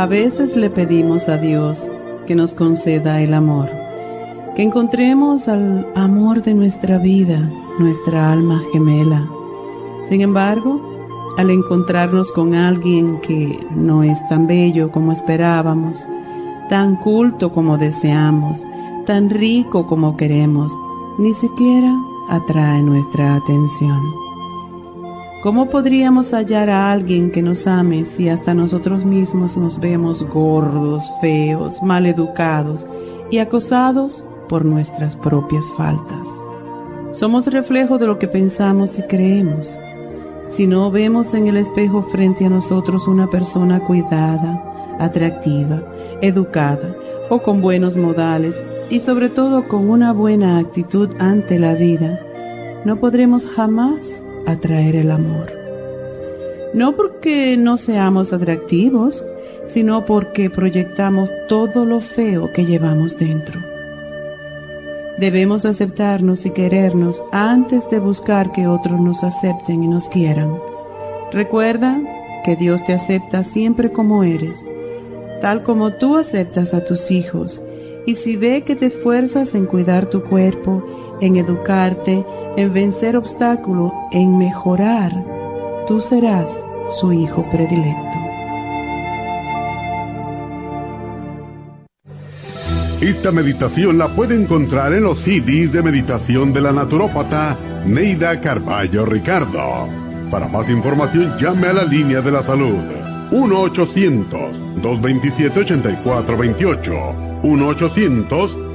A veces le pedimos a Dios que nos conceda el amor, que encontremos al amor de nuestra vida, nuestra alma gemela. Sin embargo, al encontrarnos con alguien que no es tan bello como esperábamos, tan culto como deseamos, tan rico como queremos, ni siquiera atrae nuestra atención. ¿Cómo podríamos hallar a alguien que nos ame si hasta nosotros mismos nos vemos gordos, feos, mal educados y acosados por nuestras propias faltas? Somos reflejo de lo que pensamos y creemos. Si no vemos en el espejo frente a nosotros una persona cuidada, atractiva, educada o con buenos modales y sobre todo con una buena actitud ante la vida, no podremos jamás atraer el amor. No porque no seamos atractivos, sino porque proyectamos todo lo feo que llevamos dentro. Debemos aceptarnos y querernos antes de buscar que otros nos acepten y nos quieran. Recuerda que Dios te acepta siempre como eres, tal como tú aceptas a tus hijos, y si ve que te esfuerzas en cuidar tu cuerpo, en educarte, en vencer obstáculos, en mejorar, tú serás su hijo predilecto. Esta meditación la puede encontrar en los CDs de meditación de la naturópata Neida Carballo Ricardo. Para más información llame a la línea de la salud 1-800-227-8428.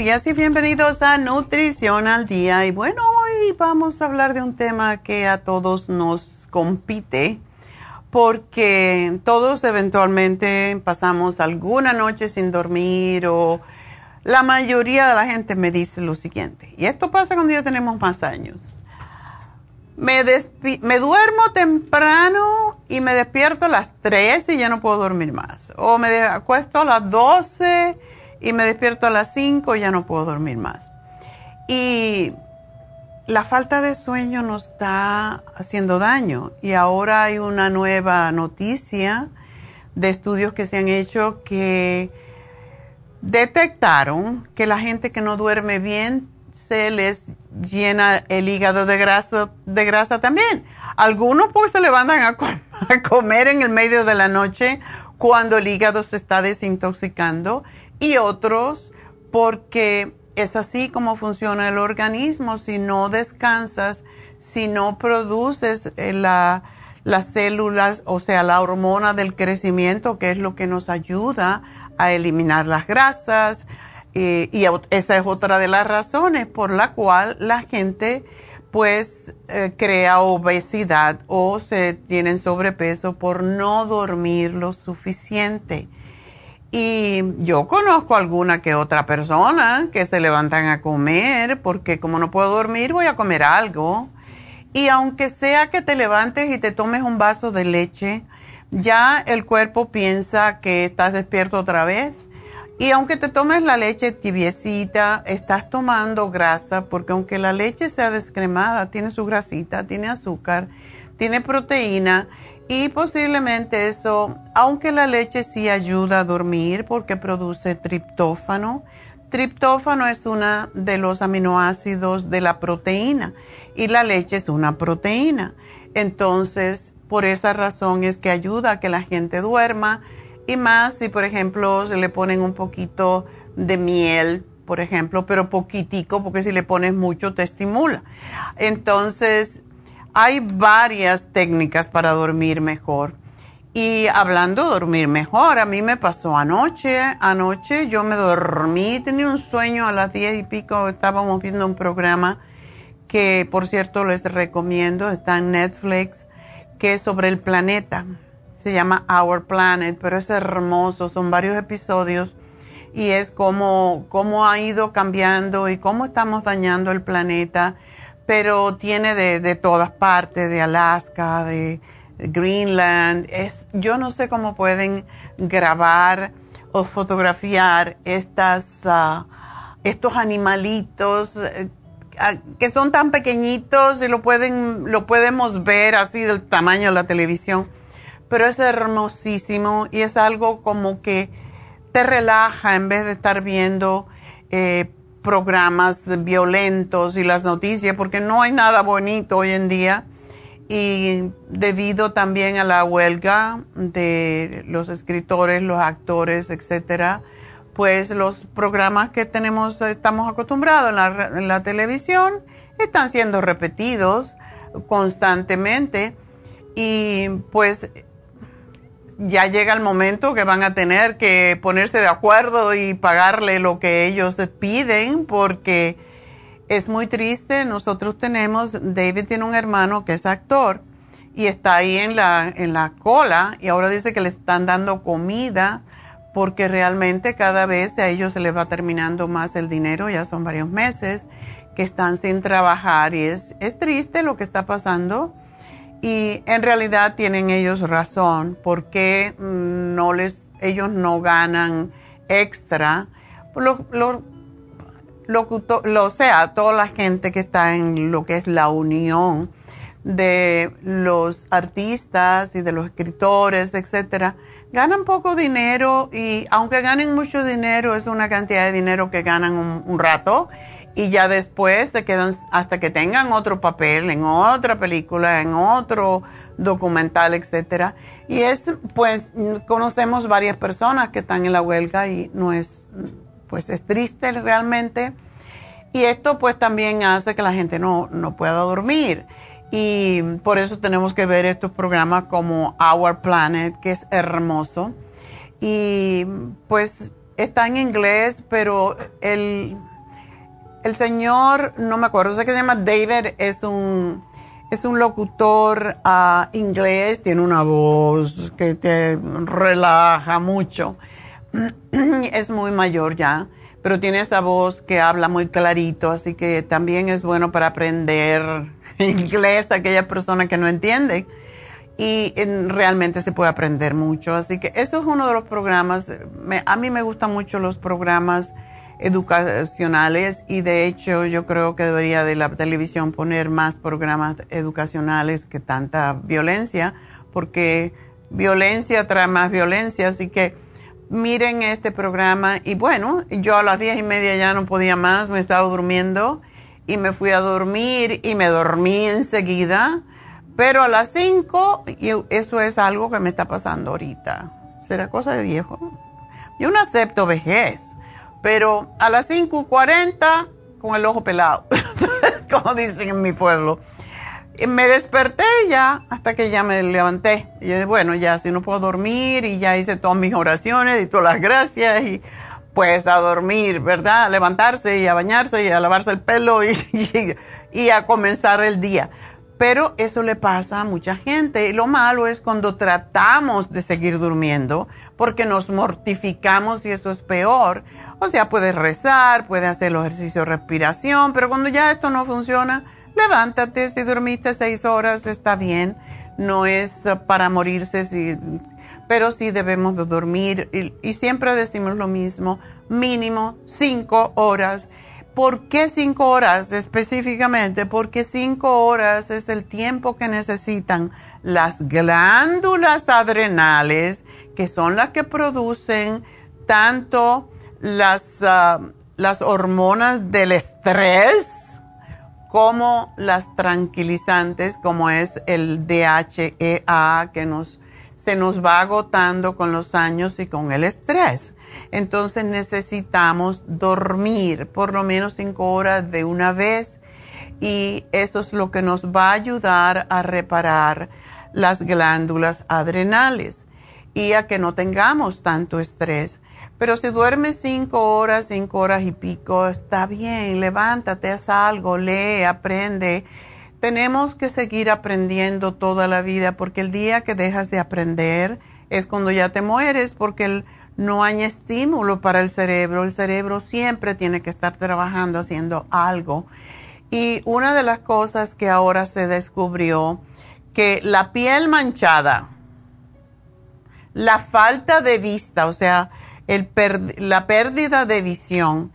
Días y bienvenidos a Nutrición al Día. Y bueno, hoy vamos a hablar de un tema que a todos nos compite porque todos eventualmente pasamos alguna noche sin dormir o la mayoría de la gente me dice lo siguiente, y esto pasa cuando ya tenemos más años. Me, me duermo temprano y me despierto a las 3 y ya no puedo dormir más. O me acuesto a las 12 y me despierto a las 5 y ya no puedo dormir más. Y la falta de sueño nos está haciendo daño. Y ahora hay una nueva noticia de estudios que se han hecho que detectaron que la gente que no duerme bien se les llena el hígado de grasa, de grasa también. Algunos pues se levantan a, a comer en el medio de la noche cuando el hígado se está desintoxicando y otros porque es así como funciona el organismo. Si no descansas, si no produces eh, la, las células, o sea, la hormona del crecimiento, que es lo que nos ayuda a eliminar las grasas. Eh, y esa es otra de las razones por la cual la gente pues eh, crea obesidad o se tienen sobrepeso por no dormir lo suficiente. Y yo conozco alguna que otra persona que se levantan a comer porque como no puedo dormir voy a comer algo. Y aunque sea que te levantes y te tomes un vaso de leche, ya el cuerpo piensa que estás despierto otra vez. Y aunque te tomes la leche tibiecita, estás tomando grasa, porque aunque la leche sea descremada, tiene su grasita, tiene azúcar, tiene proteína y posiblemente eso, aunque la leche sí ayuda a dormir porque produce triptófano. Triptófano es uno de los aminoácidos de la proteína y la leche es una proteína. Entonces, por esa razón es que ayuda a que la gente duerma y más si, por ejemplo, se le ponen un poquito de miel, por ejemplo, pero poquitico, porque si le pones mucho te estimula. Entonces, hay varias técnicas para dormir mejor. Y hablando de dormir mejor, a mí me pasó anoche, anoche yo me dormí, tenía un sueño a las diez y pico, estábamos viendo un programa que por cierto les recomiendo, está en Netflix, que es sobre el planeta. Se llama Our Planet, pero es hermoso, son varios episodios y es como cómo ha ido cambiando y cómo estamos dañando el planeta, pero tiene de, todas partes, de Alaska, de, Greenland. Es, yo no sé cómo pueden grabar o fotografiar estas, ah, estos animalitos eh, que son tan pequeñitos y lo, pueden, lo podemos ver así del tamaño de la televisión, pero es hermosísimo y es algo como que te relaja en vez de estar viendo eh, programas violentos y las noticias, porque no hay nada bonito hoy en día. Y debido también a la huelga de los escritores, los actores, etcétera, pues los programas que tenemos, estamos acostumbrados en la, televisión, están siendo repetidos constantemente y pues ya llega el momento que van a tener que ponerse de acuerdo y pagarle lo que ellos piden porque es muy triste. Nosotros tenemos, David tiene un hermano que es actor y está ahí en la, en la cola y ahora dice que le están dando comida porque realmente cada vez a ellos se les va terminando más el dinero, ya son varios meses que están sin trabajar y es, es triste lo que está pasando y en realidad tienen ellos razón porque mm, no les, ellos no ganan extra. Lo, lo, lo, sea, toda la gente que está en lo que es la unión de los artistas y de los escritores, etcétera, ganan poco dinero y aunque ganen mucho dinero, es una cantidad de dinero que ganan un, rato y ya después se quedan hasta que tengan otro papel en otra película, en otro documental, etcétera. Y es, pues, conocemos varias personas que están en la huelga y no es, pues, es triste realmente. Y esto, pues, también hace que la gente no, no pueda dormir. Y por eso tenemos que ver estos programas como Our Planet, que es hermoso. Y pues está en inglés, pero el, el señor, no me acuerdo, sé que se llama David, es un, es un locutor uh, inglés, tiene una voz que te relaja mucho. es muy mayor ya, pero tiene esa voz que habla muy clarito, así que también es bueno para aprender inglés a aquella persona que no entiende. Y realmente se puede aprender mucho. Así que eso es uno de los programas. a mí me gustan mucho los programas educacionales y de hecho yo creo que debería de la televisión poner más programas educacionales que tanta violencia, porque violencia trae más violencia, así que miren este programa. Y bueno, yo a las diez y media ya no podía más, me estaba durmiendo y me fui a dormir y me dormí enseguida, pero a las cinco, y eso es algo que me está pasando ahorita, será cosa de viejo. Yo no acepto vejez pero a las 5.40 con el ojo pelado, como dicen en mi pueblo. Me desperté ya hasta que ya me levanté. Y yo bueno, ya si no puedo dormir y ya hice todas mis oraciones y todas las gracias y pues a dormir, ¿verdad? A levantarse y a bañarse y a lavarse el pelo y, y a comenzar el día. Pero eso le pasa a mucha gente. Y lo malo es cuando tratamos de seguir durmiendo porque nos mortificamos y eso es peor. O sea, puedes rezar, puedes hacer los ejercicios de respiración, pero cuando ya esto no funciona, levántate. Si dormiste seis horas, está bien. No es para morirse, pero sí debemos de dormir. Y siempre decimos lo mismo, mínimo cinco horas ¿Por qué cinco horas específicamente? Porque cinco horas es el tiempo que necesitan las glándulas adrenales, que son las que producen tanto las, ah, las hormonas del estrés como las tranquilizantes, como es el DHEA, que nos, se nos va agotando con los años y con el estrés. Entonces necesitamos dormir por lo menos cinco horas de una vez y eso es lo que nos va a ayudar a reparar las glándulas adrenales y a que no tengamos tanto estrés. Pero si duermes cinco horas, cinco horas y pico, está bien, levántate, haz algo, lee, aprende. Tenemos que seguir aprendiendo toda la vida porque el día que dejas de aprender es cuando ya te mueres porque el no hay estímulo para el cerebro. El cerebro siempre tiene que estar trabajando, haciendo algo. Y una de las cosas que ahora se descubrió, que la piel manchada, la falta de vista, o sea, la pérdida de visión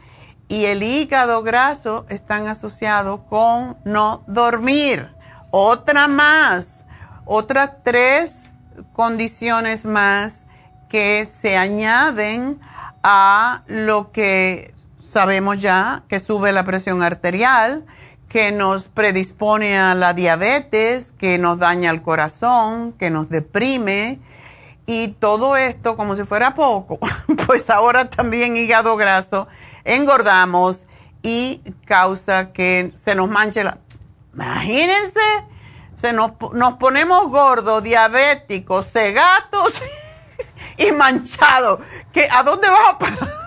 y el hígado graso están asociados con no dormir. Otra más, otras tres condiciones más que se añaden a lo que sabemos ya, que sube la presión arterial, que nos predispone a la diabetes, que nos daña el corazón, que nos deprime. Y todo esto, como si fuera poco, pues ahora también hígado graso, engordamos y causa que se nos manche la... Imagínense, se nos, nos ponemos gordos, diabéticos, cegatos y manchado. ¿Que, ¿A dónde vas a parar?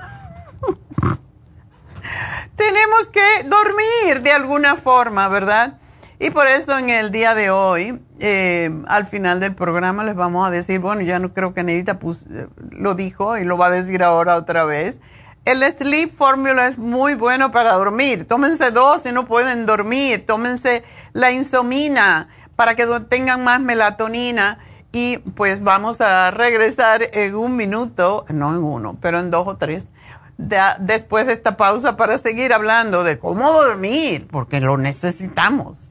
Tenemos que dormir de alguna forma, ¿verdad? Y por eso en el día de hoy, eh, al final del programa, les vamos a decir, bueno, ya no creo que Nedita eh, lo dijo y lo va a decir ahora otra vez. El Sleep Formula es muy bueno para dormir. Tómense dos si no pueden dormir. Tómense la insomina para que tengan más melatonina y pues vamos a regresar en un minuto, no en uno, pero en dos o tres, después de esta pausa para seguir hablando de cómo dormir, porque lo necesitamos.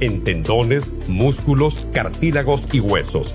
en tendones, músculos, cartílagos y huesos.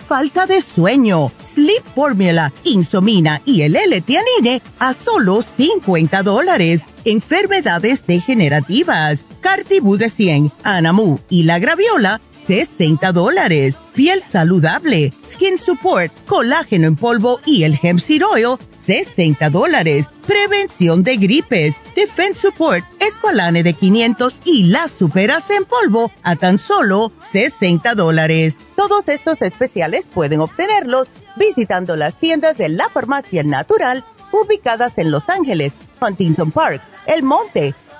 falta de sueño, Sleep Formula, Insomina y el L-Tianine a solo 50 dólares. Enfermedades degenerativas, Cartibú de 100, Anamu y la Graviola, 60 dólares. Piel saludable, Skin Support, colágeno en polvo y el Hemp Seed Oil, 60 dólares. Prevención de gripes, Defense Support, Escolane de 500 y las superas en polvo a tan solo 60 dólares. Todos estos especiales pueden obtenerlos visitando las tiendas de la farmacia natural ubicadas en Los Ángeles, Huntington Park, El Monte,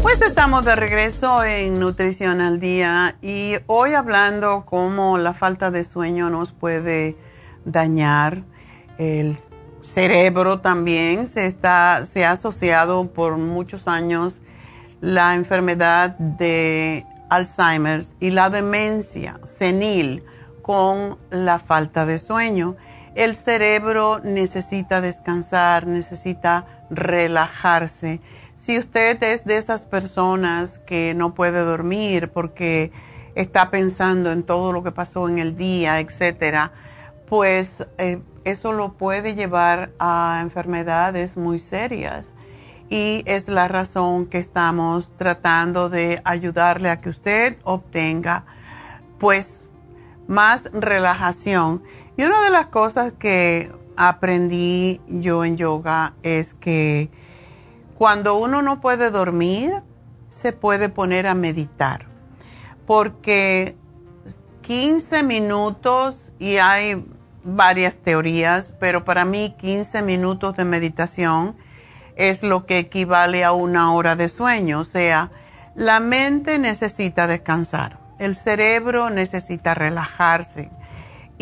Pues estamos de regreso en Nutrición al Día y hoy hablando cómo la falta de sueño nos puede dañar el cerebro también. Se, está, se ha asociado por muchos años la enfermedad de Alzheimer y la demencia senil con la falta de sueño. El cerebro necesita descansar, necesita relajarse si usted es de esas personas que no puede dormir porque está pensando en todo lo que pasó en el día, etcétera, pues eh, eso lo puede llevar a enfermedades muy serias. Y es la razón que estamos tratando de ayudarle a que usted obtenga pues más relajación. Y una de las cosas que aprendí yo en yoga es que cuando uno no puede dormir, se puede poner a meditar, porque 15 minutos, y hay varias teorías, pero para mí 15 minutos de meditación es lo que equivale a una hora de sueño, o sea, la mente necesita descansar, el cerebro necesita relajarse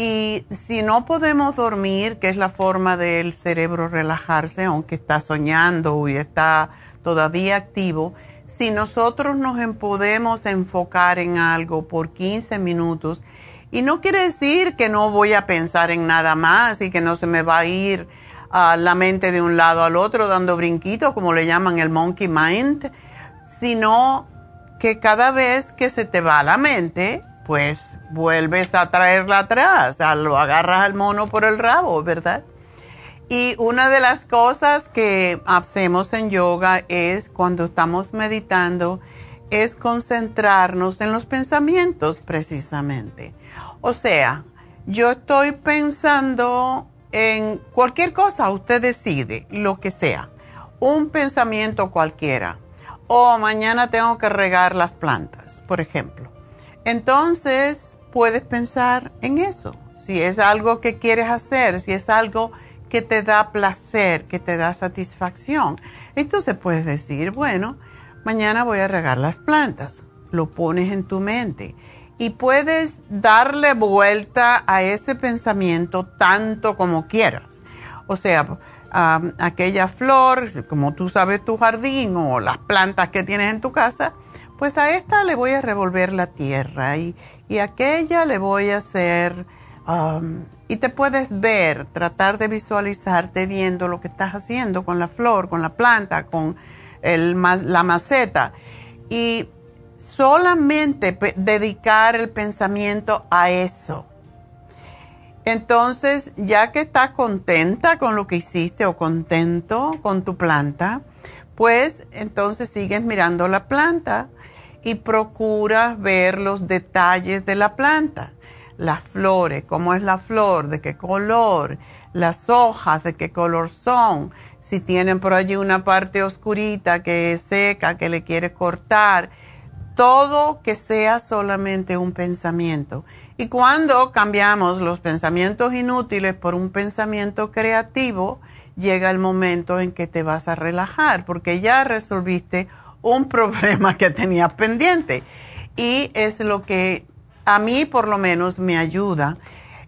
y si no podemos dormir, que es la forma del cerebro relajarse, aunque está soñando y está todavía activo, si nosotros nos podemos enfocar en algo por 15 minutos, y no quiere decir que no voy a pensar en nada más y que no se me va a ir a la mente de un lado al otro dando brinquitos, como le llaman el monkey mind, sino que cada vez que se te va la mente, pues vuelves a traerla atrás, lo agarras al mono por el rabo, ¿verdad? Y una de las cosas que hacemos en yoga es cuando estamos meditando, es concentrarnos en los pensamientos precisamente. O sea, yo estoy pensando en cualquier cosa, usted decide, lo que sea, un pensamiento cualquiera o mañana tengo que regar las plantas, por ejemplo. Entonces, puedes pensar en eso. Si es algo que quieres hacer, si es algo que te da placer, que te da satisfacción, entonces puedes decir, bueno, mañana voy a regar las plantas. Lo pones en tu mente y puedes darle vuelta a ese pensamiento tanto como quieras. O sea, aquella flor, como tú sabes tu jardín o las plantas que tienes en tu casa, pues a esta le voy a revolver la tierra y, y aquella le voy a hacer... y te puedes ver, tratar de visualizarte viendo lo que estás haciendo con la flor, con la planta, con el, la maceta. Y solamente dedicar el pensamiento a eso entonces, ya que estás contenta con lo que hiciste o contento con tu planta, pues entonces sigues mirando la planta y procuras ver los detalles de la planta. Las flores, cómo es la flor, de qué color, las hojas, de qué color son, si tienen por allí una parte oscurita que es seca, que le quieres cortar, todo que sea solamente un pensamiento. Y cuando cambiamos los pensamientos inútiles por un pensamiento creativo, llega el momento en que te vas a relajar porque ya resolviste un problema que tenías pendiente. Y es lo que a mí por lo menos me ayuda.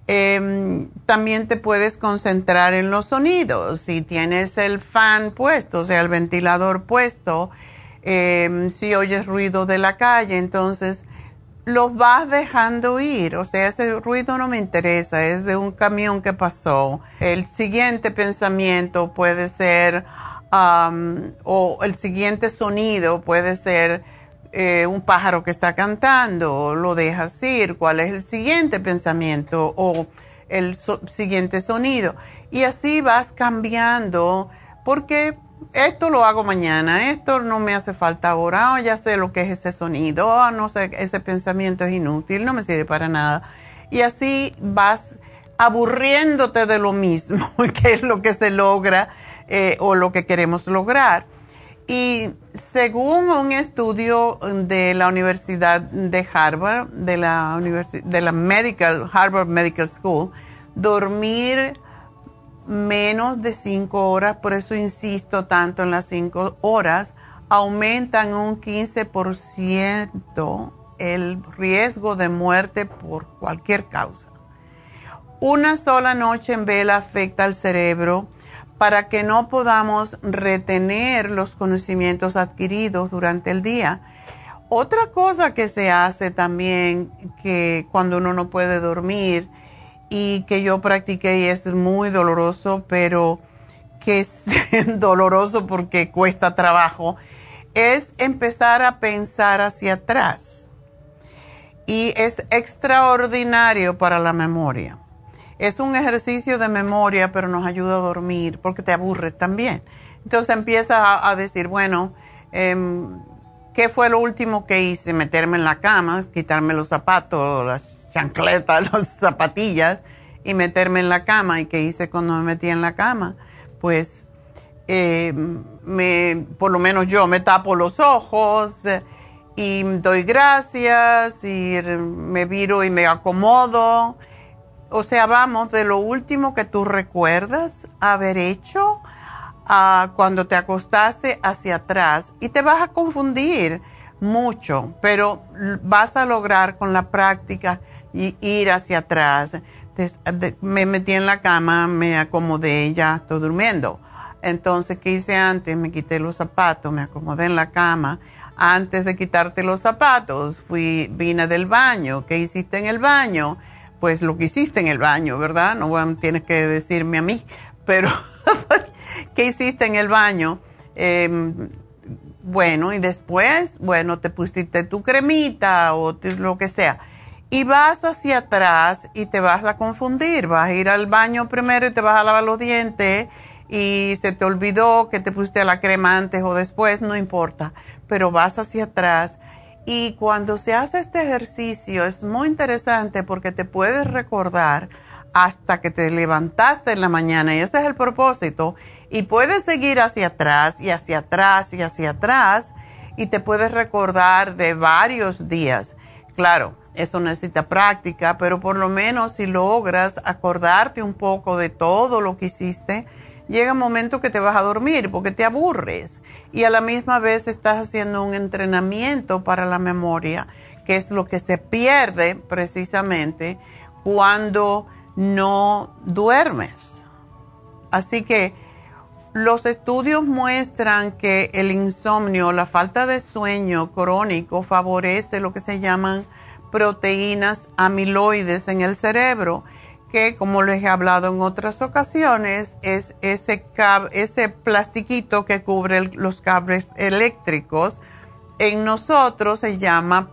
Em, también te puedes concentrar en los sonidos. Si tienes el fan puesto, o sea, el ventilador puesto, em, si oyes ruido de la calle, entonces los vas dejando ir, o sea, ese ruido no me interesa, es de un camión que pasó. El siguiente pensamiento puede ser, o el siguiente sonido puede ser eh, un pájaro que está cantando, lo dejas ir, cuál es el siguiente pensamiento o el siguiente sonido. Y así vas cambiando, porque esto lo hago mañana, esto no me hace falta ahora, oh, ya sé lo que es ese sonido, oh, no sé, ese pensamiento es inútil, no me sirve para nada. Y así vas aburriéndote de lo mismo, que es lo que se logra eh, o lo que queremos lograr. Y según un estudio de la Universidad de Harvard, de la, de la Medical, Harvard Medical School, dormir menos de 5 horas, por eso insisto tanto en las 5 horas, aumentan un 15% el riesgo de muerte por cualquier causa. Una sola noche en vela afecta al cerebro para que no podamos retener los conocimientos adquiridos durante el día. Otra cosa que se hace también que cuando uno no puede dormir y que yo practiqué y es muy doloroso, pero que es doloroso porque cuesta trabajo, es empezar a pensar hacia atrás. Y es extraordinario para la memoria. Es un ejercicio de memoria, pero nos ayuda a dormir porque te aburre también. Entonces empieza a, decir, bueno, em, ¿qué fue lo último que hice? Meterme en la cama, quitarme los zapatos, las chancletas, las zapatillas y meterme en la cama. ¿Y qué hice cuando me metí en la cama? Pues eh, me, por lo menos yo me tapo los ojos y doy gracias y me viro y me acomodo. O sea, vamos de lo último que tú recuerdas haber hecho cuando te acostaste hacia atrás y te vas a confundir mucho, pero vas a lograr con la práctica ir hacia atrás. Me metí en la cama, me acomodé, ya estoy durmiendo. Entonces, ¿qué hice antes? Me quité los zapatos, me acomodé en la cama. Antes de quitarte los zapatos, fui, vine del baño. ¿Qué hiciste en el baño? Pues lo que hiciste en el baño, ¿verdad? No tienes que decirme a mí, pero ¿qué hiciste en el baño? Em, bueno, y después, bueno, te pusiste tu cremita o lo que sea. Y vas hacia atrás y te vas a confundir. Vas a ir al baño primero y te vas a lavar los dientes y se te olvidó que te pusiste la crema antes o después, no importa. Pero vas hacia atrás. Y cuando se hace este ejercicio es muy interesante porque te puedes recordar hasta que te levantaste en la mañana y ese es el propósito y puedes seguir hacia atrás y hacia atrás y hacia atrás y te puedes recordar de varios días. Claro, eso necesita práctica, pero por lo menos si logras acordarte un poco de todo lo que hiciste, llega un momento que te vas a dormir porque te aburres y a la misma vez estás haciendo un entrenamiento para la memoria, que es lo que se pierde precisamente cuando no duermes. Así que los estudios muestran que el insomnio, la falta de sueño crónico favorece lo que se llaman proteínas amiloides en el cerebro que como les he hablado en otras ocasiones, es ese, ese plastiquito que cubre los cables eléctricos. En nosotros se llama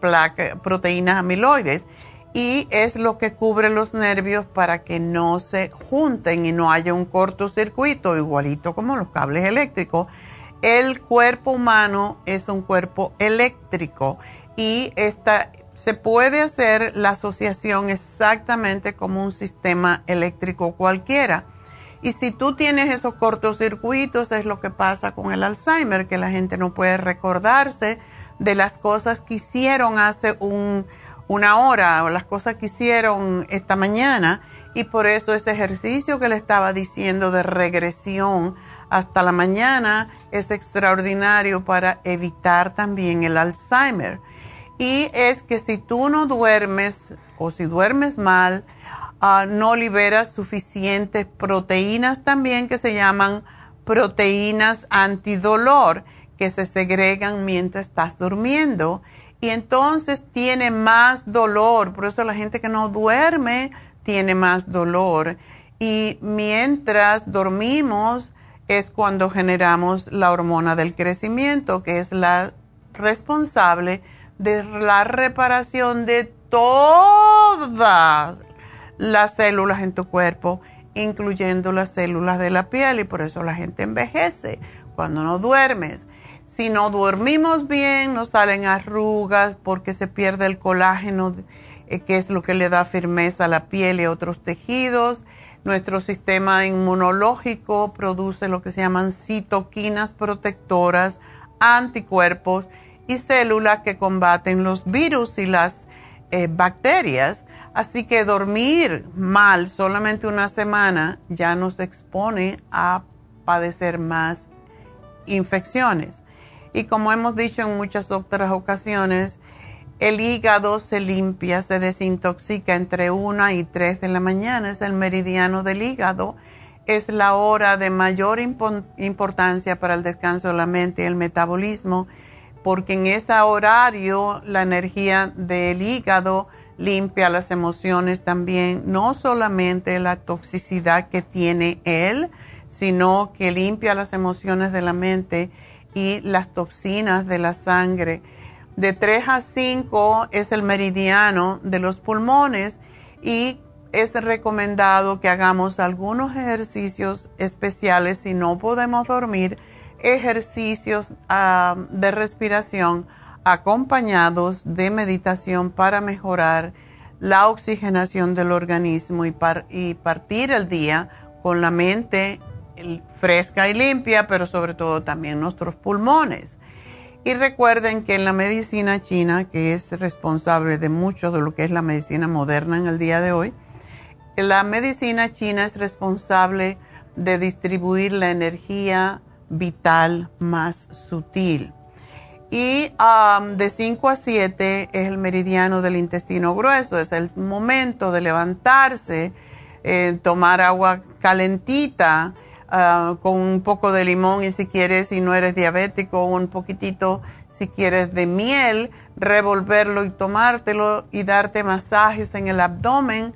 proteínas amiloides y es lo que cubre los nervios para que no se junten y no haya un cortocircuito, igualito como los cables eléctricos. El cuerpo humano es un cuerpo eléctrico y esta, se puede hacer la asociación exactamente como un sistema eléctrico cualquiera. Y si tú tienes esos cortocircuitos, es lo que pasa con el Alzheimer, que la gente no puede recordarse de las cosas que hicieron hace una hora o las cosas que hicieron esta mañana. Y por eso ese ejercicio que le estaba diciendo de regresión hasta la mañana es extraordinario para evitar también el Alzheimer y es que si tú no duermes o si duermes mal, ah, no liberas suficientes proteínas también que se llaman proteínas antidolor que se segregan mientras estás durmiendo y entonces tiene más dolor. Por eso la gente que no duerme tiene más dolor. Y mientras dormimos es cuando generamos la hormona del crecimiento, que es la responsable de la reparación de todas las células en tu cuerpo, incluyendo las células de la piel, y por eso la gente envejece cuando no duermes. Si no dormimos bien, nos salen arrugas porque se pierde el colágeno, eh, que es lo que le da firmeza a la piel y a otros tejidos. Nuestro sistema inmunológico produce lo que se llaman citoquinas protectoras, anticuerpos, y células que combaten los virus y las eh, bacterias. Así que dormir mal solamente una semana ya nos expone a padecer más infecciones. Y como hemos dicho en muchas otras ocasiones, el hígado se limpia, se desintoxica entre 1 y 3 de la mañana, es el meridiano del hígado, es la hora de mayor importancia para el descanso de la mente y el metabolismo porque en ese horario la energía del hígado limpia las emociones también, no solamente la toxicidad que tiene él, sino que limpia las emociones de la mente y las toxinas de la sangre. De 3 a 5 es el meridiano de los pulmones y es recomendado que hagamos algunos ejercicios especiales si no podemos dormir ejercicios ah, de respiración acompañados de meditación para mejorar la oxigenación del organismo y, y partir el día con la mente fresca y limpia, pero sobre todo también nuestros pulmones. Y recuerden que en la medicina china, que es responsable de mucho de lo que es la medicina moderna en el día de hoy, la medicina china es responsable de distribuir la energía vital más sutil. Y um, de 5 a 7 es el meridiano del intestino grueso, es el momento de levantarse, eh, tomar agua calentita uh, con un poco de limón y si quieres, si no eres diabético, un poquitito, si quieres, de miel, revolverlo y tomártelo y darte masajes en el abdomen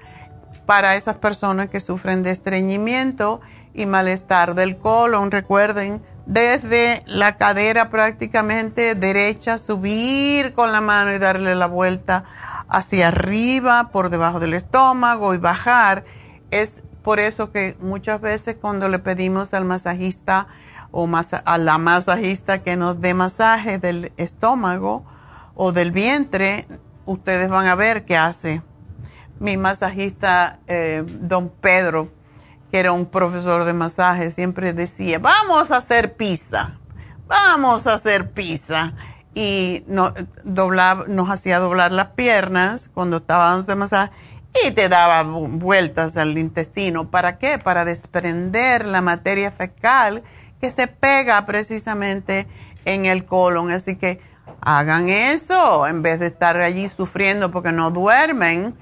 para esas personas que sufren de estreñimiento y malestar del colon. Recuerden, desde la cadera prácticamente derecha, subir con la mano y darle la vuelta hacia arriba, por debajo del estómago y bajar. Es por eso que muchas veces cuando le pedimos al masajista o a la masajista que nos dé masaje del estómago o del vientre, ustedes van a ver qué hace. Mi masajista, eh, don Pedro, que era un profesor de masaje, siempre decía, vamos a hacer pizza, vamos a hacer pizza. y no, nos hacía doblar las piernas cuando estábamos de masaje y te daba vueltas al intestino. ¿Para qué? Para desprender la materia fecal que se pega precisamente en el colon. Así que hagan eso en vez de estar allí sufriendo porque no duermen.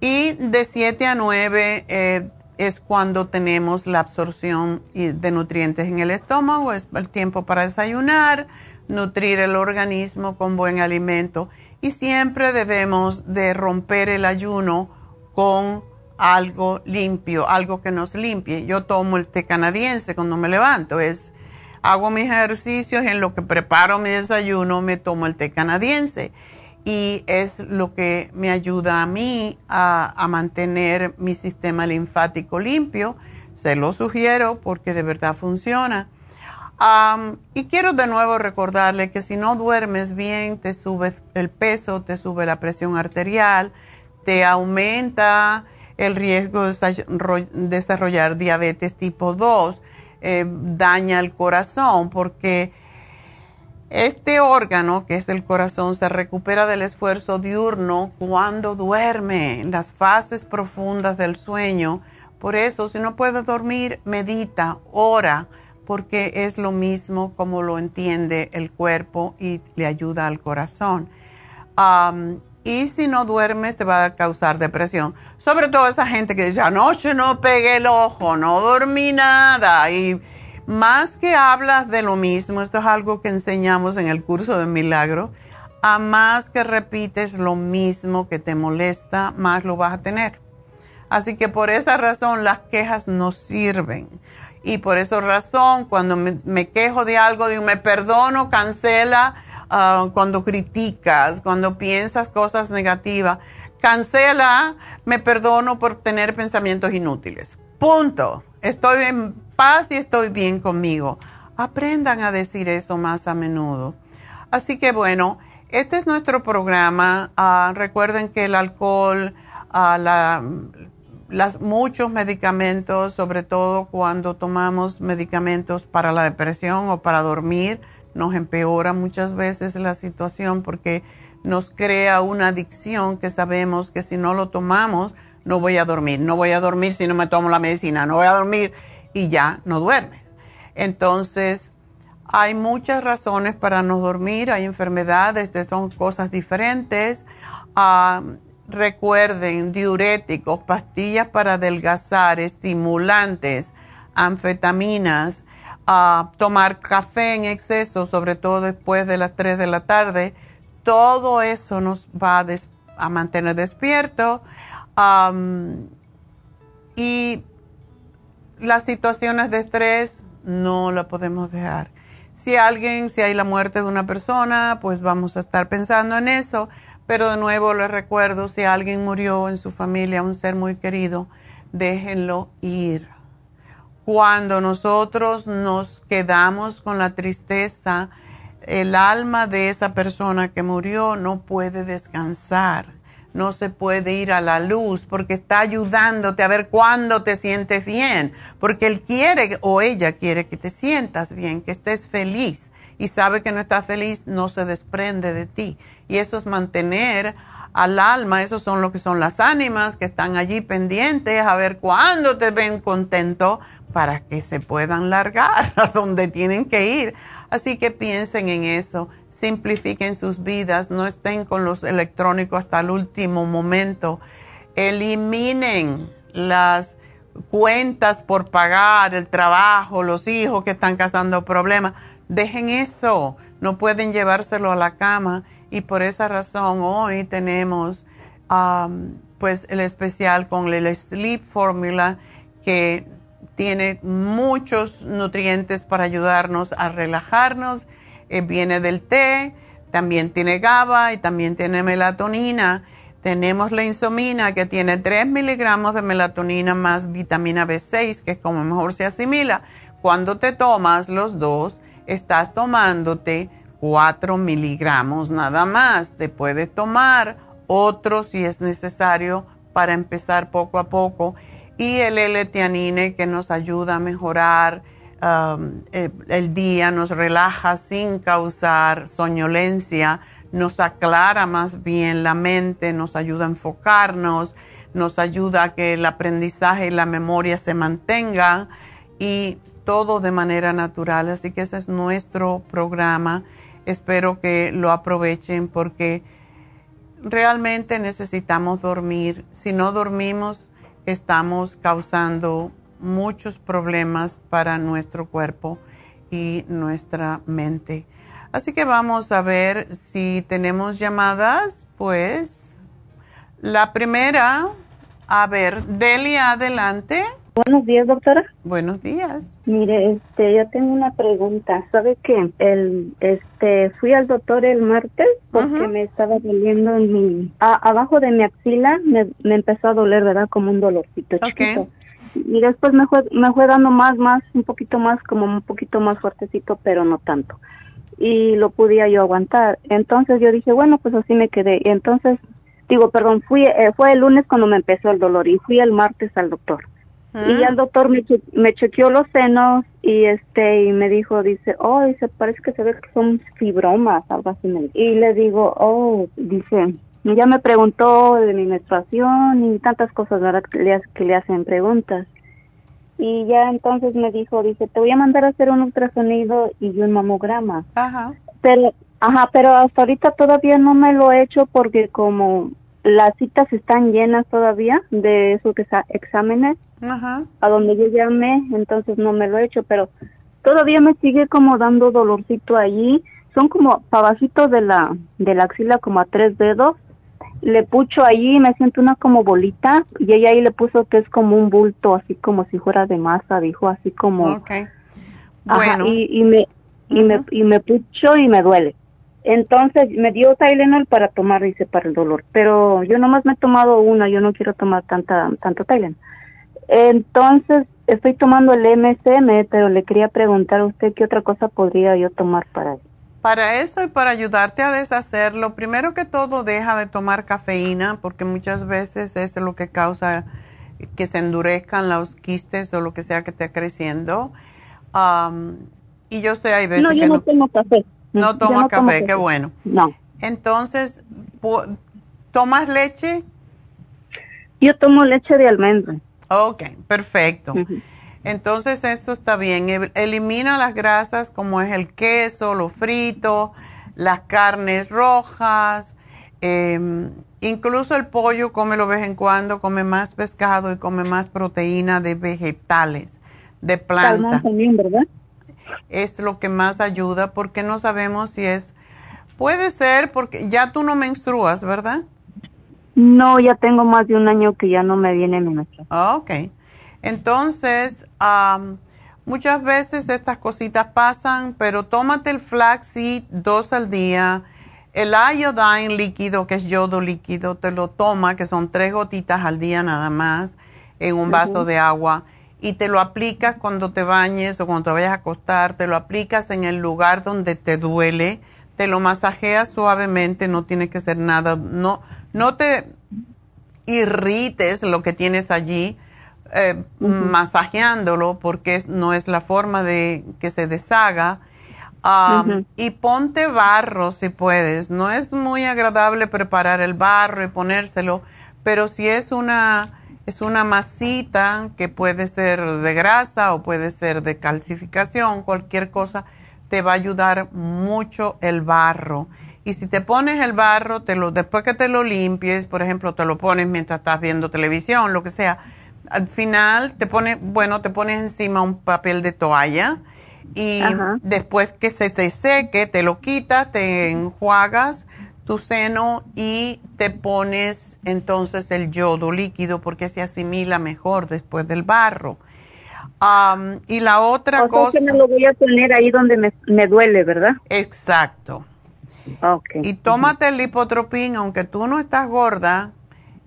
Y de 7 a 9 eh, es cuando tenemos la absorción de nutrientes en el estómago, es el tiempo para desayunar, nutrir el organismo con buen alimento y siempre debemos de romper el ayuno con algo limpio, algo que nos limpie. Yo tomo el té canadiense cuando me levanto, es hago mis ejercicios en lo que preparo mi desayuno me tomo el té canadiense y es lo que me ayuda a mí a, mantener mi sistema linfático limpio. Se lo sugiero porque de verdad funciona. y quiero de nuevo recordarle que si no duermes bien, te sube el peso, te sube la presión arterial, te aumenta el riesgo de desarrollar diabetes tipo 2 eh, daña el corazón porque este órgano, que es el corazón, se recupera del esfuerzo diurno cuando duerme, en las fases profundas del sueño. Por eso, si no puedes dormir, medita, ora, porque es lo mismo como lo entiende el cuerpo y le ayuda al corazón. y si no duermes, te va a causar depresión sobre todo esa gente que dice, anoche no pegué el ojo, no dormí nada. Y más que hablas de lo mismo, esto es algo que enseñamos en el curso de milagro, a más que repites lo mismo que te molesta, más lo vas a tener. Así que por esa razón las quejas no sirven. Y por esa razón, cuando me, quejo de algo, digo, me perdono, cancela, ah, cuando criticas, cuando piensas cosas negativas cancela, me perdono por tener pensamientos inútiles. Punto. Estoy en paz y estoy bien conmigo. Aprendan a decir eso más a menudo. Así que bueno, este es nuestro programa. Ah, recuerden que el alcohol, ah, las, muchos medicamentos, sobre todo cuando tomamos medicamentos para la depresión o para dormir, nos empeora muchas veces la situación porque nos crea una adicción que sabemos que si no lo tomamos, no voy a dormir, no voy a dormir si no me tomo la medicina, no voy a dormir y ya no duerme. Entonces, hay muchas razones para no dormir, hay enfermedades, son cosas diferentes. Ah, recuerden, diuréticos, pastillas para adelgazar, estimulantes, anfetaminas, ah, tomar café en exceso, sobre todo después de las 3 de la tarde, todo eso nos va a, mantener despierto. y las situaciones de estrés no la podemos dejar. Si alguien, si hay la muerte de una persona, pues vamos a estar pensando en eso. Pero de nuevo les recuerdo, si alguien murió en su familia, un ser muy querido, déjenlo ir. Cuando nosotros nos quedamos con la tristeza, el alma de esa persona que murió no puede descansar, no se puede ir a la luz porque está ayudándote a ver cuándo te sientes bien, porque él quiere o ella quiere que te sientas bien, que estés feliz y sabe que no estás feliz, no se desprende de ti. Y eso es mantener al alma, esos son lo que son las ánimas que están allí pendientes a ver cuándo te ven contento para que se puedan largar a donde tienen que ir. Así que piensen en eso, simplifiquen sus vidas, no estén con los electrónicos hasta el último momento, eliminen las cuentas por pagar, el trabajo, los hijos que están causando problemas, dejen eso, no pueden llevárselo a la cama y por esa razón hoy tenemos pues el especial con el Sleep Formula que tiene muchos nutrientes para ayudarnos a relajarnos. Eh, viene del té, también tiene GABA y también tiene melatonina. Tenemos la insomina que tiene 3 miligramos de melatonina más vitamina B6, que es como mejor se asimila. Cuando te tomas los dos, estás tomándote 4 miligramos nada más. Te puedes tomar otro si es necesario para empezar poco a poco y el L-teanine que nos ayuda a mejorar um, eh, el día, nos relaja sin causar soñolencia, nos aclara más bien la mente, nos ayuda a enfocarnos, nos ayuda a que el aprendizaje y la memoria se mantengan y todo de manera natural. Así que ese es nuestro programa. Espero que lo aprovechen porque realmente necesitamos dormir. Si no dormimos, estamos causando muchos problemas para nuestro cuerpo y nuestra mente. Así que vamos a ver si tenemos llamadas. Pues la primera, a ver, Delia, adelante. Buenos días, doctora. Buenos días. Mire, este, yo tengo una pregunta. ¿Sabe qué? El, este, fui al doctor el martes porque me estaba doliendo en mi, abajo de mi axila, me, empezó a doler, ¿verdad? Como un dolorcito chiquito. Y después me fue, me fue dando más, más, un poquito más, como un poquito más fuertecito, pero no tanto. Y lo podía yo aguantar. Entonces yo dije, bueno, pues así me quedé. Y entonces, digo, perdón, fui, eh, fue el lunes cuando me empezó el dolor y fui el martes al doctor. Y el doctor me, me chequeó los senos y este y me dijo, dice, oh, dice, parece que se ve que son fibromas, algo así. Y le digo, oh, dice, ya me preguntó de mi menstruación y tantas cosas, ¿verdad? Que le, que le hacen preguntas. Y ya entonces me dijo, dice, te voy a mandar a hacer un ultrasonido y un mamograma. Ajá. Pero, ajá, pero hasta ahorita todavía no me lo he hecho porque como las citas están llenas todavía de esos exámenes a donde yo llamé, entonces no me lo he hecho, pero todavía me sigue como dando dolorcito allí. Son como pabacitos de la, de la axila como a tres dedos. Le pucho allí y me siento una como bolita y ella ahí le puso que es como un bulto, así como si fuera de masa, dijo, así como... Bueno. y, me, y, me, y me pucho y me duele. Entonces me dio Tylenol para tomar, dice, para el dolor. Pero yo nomás me he tomado una, yo no quiero tomar tanta, tanto Tylenol. Entonces estoy tomando el MSM, pero le quería preguntar a usted qué otra cosa podría yo tomar para eso. Para eso y para ayudarte a deshacerlo, primero que todo deja de tomar cafeína porque muchas veces es lo que causa que se endurezcan los quistes o lo que sea que esté creciendo. y yo sé, hay veces no, yo no, tomo café. No toma café, qué bueno. No. Entonces, ¿tomas leche? Yo tomo leche de almendra. Ok, perfecto. Entonces, esto está bien. Elimina las grasas como es el queso, lo frito, las carnes rojas, em, incluso el pollo, come de vez en cuando, come más pescado y come más proteína de vegetales, de plantas. también, ¿verdad? es lo que más ayuda porque no sabemos si es, puede ser porque ya tú no menstruas, ¿verdad? No, ya tengo más de un año que ya no me viene mi menstruación. Ah, ok. Entonces, muchas veces estas cositas pasan, pero tómate el flaxseed dos al día. El iodine líquido, que es yodo líquido, te lo toma, que son tres gotitas al día nada más, en un vaso de agua y te lo aplicas cuando te bañes o cuando te vayas a acostar, te lo aplicas en el lugar donde te duele, te lo masajeas suavemente, no tiene que ser nada, no, no te irrites lo que tienes allí eh, masajeándolo porque no es la forma de que se deshaga. Y ponte barro si puedes. No es muy agradable preparar el barro y ponérselo, pero si es una es una masita que puede ser de grasa o puede ser de calcificación, cualquier cosa te va a ayudar mucho el barro. Y si te pones el barro, te lo, después que te lo limpies, por ejemplo, te lo pones mientras estás viendo televisión, lo que sea, al final te pones, bueno, te pones encima un papel de toalla y después que se te seque, te lo quitas, te enjuagas tu seno y te pones entonces el yodo líquido porque se asimila mejor después del barro. y la otra cosa... que me lo voy a poner ahí donde me, duele, ¿verdad? Exacto. Okay. Y tómate el lipotropín, aunque tú no estás gorda,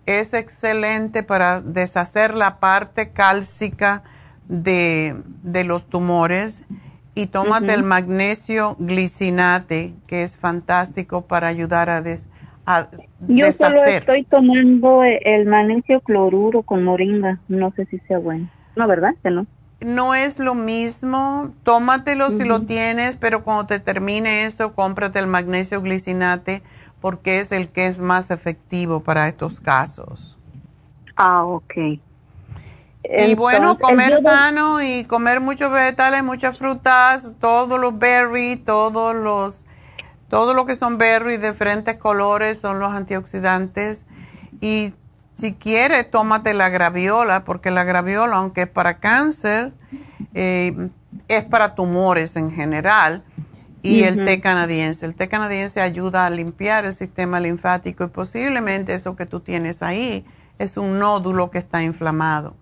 es excelente para deshacer la parte cálcica de, de los tumores y tómate el magnesio glicinate, que es fantástico para ayudar a, des, Yo solo estoy tomando el magnesio cloruro con moringa, no sé si sea bueno. No, ¿verdad? Que no. no es lo mismo. Tómatelo si lo tienes, pero cuando te termine eso, cómprate el magnesio glicinate porque es el que es más efectivo para estos casos. Ah, ok. y bueno, comer sano y comer muchos vegetales, muchas frutas, todos los berries, todos los, todo lo que son berries de diferentes colores son los antioxidantes. Y si quieres, tómate la graviola, porque la graviola, aunque es para cáncer, eh, es para tumores en general. Y el té canadiense. El té canadiense ayuda a limpiar el sistema linfático y posiblemente eso que tú tienes ahí es un nódulo que está inflamado.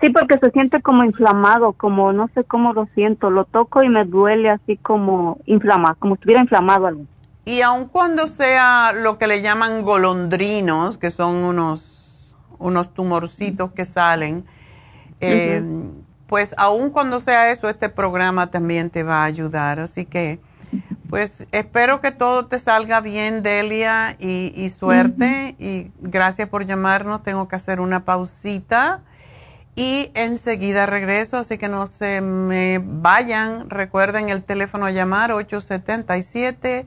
Sí, porque se siente como inflamado, como no sé cómo lo siento. Lo toco y me duele así como inflamado, como estuviera inflamado algo. Y aun cuando sea lo que le llaman golondrinos, que son unos, unos tumorcitos que salen, eh, pues aun cuando sea eso, este programa también te va a ayudar. Así que, pues espero que todo te salga bien, Delia, y, suerte. Y gracias por llamarnos. Tengo que hacer una pausita. Y enseguida regreso, así que no se me vayan. Recuerden el teléfono a llamar 877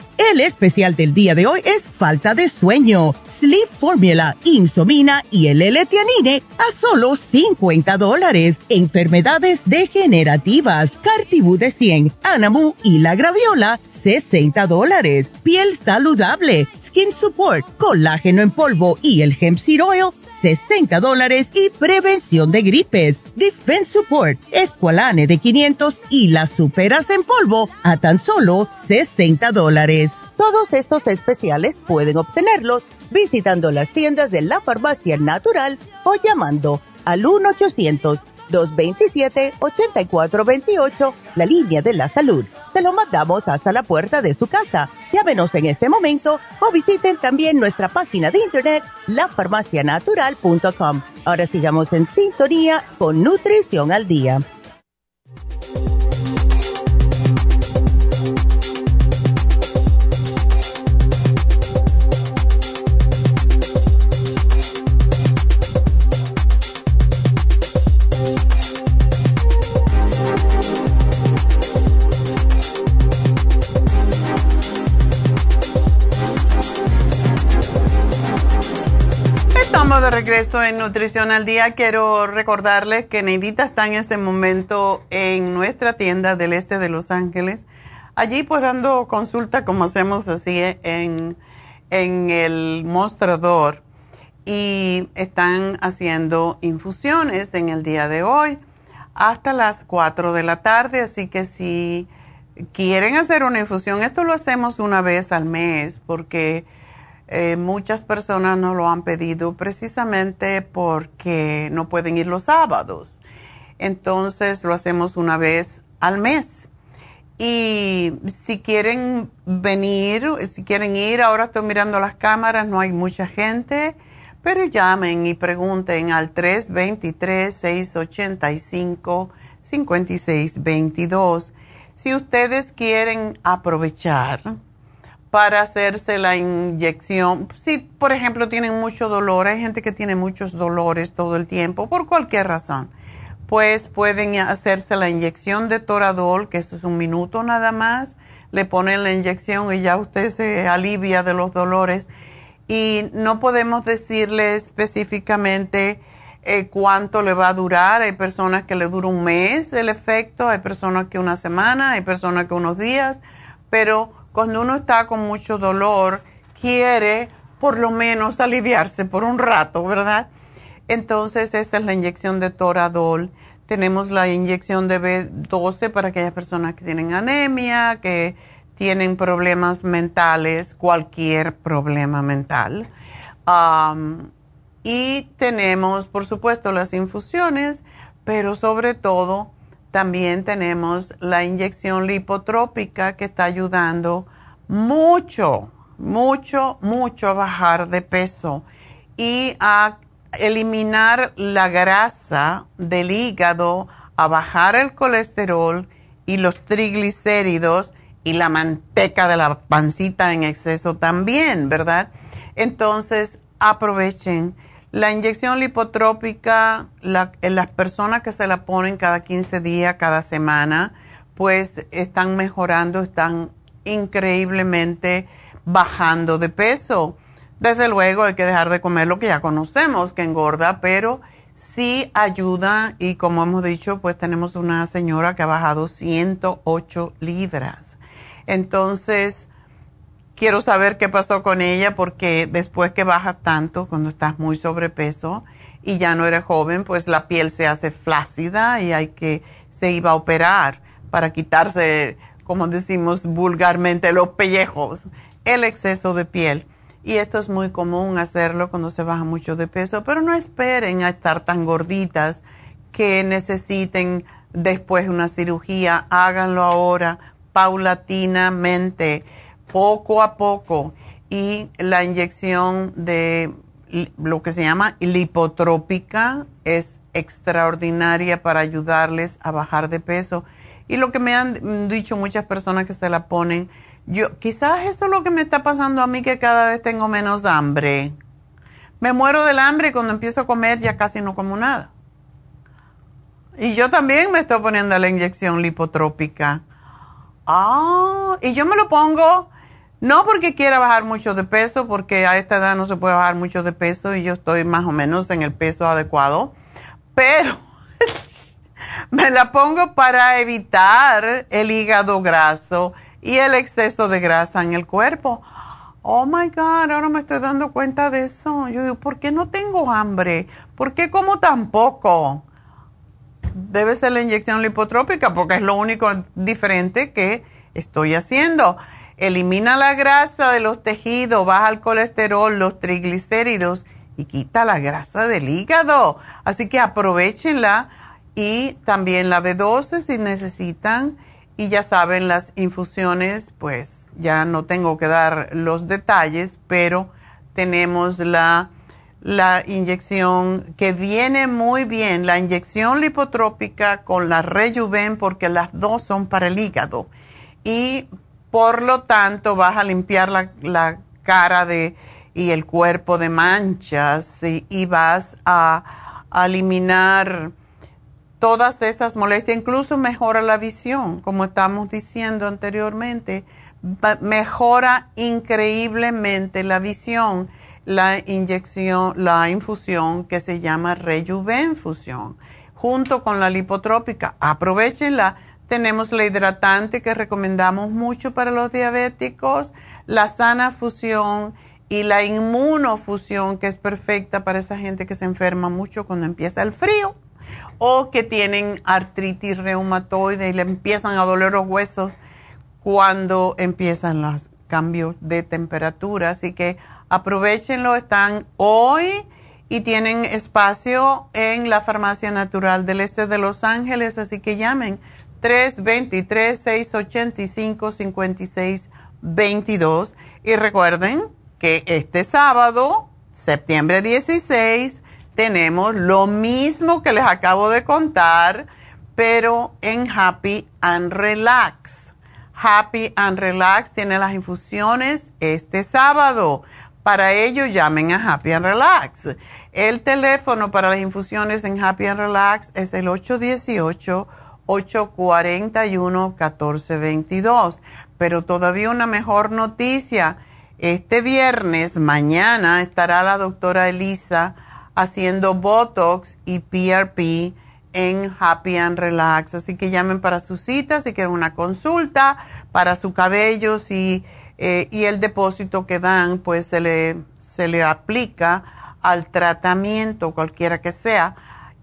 El especial del día de hoy es falta de sueño, Sleep Formula, Insomina y el L-Tianine a solo 50 dólares. Enfermedades degenerativas, Cartibú de 100, Anamu y la Graviola, 60 dólares. Piel saludable, Skin Support, colágeno en polvo y el Hemp Seed Oil, 60 dólares y prevención de gripes, Defense Support, Esqualane de 500 y las superas en polvo a tan solo 60 dólares. Todos estos especiales pueden obtenerlos visitando las tiendas de la farmacia natural o llamando al 1 800 227-8428, la línea de la salud. Se lo mandamos hasta la puerta de su casa. Llámenos en este momento o visiten también nuestra página de internet, lafarmacianatural.com. Ahora sigamos en sintonía con Nutrición al Día. Regreso en Nutrición al Día. Quiero recordarles que Neidita está en este momento en nuestra tienda del este de Los Ángeles. Allí pues dando consulta como hacemos así en, en el mostrador. Y están haciendo infusiones en el día de hoy hasta las 4 de la tarde. Así que si quieren hacer una infusión, esto lo hacemos una vez al mes porque eh, muchas personas nos lo han pedido precisamente porque no pueden ir los sábados. Entonces lo hacemos una vez al mes. Y si quieren venir, si quieren ir, ahora estoy mirando las cámaras, no hay mucha gente, pero llamen y pregunten al 323-685-5622. Si ustedes quieren aprovechar para hacerse la inyección, si por ejemplo tienen mucho dolor, hay gente que tiene muchos dolores todo el tiempo, por cualquier razón pues pueden hacerse la inyección de Toradol, que eso es un minuto nada más. Le ponen la inyección y ya usted se alivia de los dolores. Y no podemos decirle específicamente eh, cuánto le va a durar. Hay personas que le dura un mes el efecto, hay personas que una semana, hay personas que unos días. Pero cuando uno está con mucho dolor, quiere por lo menos aliviarse por un rato, ¿verdad? Entonces, esa es la inyección de Toradol. Tenemos la inyección de B12 para aquellas personas que tienen anemia, que tienen problemas mentales, cualquier problema mental. y tenemos, por supuesto, las infusiones, pero sobre todo también tenemos la inyección lipotrópica que está ayudando mucho, mucho, mucho a bajar de peso y a eliminar la grasa del hígado, a bajar el colesterol y los triglicéridos y la manteca de la pancita en exceso también, ¿verdad? Entonces, aprovechen. La inyección lipotrópica, las personas que se la ponen cada 15 días, cada semana, pues están mejorando, están increíblemente bajando de peso. Desde luego hay que dejar de comer lo que ya conocemos, que engorda, pero sí ayuda y como hemos dicho, pues tenemos una señora que ha bajado 108 libras. Entonces, quiero saber qué pasó con ella porque después que bajas tanto, cuando estás muy sobrepeso y ya no eres joven, pues la piel se hace flácida y hay que, se iba a operar para quitarse, como decimos vulgarmente, los pellejos, el exceso de piel. Y esto es muy común hacerlo cuando se baja mucho de peso, pero no esperen a estar tan gorditas que necesiten después una cirugía. Háganlo ahora, paulatinamente, poco a poco. Y la inyección de lo que se llama lipotrópica es extraordinaria para ayudarles a bajar de peso. Y lo que me han dicho muchas personas que se la ponen, yo, quizás eso es lo que me está pasando a mí, que cada vez tengo menos hambre. Me muero del hambre y cuando empiezo a comer ya casi no como nada. Y yo también me estoy poniendo la inyección lipotrópica. Ah, y yo me lo pongo no porque quiera bajar mucho de peso, porque a esta edad no se puede bajar mucho de peso y yo estoy más o menos en el peso adecuado, pero me la pongo para evitar el hígado graso y el exceso de grasa en el cuerpo. Oh my God, ahora me estoy dando cuenta de eso. Yo digo, ¿por qué no tengo hambre? ¿Por qué como tan poco? Debe ser la inyección lipotrópica porque es lo único diferente que estoy haciendo. Elimina la grasa de los tejidos, baja el colesterol, los triglicéridos y quita la grasa del hígado. Así que aprovechenla y también la B12 si necesitan y ya saben, las infusiones, pues ya no tengo que dar los detalles, pero tenemos la, la inyección que viene muy bien, la inyección lipotrópica con la Rejuven, porque las dos son para el hígado. Y por lo tanto vas a limpiar la, cara de, y el cuerpo de manchas y, y vas a, a eliminar todas esas molestias, incluso mejora la visión, como estamos diciendo anteriormente, mejora increíblemente la visión, la inyección, la infusión que se llama Rejuvenfusión, junto con la lipotrópica. Aprovechenla. Tenemos la hidratante que recomendamos mucho para los diabéticos, la sana fusión y la inmunofusión que es perfecta para esa gente que se enferma mucho cuando empieza el frío o que tienen artritis reumatoide y le empiezan a doler los huesos cuando empiezan los cambios de temperatura. Así que aprovechenlo, están hoy y tienen espacio en la Farmacia Natural del Este de Los Ángeles, así que llamen 323-685-5622 y recuerden que este sábado, septiembre 16, tenemos lo mismo que les acabo de contar, pero en Happy and Relax. Happy and Relax tiene las infusiones este sábado. Para ello llamen a Happy and Relax. El teléfono para las infusiones en Happy and Relax es el 818-841-1422. Pero todavía una mejor noticia. Este viernes, mañana, estará la doctora Elisa haciendo Botox y PRP en Happy and Relax. Así que llamen para su cita si quieren una consulta para su cabello si, eh, y el depósito que dan, pues se le, se le aplica al tratamiento, cualquiera que sea.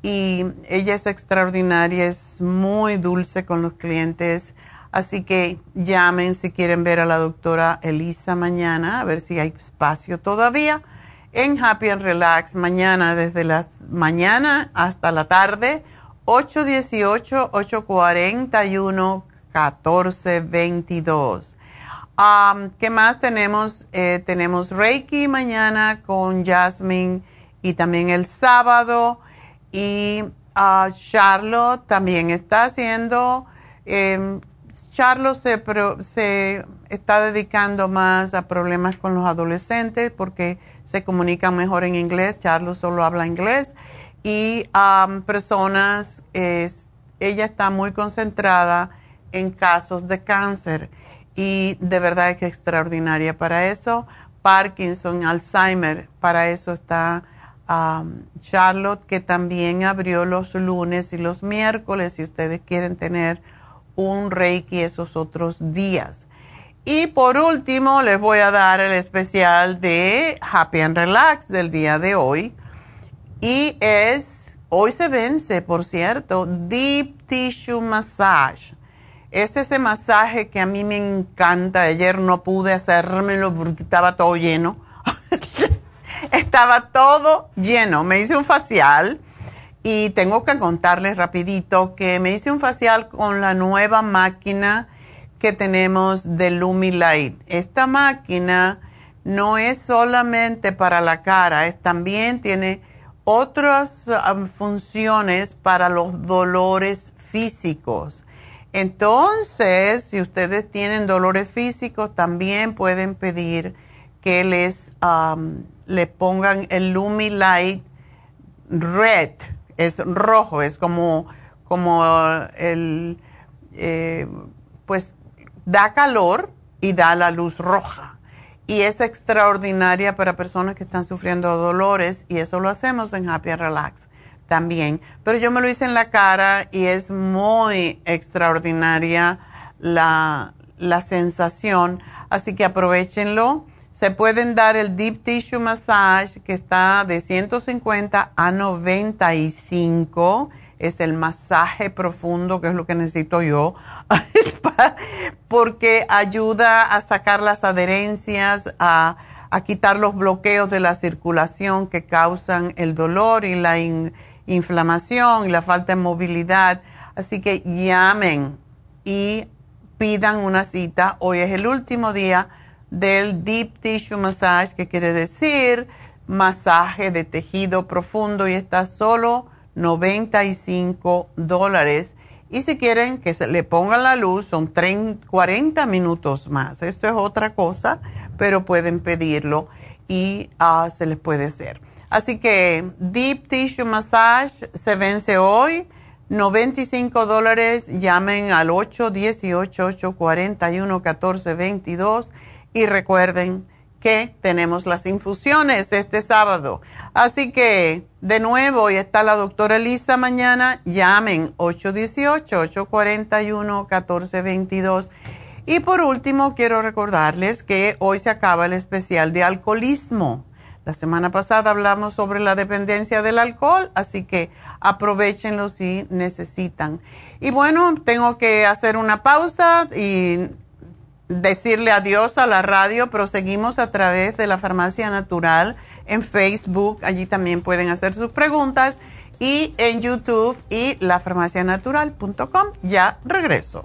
Y ella es extraordinaria, es muy dulce con los clientes. Así que llamen si quieren ver a la doctora Elisa mañana, a ver si hay espacio todavía en Happy and Relax mañana desde la mañana hasta la tarde 818-841-1422. ¿Qué más tenemos? Eh, tenemos Reiki mañana con Jasmine y también el sábado. Y uh, Charlotte también está haciendo, eh, Charlotte se, se está dedicando más a problemas con los adolescentes porque se comunican mejor en inglés. Charlotte solo habla inglés y personas, ella está muy concentrada en casos de cáncer y de verdad que extraordinaria para eso. Parkinson, Alzheimer, para eso está Charlotte, que también abrió los lunes y los miércoles si ustedes quieren tener un Reiki esos otros días. Y por último, les voy a dar el especial de Happy and Relax del día de hoy y es, hoy se vence, por cierto, Deep Tissue Massage. Es ese masaje que a mí me encanta. Ayer no pude hacérmelo porque estaba todo lleno. estaba todo lleno. Me hice un facial y tengo que contarles rapidito que me hice un facial con la nueva máquina que tenemos de Lumilight. Esta máquina no es solamente para la cara, es también tiene otras funciones para los dolores físicos. Entonces, si ustedes tienen dolores físicos, también pueden pedir que les le pongan el Lumilight Red, es rojo, es como, como el, eh, pues da calor y da la luz roja y es extraordinaria para personas que están sufriendo dolores y eso lo hacemos en Happy Relax también. Pero yo me lo hice en la cara y es muy extraordinaria la, la sensación, así que aprovechenlo. Se pueden dar el Deep Tissue Massage que está de 150 a 95 es el masaje profundo, que es lo que necesito yo, porque ayuda a sacar las adherencias, a, quitar los bloqueos de la circulación que causan el dolor y la inflamación y la falta de movilidad. Así que llamen y pidan una cita. Hoy es el último día del Deep Tissue Massage, que quiere decir masaje de tejido profundo y está solo 95 dólares. Y si quieren que se le pongan la luz, son 30, 40 minutos más. Esto es otra cosa, pero pueden pedirlo y ah, se les puede hacer. Así que Deep Tissue Massage se vence hoy. 95 dólares. Llamen al 818-841-1422 y recuerden que tenemos las infusiones este sábado. Así que, de nuevo, hoy está la doctora Elisa mañana. Llamen 818-841-1422. Y por último, quiero recordarles que hoy se acaba el especial de alcoholismo. La semana pasada hablamos sobre la dependencia del alcohol, así que aprovechenlo si necesitan. Y bueno, tengo que hacer una pausa y decirle adiós a la radio, pero seguimos a través de la Farmacia Natural en Facebook. Allí también pueden hacer sus preguntas. Y en YouTube y lafarmacianatural.com. Ya regreso.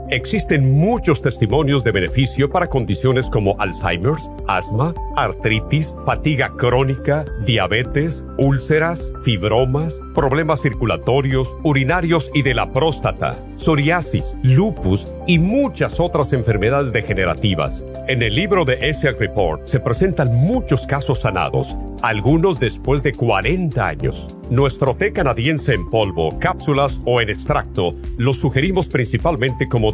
existen muchos testimonios de beneficio para condiciones como Alzheimer's, asma, artritis, fatiga crónica, diabetes, úlceras, fibromas, problemas circulatorios, urinarios y de la próstata, psoriasis, lupus y muchas otras enfermedades degenerativas. En el libro de ESIAC Report se presentan muchos casos sanados, algunos después de 40 años. Nuestro té canadiense en polvo, cápsulas o en extracto lo sugerimos principalmente como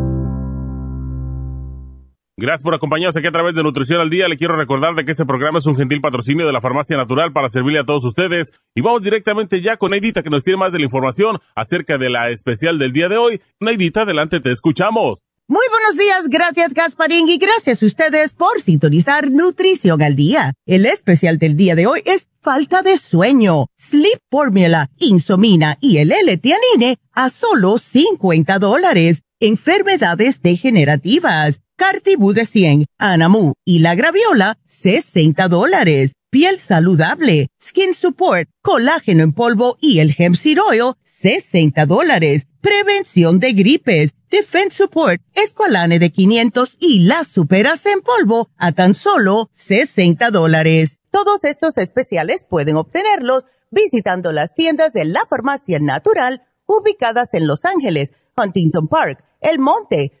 Gracias por acompañarnos aquí a través de Nutrición al Día. Le quiero recordar de que este programa es un gentil patrocinio de la Farmacia Natural para servirle a todos ustedes. Y vamos directamente ya con Neidita que nos tiene más de la información acerca de la especial del día de hoy. Neidita, adelante, te escuchamos. Muy buenos días, gracias Gasparín y gracias a ustedes por sintonizar Nutrición al Día. El especial del día de hoy es falta de sueño, Sleep Formula, Insomina y el L-Tianine a solo 50 dólares. Enfermedades degenerativas Cartibú de 100, Anamu y la Graviola, 60 dólares. Piel saludable, Skin Support, colágeno en polvo y el Hemp Seed Oil, 60 dólares. Prevención de gripes, Defense Support, Esqualane de 500 y las superas en polvo a tan solo 60 dólares. Todos estos especiales pueden obtenerlos visitando las tiendas de la farmacia natural ubicadas en Los Ángeles, Huntington Park, El Monte,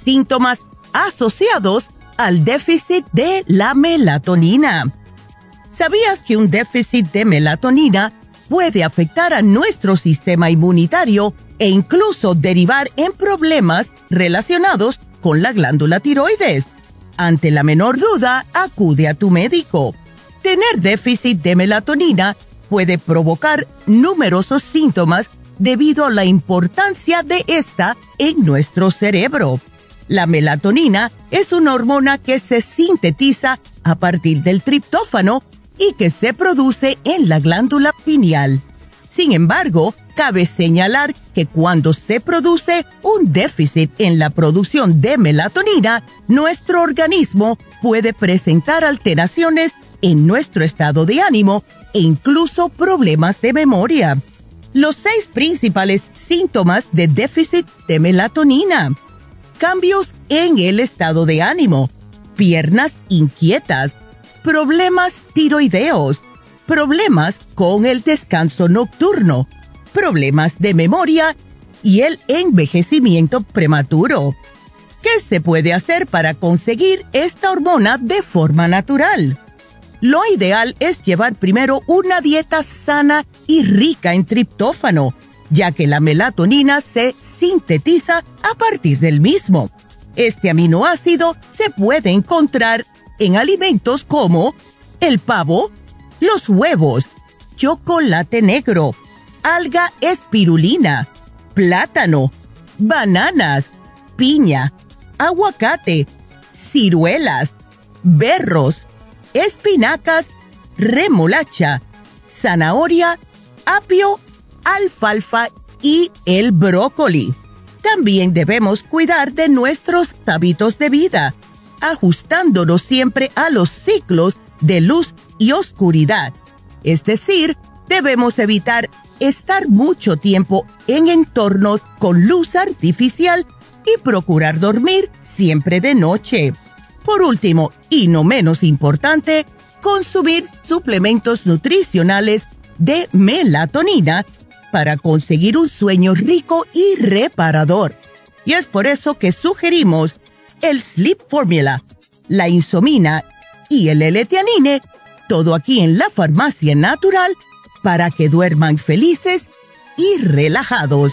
Síntomas asociados al déficit de la melatonina. ¿Sabías que un déficit de melatonina puede afectar a nuestro sistema inmunitario e incluso derivar en problemas relacionados con la glándula tiroides? Ante la menor duda, acude a tu médico. Tener déficit de melatonina puede provocar numerosos síntomas debido a la importancia de esta en nuestro cerebro. La melatonina es una hormona que se sintetiza a partir del triptófano y que se produce en la glándula pineal. Sin embargo, cabe señalar que cuando se produce un déficit en la producción de melatonina, nuestro organismo puede presentar alteraciones en nuestro estado de ánimo e incluso problemas de memoria. Los seis principales síntomas de déficit de melatonina cambios en el estado de ánimo, piernas inquietas, problemas tiroideos, problemas con el descanso nocturno, problemas de memoria y el envejecimiento prematuro. ¿Qué ¿Qué se puede hacer para conseguir esta hormona de forma natural? Lo ideal es llevar primero una dieta sana y rica en triptófano, ya que la melatonina se sintetiza a partir del mismo. Este aminoácido se puede encontrar en alimentos como el pavo, los huevos, chocolate negro, alga espirulina, plátano, bananas, piña, aguacate, ciruelas, berros, espinacas, remolacha, zanahoria, apio, alfalfa y el brócoli. También debemos cuidar de nuestros hábitos de vida, ajustándonos siempre a los ciclos de luz y oscuridad. Es decir, debemos evitar estar mucho tiempo en entornos con luz artificial y procurar dormir siempre de noche. Por último, y no menos importante, consumir suplementos nutricionales de melatonina para conseguir un sueño rico y reparador. Y es por eso que sugerimos el Sleep Formula, la insomina y el l todo aquí en la farmacia natural para que duerman felices y relajados.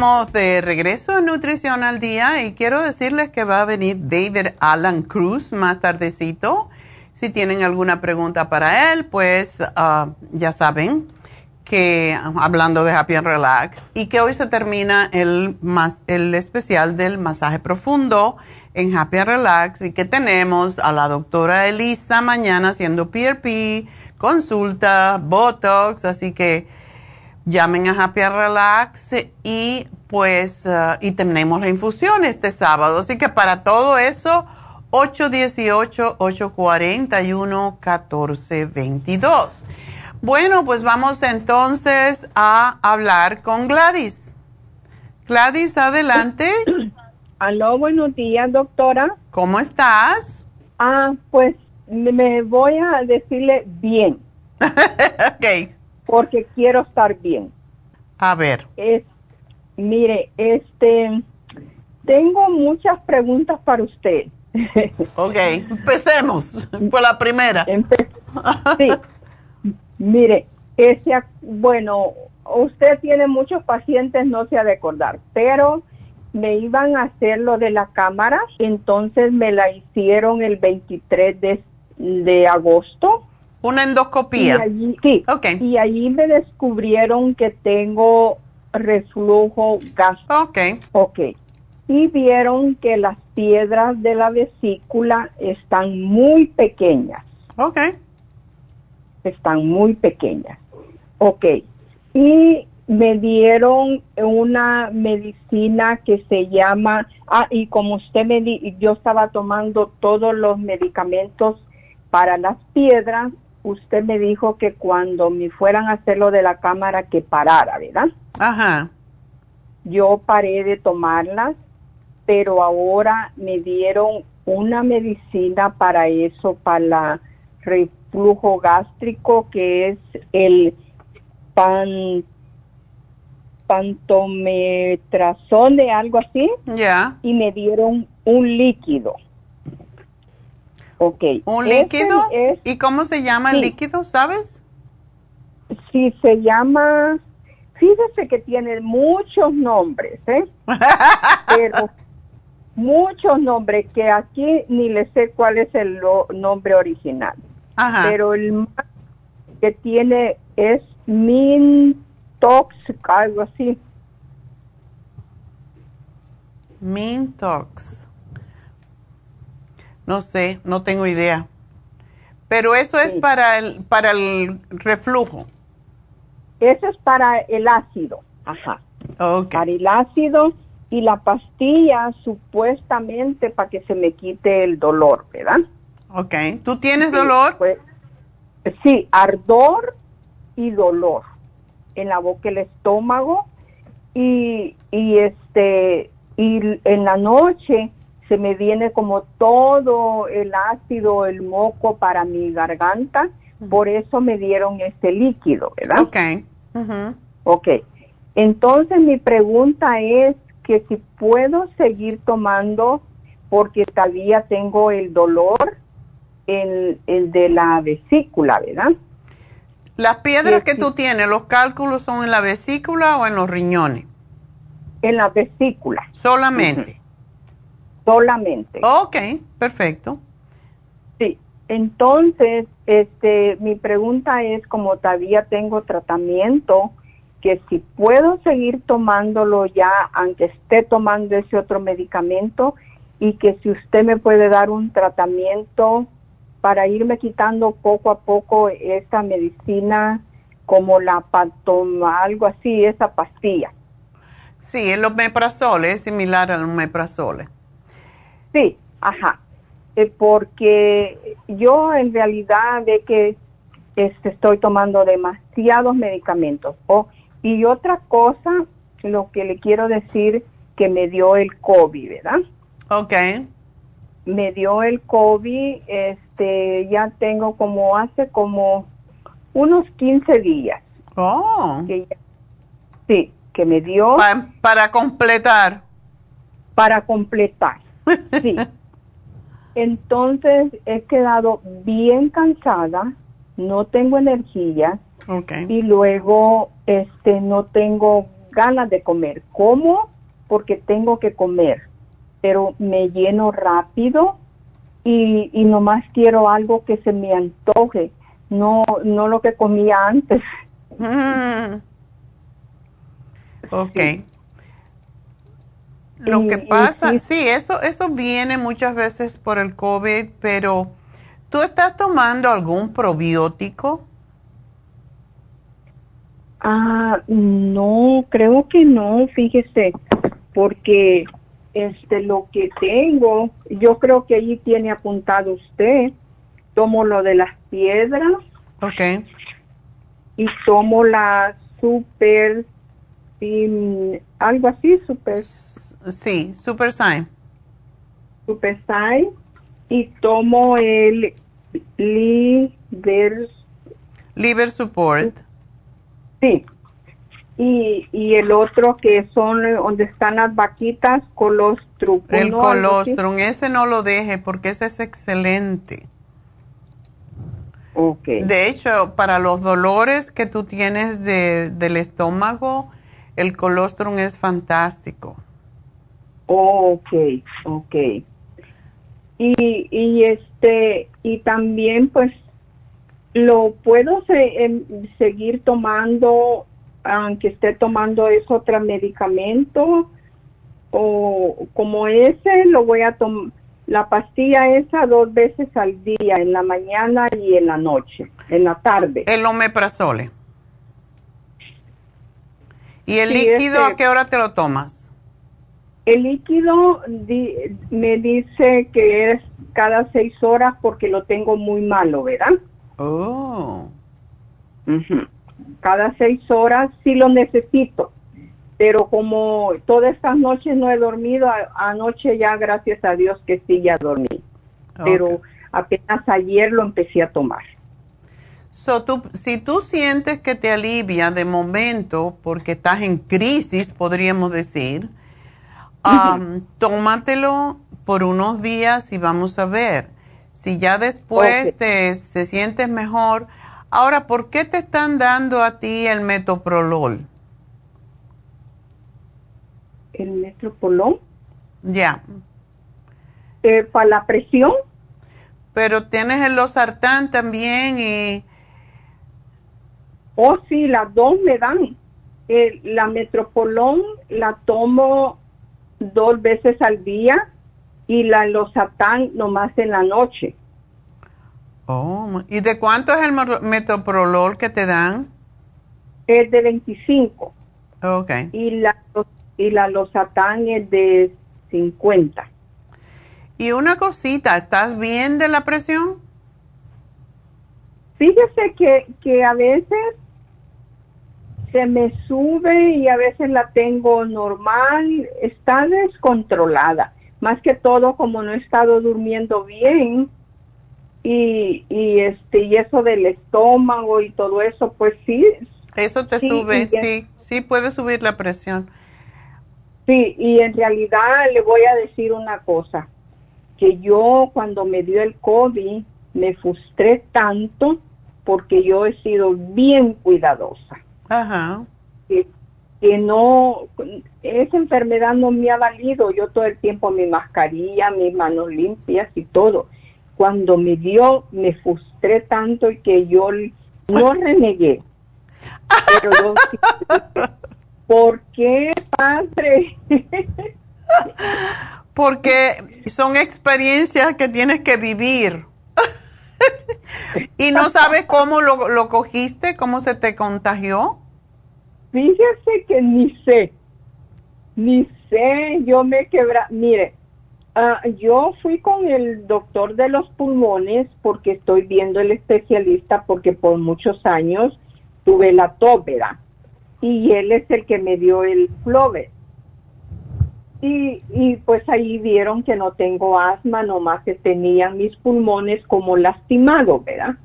De regreso en Nutrición al Día y quiero decirles que va a venir David Alan Cruz más tardecito. Si tienen alguna pregunta para él, pues ah, ya saben que hablando de Happy and Relax y que hoy se termina el, el especial del masaje profundo en Happy and Relax y que tenemos a la doctora Elisa mañana haciendo PRP, consulta, Botox, así que llamen a Happy Relax y pues uh, y tenemos la infusión este sábado. Así que para todo eso, 818-841-1422. Bueno, pues vamos entonces a hablar con Gladys. Gladys, adelante. Aló, buenos días, doctora. ¿Cómo estás? Ah, pues me voy a decirle bien. ok porque quiero estar bien. A ver. Es, mire, este, tengo muchas preguntas para usted. ok, empecemos por la primera. sí. Mire, ese, bueno, usted tiene muchos pacientes, no se ha de acordar, pero me iban a hacer lo de la cámara, entonces me la hicieron el 23 de, de agosto una endoscopía. Y allí, sí. Y allí me descubrieron que tengo reflujo gástrico. Ok. Ok. Y vieron que las piedras de la vesícula están muy pequeñas. Ok. Están muy pequeñas. Ok. Y me dieron una medicina que se llama, ah, y como usted me di, yo estaba tomando todos los medicamentos para las piedras usted me dijo que cuando me fueran a hacer lo de la cámara que parara, ¿verdad? Ajá. Yo paré de tomarlas, pero ahora me dieron una medicina para eso, para el reflujo gástrico, que es el pan, pantometrazole, algo así. Ya. Y me dieron un líquido. Ok. ¿Un líquido? es- ¿Y cómo se llama el líquido, sabes? Sí, se llama, fíjese que tiene muchos nombres, ¿eh? Pero muchos nombres que aquí ni le sé cuál es el lo- nombre original. Ajá. Pero el más que tiene es Mintox, algo así. Mintox. No sé, no tengo idea. Pero eso es Sí. para el para el reflujo. Ese es para el ácido, ajá. Ok. Para el ácido y la pastilla supuestamente para que se me quite el dolor, ¿verdad? Ok. ¿Tú tienes Sí, dolor? pues, sí, ardor y dolor en la boca, el estómago y, y este y en la noche se me viene como todo el ácido, el moco para mi garganta, por eso me dieron este líquido, ¿verdad? Ok. Ok. Entonces mi pregunta es que si puedo seguir tomando porque todavía tengo el dolor el, el de la vesícula, ¿verdad? Las piedras que tú tienes, ¿los cálculos son en la vesícula o en los riñones? En la vesícula Solamente. Solamente. Ok, perfecto. Sí. Entonces, este, mi pregunta es como todavía tengo tratamiento, que si puedo seguir tomándolo ya, aunque esté tomando ese otro medicamento, y que si usted me puede dar un tratamiento para irme quitando poco a poco esta medicina, como la patoma, algo así, esa pastilla. Sí, el omeprazole es similar al omeprazole. Sí, ajá. Eh, porque yo en realidad de que este, estoy tomando demasiados medicamentos. Oh, y otra cosa, lo que le quiero decir, que me dio el COVID, ¿verdad? Ok. Me dio el COVID, este, ya tengo como hace como unos 15 días. Oh. Que ya- sí, que me dio Pa- para completar. para completar. Sí. Entonces he quedado bien cansada, no tengo energía Ok. y luego este no tengo ganas de comer. Como porque tengo que comer, pero me lleno rápido y, y nomás quiero algo que se me antoje, no no lo que comía antes. Mm. Ok. Sí. Lo Y- que pasa, sí- sí, eso, eso viene muchas veces por el COVID, pero ¿tú estás tomando algún probiótico? Ah, no, creo que no, fíjese, porque este lo que tengo, yo creo que ahí tiene apuntado usted, tomo lo de las piedras Ok. y tomo la super, sin- algo así, super, Sí, Super Sign. super Sai, y tomo el liver, Liver Support. sí, y, y el otro que son donde están las vaquitas, colostrum. El colostrum, ese no lo deje porque ese es excelente. Ok. De hecho, para los dolores que tú tienes de, del estómago, el colostrum es fantástico. Ok, ok. Y, y este, y también pues lo puedo se- em, seguir tomando, aunque esté tomando ese otro medicamento, o como ese lo voy a tomar, la pastilla esa dos veces al día, en la mañana y en la noche, en la tarde. El omeprazole. ¿Y el Sí, líquido este- a qué hora te lo tomas? El líquido di- me dice que es cada seis horas porque lo tengo muy malo, ¿verdad? Oh. Cada seis horas sí lo necesito, pero como todas estas noches no he dormido, anoche ya gracias a Dios que sí ya dormí. Pero apenas ayer lo empecé a tomar. So, tú, si tú sientes que te alivia de momento, porque estás en crisis, podríamos decir, um, tómatelo por unos días y vamos a ver. Si ya después te, se sientes mejor. Ahora, ¿por qué te están dando a ti el metoprolol? ¿El metoprolol? Ya. Eh, ¿Para la presión? Pero tienes el losartán también y... Oh, sí, las dos me dan. la metropolón la tomo dos veces al día y la losatán nomás en la noche. Oh, ¿y de cuánto es el metoprolol que te dan? Es de 25. Ok. Y la, y la losatán es de 50. Y una cosita, ¿estás bien de la presión? Fíjese que, que a veces se me sube y a veces la tengo normal, está descontrolada. Más que todo como no he estado durmiendo bien y, y este y eso del estómago y todo eso, pues sí. Eso te sube, sí, sí puede subir la presión. Sí, y en realidad le voy a decir una cosa que yo cuando me dio el COVID me frustré tanto porque yo he sido bien cuidadosa. Ajá. Que, no, esa enfermedad no me ha valido. Yo todo el tiempo mi mascarilla, mis manos limpias y todo. Cuando me dio, me frustré tanto y que yo no renegué. Pero yo, ¿por qué, padre? porque son experiencias que tienes que vivir. ¿Y no sabes cómo lo, cogiste? ¿Cómo se te contagió? Fíjese que ni sé, ni sé, yo me quebra, mire, ah, yo fui con el doctor de los pulmones porque estoy viendo el especialista porque por muchos años tuve la tópera y él es el que me dio el Flovet. Y, y pues ahí vieron que no tengo asma, nomás que tenían mis pulmones como lastimados, ¿verdad?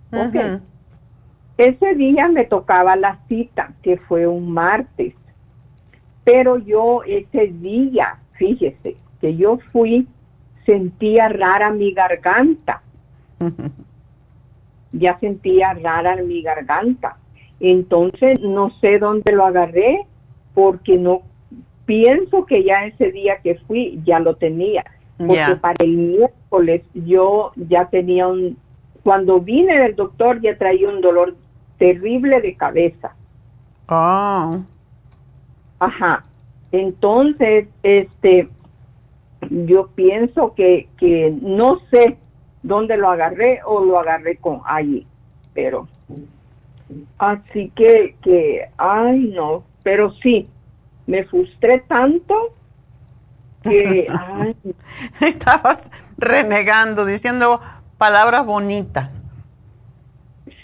Ese día me tocaba la cita, que fue un martes, pero yo ese día, fíjese, que yo fui, sentía rara mi garganta. ya sentía rara mi garganta. Entonces no sé dónde lo agarré porque no pienso que ya ese día que fui ya lo tenía, porque para el miércoles yo ya tenía un, cuando vine del doctor ya traía un dolor terrible de cabeza. Oh. Ajá. Entonces, este, yo pienso que, que no sé dónde lo agarré o lo agarré con allí, pero así que, que, ay no, pero sí, me frustré tanto que estabas renegando, diciendo palabras bonitas.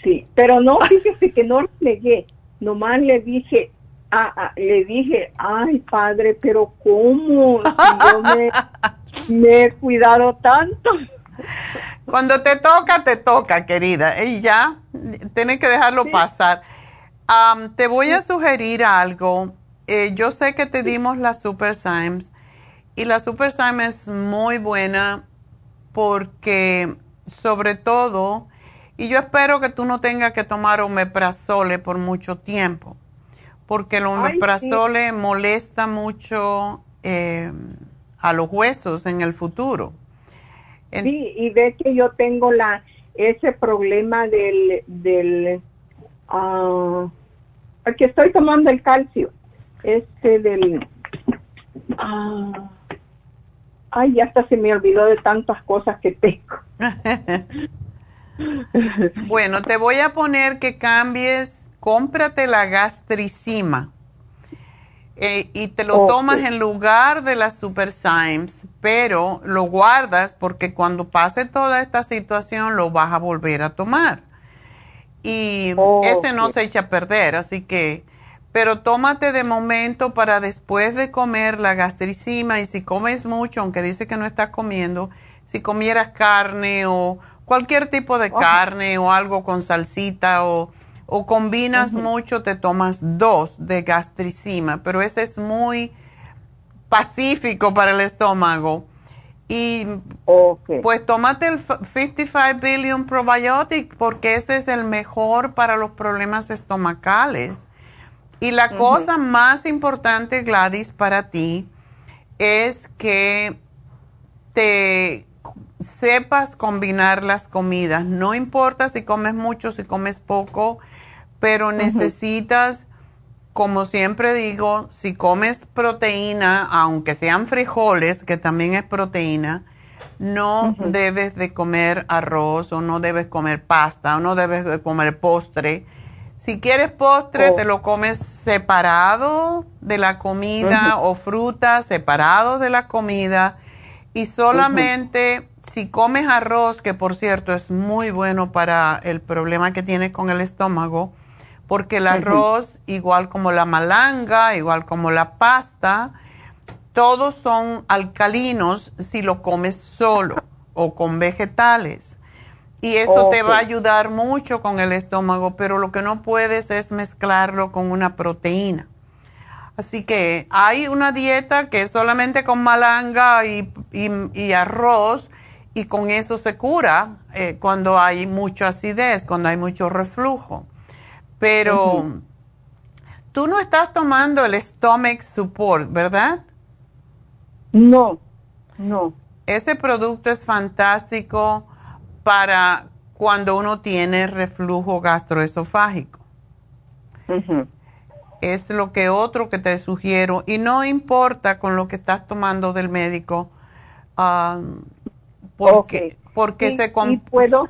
Sí, pero no, fíjese que no renegué, nomás le dije, ah, ah, le dije, ay padre, pero ¿cómo? yo me, he cuidado tanto. Cuando te toca, te toca, querida, y ya, tienes que dejarlo pasar. te voy a sugerir algo eh, yo sé que te dimos la Super Symes y la Super Symes es muy buena porque sobre todo, y yo espero que tú no tengas que tomar omeprazole por mucho tiempo, porque el omeprazole molesta mucho eh, a los huesos en el futuro. sí, y ve que yo tengo la ese problema del, del uh, que estoy tomando el calcio este del... Ah, ay, hasta se me olvidó de tantas cosas que tengo. bueno, te voy a poner que cambies, cómprate la gastricima. Eh, y te lo tomas en lugar de la Super Symes, pero lo guardas porque cuando pase toda esta situación lo vas a volver a tomar. Y ese no se echa a perder, así que pero tómate de momento para después de comer la gastricima y si comes mucho, aunque dice que no estás comiendo, si comieras carne o cualquier tipo de carne o algo con salsita o, o combinas mucho, te tomas dos de gastricima, pero ese es muy pacífico para el estómago. Y pues tómate el 55 Billion Probiotic porque ese es el mejor para los problemas estomacales. Y la cosa más importante, Gladys, para ti es que te sepas combinar las comidas. No importa si comes mucho, si comes poco, pero necesitas, como siempre digo, si comes proteína, aunque sean frijoles, que también es proteína, no debes de comer arroz o no debes comer pasta o no debes de comer postre. Si quieres postre, te oh. lo comes separado de la comida o fruta separado de la comida y solamente si comes arroz, que por cierto es muy bueno para el problema que tienes con el estómago, porque el arroz, igual como la malanga, igual como la pasta, todos son alcalinos si lo comes solo o con vegetales. Y eso te va a ayudar mucho con el estómago, pero lo que no puedes es mezclarlo con una proteína. Así que hay una dieta que es solamente con malanga y arroz y con eso se cura eh, cuando hay mucha acidez, cuando hay mucho reflujo. Pero tú no estás tomando el stomach support, ¿verdad? No, no. Ese producto es fantástico para cuando uno tiene reflujo gastroesofágico. Es lo que otro que te sugiero. Y no importa con lo que estás tomando del médico. Ah, porque, porque se y puedo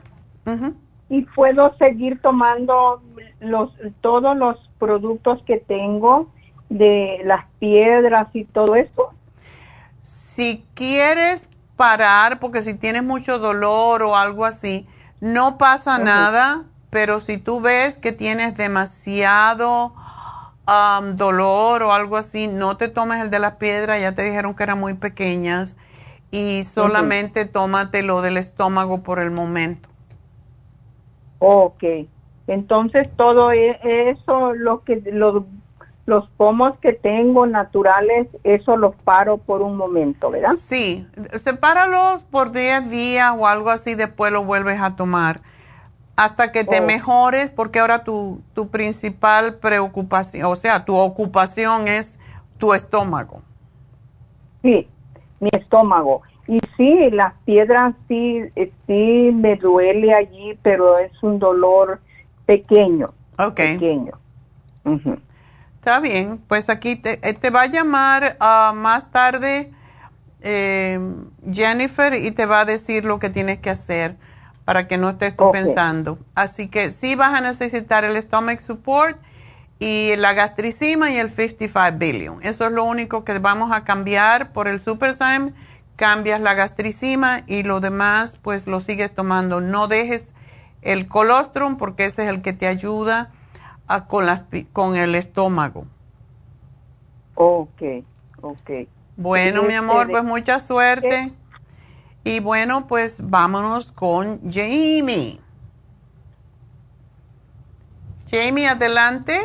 y puedo seguir tomando los todos los productos que tengo de las piedras y todo eso. Si quieres parar, porque si tienes mucho dolor o algo así, no pasa nada, pero si tú ves que tienes demasiado dolor o algo así, no te tomes el de las piedras, ya te dijeron que eran muy pequeñas y solamente tómate lo del estómago por el momento. Ok, entonces todo e, eso, lo que los, los pomos que tengo naturales, eso los paro por un momento, ¿verdad? Sí, sepáralos por 10 días o algo así, después lo vuelves a tomar hasta que te mejores, porque ahora tu, tu principal preocupación, o sea, tu ocupación es tu estómago. Sí, mi estómago. Y sí, las piedras sí, eh, sí me duele allí, pero es un dolor pequeño. Ok. Pequeño. Está bien, pues aquí te, eh, te va a llamar uh, más tarde eh, Jennifer y te va a decir lo que tienes que hacer para que no estés tú pensando. Así que sí vas a necesitar el stomach support y la gastricima y el 55 billion. Eso es lo único que vamos a cambiar por el SuperSime. Cambias la gastricima y lo demás pues lo sigues tomando. No dejes el colostrum porque ese es el que te ayuda a, con, las, con el estómago. Ok, ok. Bueno, mi amor, pues mucha suerte. Y bueno, pues vámonos con Jamie. Jamie, adelante.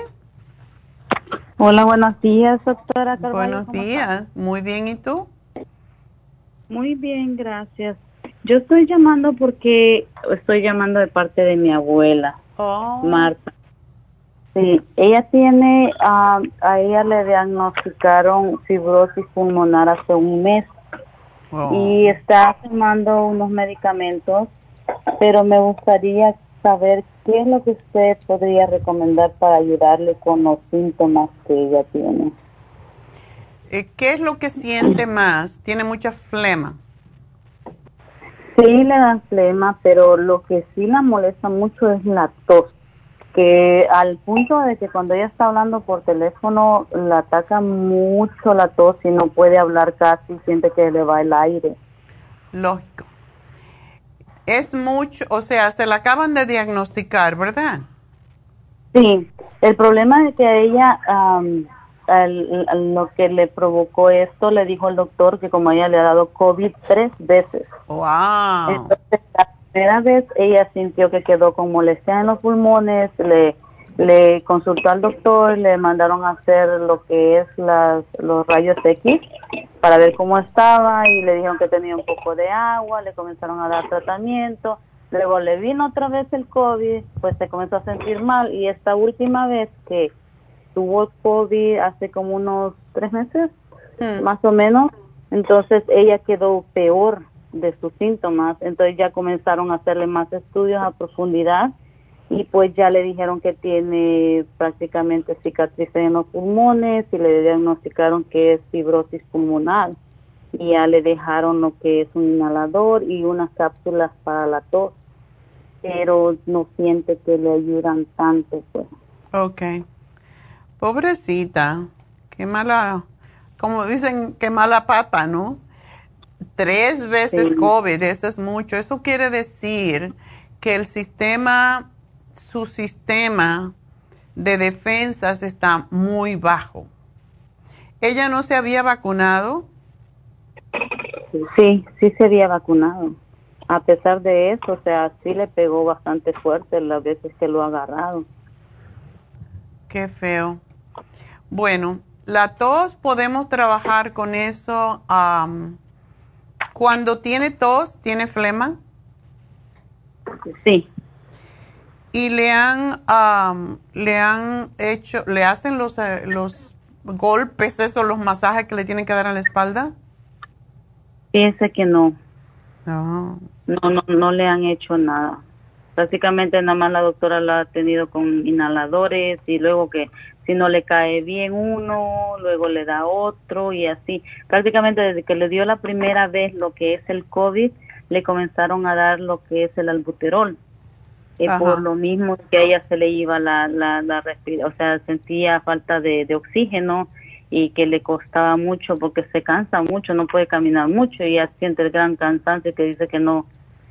Hola, buenos días, doctora. buenos días, muy bien, ¿y tú? Muy bien, gracias. Yo estoy llamando porque estoy llamando de parte de mi abuela, oh. Marta. Sí, ella tiene, a ella le diagnosticaron fibrosis pulmonar hace un mes oh. y está tomando unos medicamentos, pero me gustaría saber qué es lo que usted podría recomendar para ayudarle con los síntomas que ella tiene. Eh, ¿Qué es lo que siente más? ¿Tiene mucha flema? Sí, le dan flema, pero lo que sí la molesta mucho es la tos, que al punto de que cuando ella está hablando por teléfono la ataca mucho la tos y no puede hablar casi, siente que le va el aire. Lógico es mucho, o sea, se la acaban de diagnosticar, ¿verdad? Sí, el problema es que a ella lo que le provocó esto, le dijo el doctor que como ella le ha dado COVID tres veces. ¡Wow! Entonces, primera vez ella sintió que quedó con molestia en los pulmones, le, le consultó al doctor, le mandaron a hacer lo que es las, los rayos X para ver cómo estaba y le dijeron que tenía un poco de agua, le comenzaron a dar tratamiento, luego le vino otra vez el COVID, pues se comenzó a sentir mal y esta última vez que tuvo COVID hace como unos tres meses, hmm. más o menos. Entonces ella quedó peor de sus síntomas. Entonces ya comenzaron a hacerle más estudios a profundidad y pues ya le dijeron que tiene prácticamente cicatrices en los pulmones y le diagnosticaron que es fibrosis pulmonar y ya le dejaron lo que es un inhalador y unas cápsulas para la tos pero no siente que le ayudan tanto pues okay Pobrecita, qué mala, como dicen, qué mala pata, ¿no? Tres veces COVID, eso es mucho. Eso quiere decir que el sistema, su sistema de defensas está muy bajo. ¿Ella no se había vacunado? Sí, sí se había vacunado. A pesar de eso, o sea, sí le pegó bastante fuerte las veces que lo ha agarrado. Qué feo. Bueno, la tos podemos trabajar con eso. Cuando tiene tos, ¿tiene flema? Sí. ¿Y le han, le han hecho, le hacen los, eh, los golpes, esos, los masajes que le tienen que dar a la espalda? Piensa que no. No. No, no, no le han hecho nada. Básicamente nada más la doctora la ha tenido con inhaladores y luego que si no le cae bien uno, luego le da otro y así. Prácticamente desde que le dio la primera vez lo que es el COVID, le comenzaron a dar lo que es el albuterol. Y por lo mismo que a ella se le iba la, la, la o sea, sentía falta de, de oxígeno y que le costaba mucho porque se cansa mucho, no puede caminar mucho y ya siente el gran cansancio que dice que no,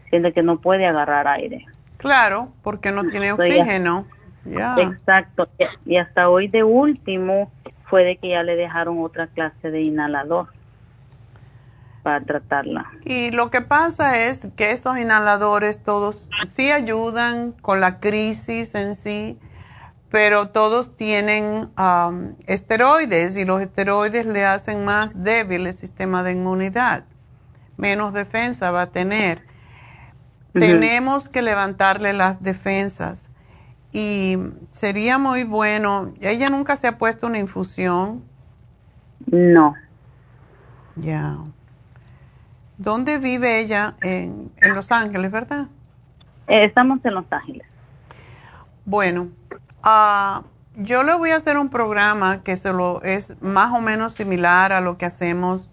siente que no puede agarrar aire. Claro, porque no tiene oxígeno. Exacto. Y hasta hoy de último fue de que ya le dejaron otra clase de inhalador para tratarla. Y lo que pasa es que esos inhaladores todos sí ayudan con la crisis en sí, pero todos tienen um, esteroides y los esteroides le hacen más débil el sistema de inmunidad. Menos defensa va a tener. Tenemos que levantarle las defensas y sería muy bueno. ¿Ella nunca se ha puesto una infusión? No. Ya. ¿Dónde vive ella? En, Los Ángeles, ¿verdad? Eh, estamos en Los Ángeles. Bueno, uh, yo le voy a hacer un programa que se lo es más o menos similar a lo que hacemos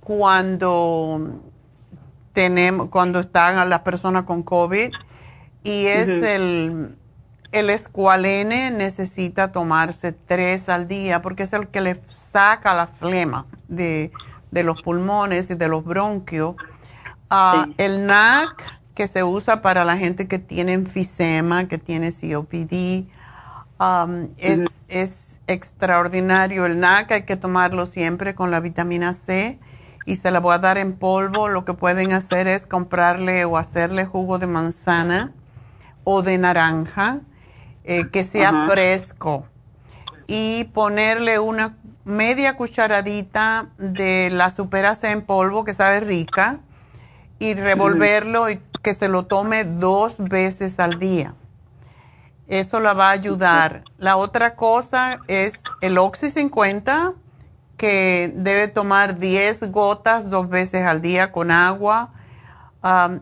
cuando tenemos cuando están las personas con COVID y es el el escualene necesita tomarse tres al día porque es el que le saca la flema de, los pulmones y de los bronquios. Ah, el NAC, que se usa para la gente que tiene enfisema, que tiene COPD, um, es, es extraordinario. El NAC hay que tomarlo siempre con la vitamina C y se la voy a dar en polvo. Lo que pueden hacer es comprarle o hacerle jugo de manzana o de naranja eh, que sea fresco y ponerle una media cucharadita de la superase en polvo que sabe rica y revolverlo y que se lo tome dos veces al día. Eso la va a ayudar. La otra cosa es el Oxy 50, que debe tomar 10 gotas dos veces al día con agua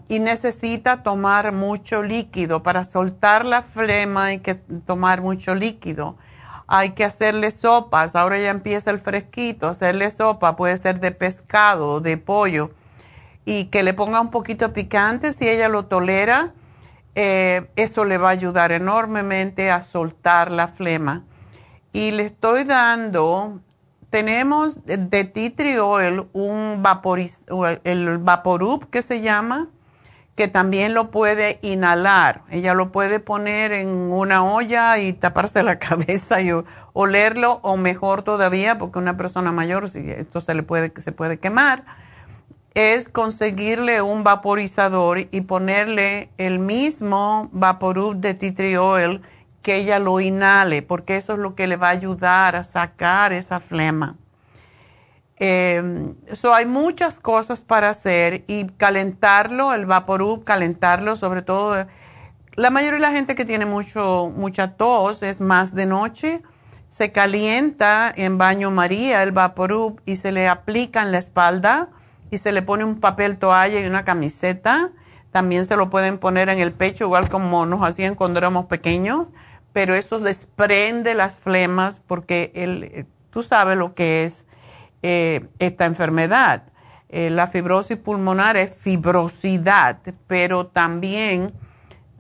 y necesita tomar mucho líquido. Para soltar la flema hay que tomar mucho líquido. Hay que hacerle sopas. Ahora ya empieza el fresquito. Hacerle sopa puede ser de pescado de pollo. Y que le ponga un poquito picante si ella lo tolera. Eh, eso le va a ayudar enormemente a soltar la flema. Y le estoy dando tenemos de tea tree oil un vaporiz, el Vaporub que se llama, que también lo puede inhalar. Ella lo puede poner en una olla y taparse la cabeza y olerlo, o mejor todavía, porque una persona mayor, esto se le puede, se puede quemar, es conseguirle un vaporizador y ponerle el mismo Vaporub de tea tree oil que ella lo inhale, porque eso es lo que le va a ayudar a sacar esa flema. Eh, hay muchas cosas para hacer y calentarlo, el Vaporub, calentarlo, sobre todo. La mayoría de la gente que tiene mucho, mucha tos es más de noche. Se calienta en baño María el Vaporub y se le aplica en la espalda y se le pone un papel toalla y una camiseta. También se lo pueden poner en el pecho, igual como nos hacían cuando éramos pequeños, pero eso desprende las flemas porque el, tú sabes lo que es eh, esta enfermedad. Eh, la fibrosis pulmonar es fibrosidad, pero también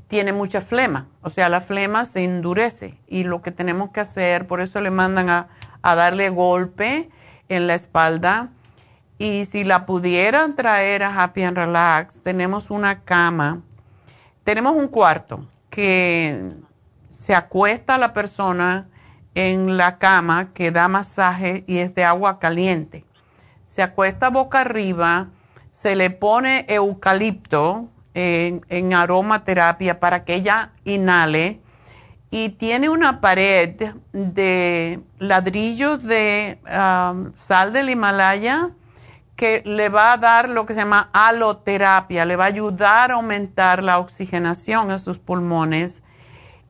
tiene mucha flema. O sea, la flema se endurece y lo que tenemos que hacer, por eso le mandan a, a darle golpe en la espalda. Y si la pudieran traer a Happy and Relax, tenemos una cama, tenemos un cuarto que se acuesta la persona en la cama que da masaje y es de agua caliente. Se acuesta boca arriba, se le pone eucalipto en, aromaterapia para que ella inhale y tiene una pared de ladrillos de um, sal del Himalaya que le va a dar lo que se llama aloterapia, le va a ayudar a aumentar la oxigenación a sus pulmones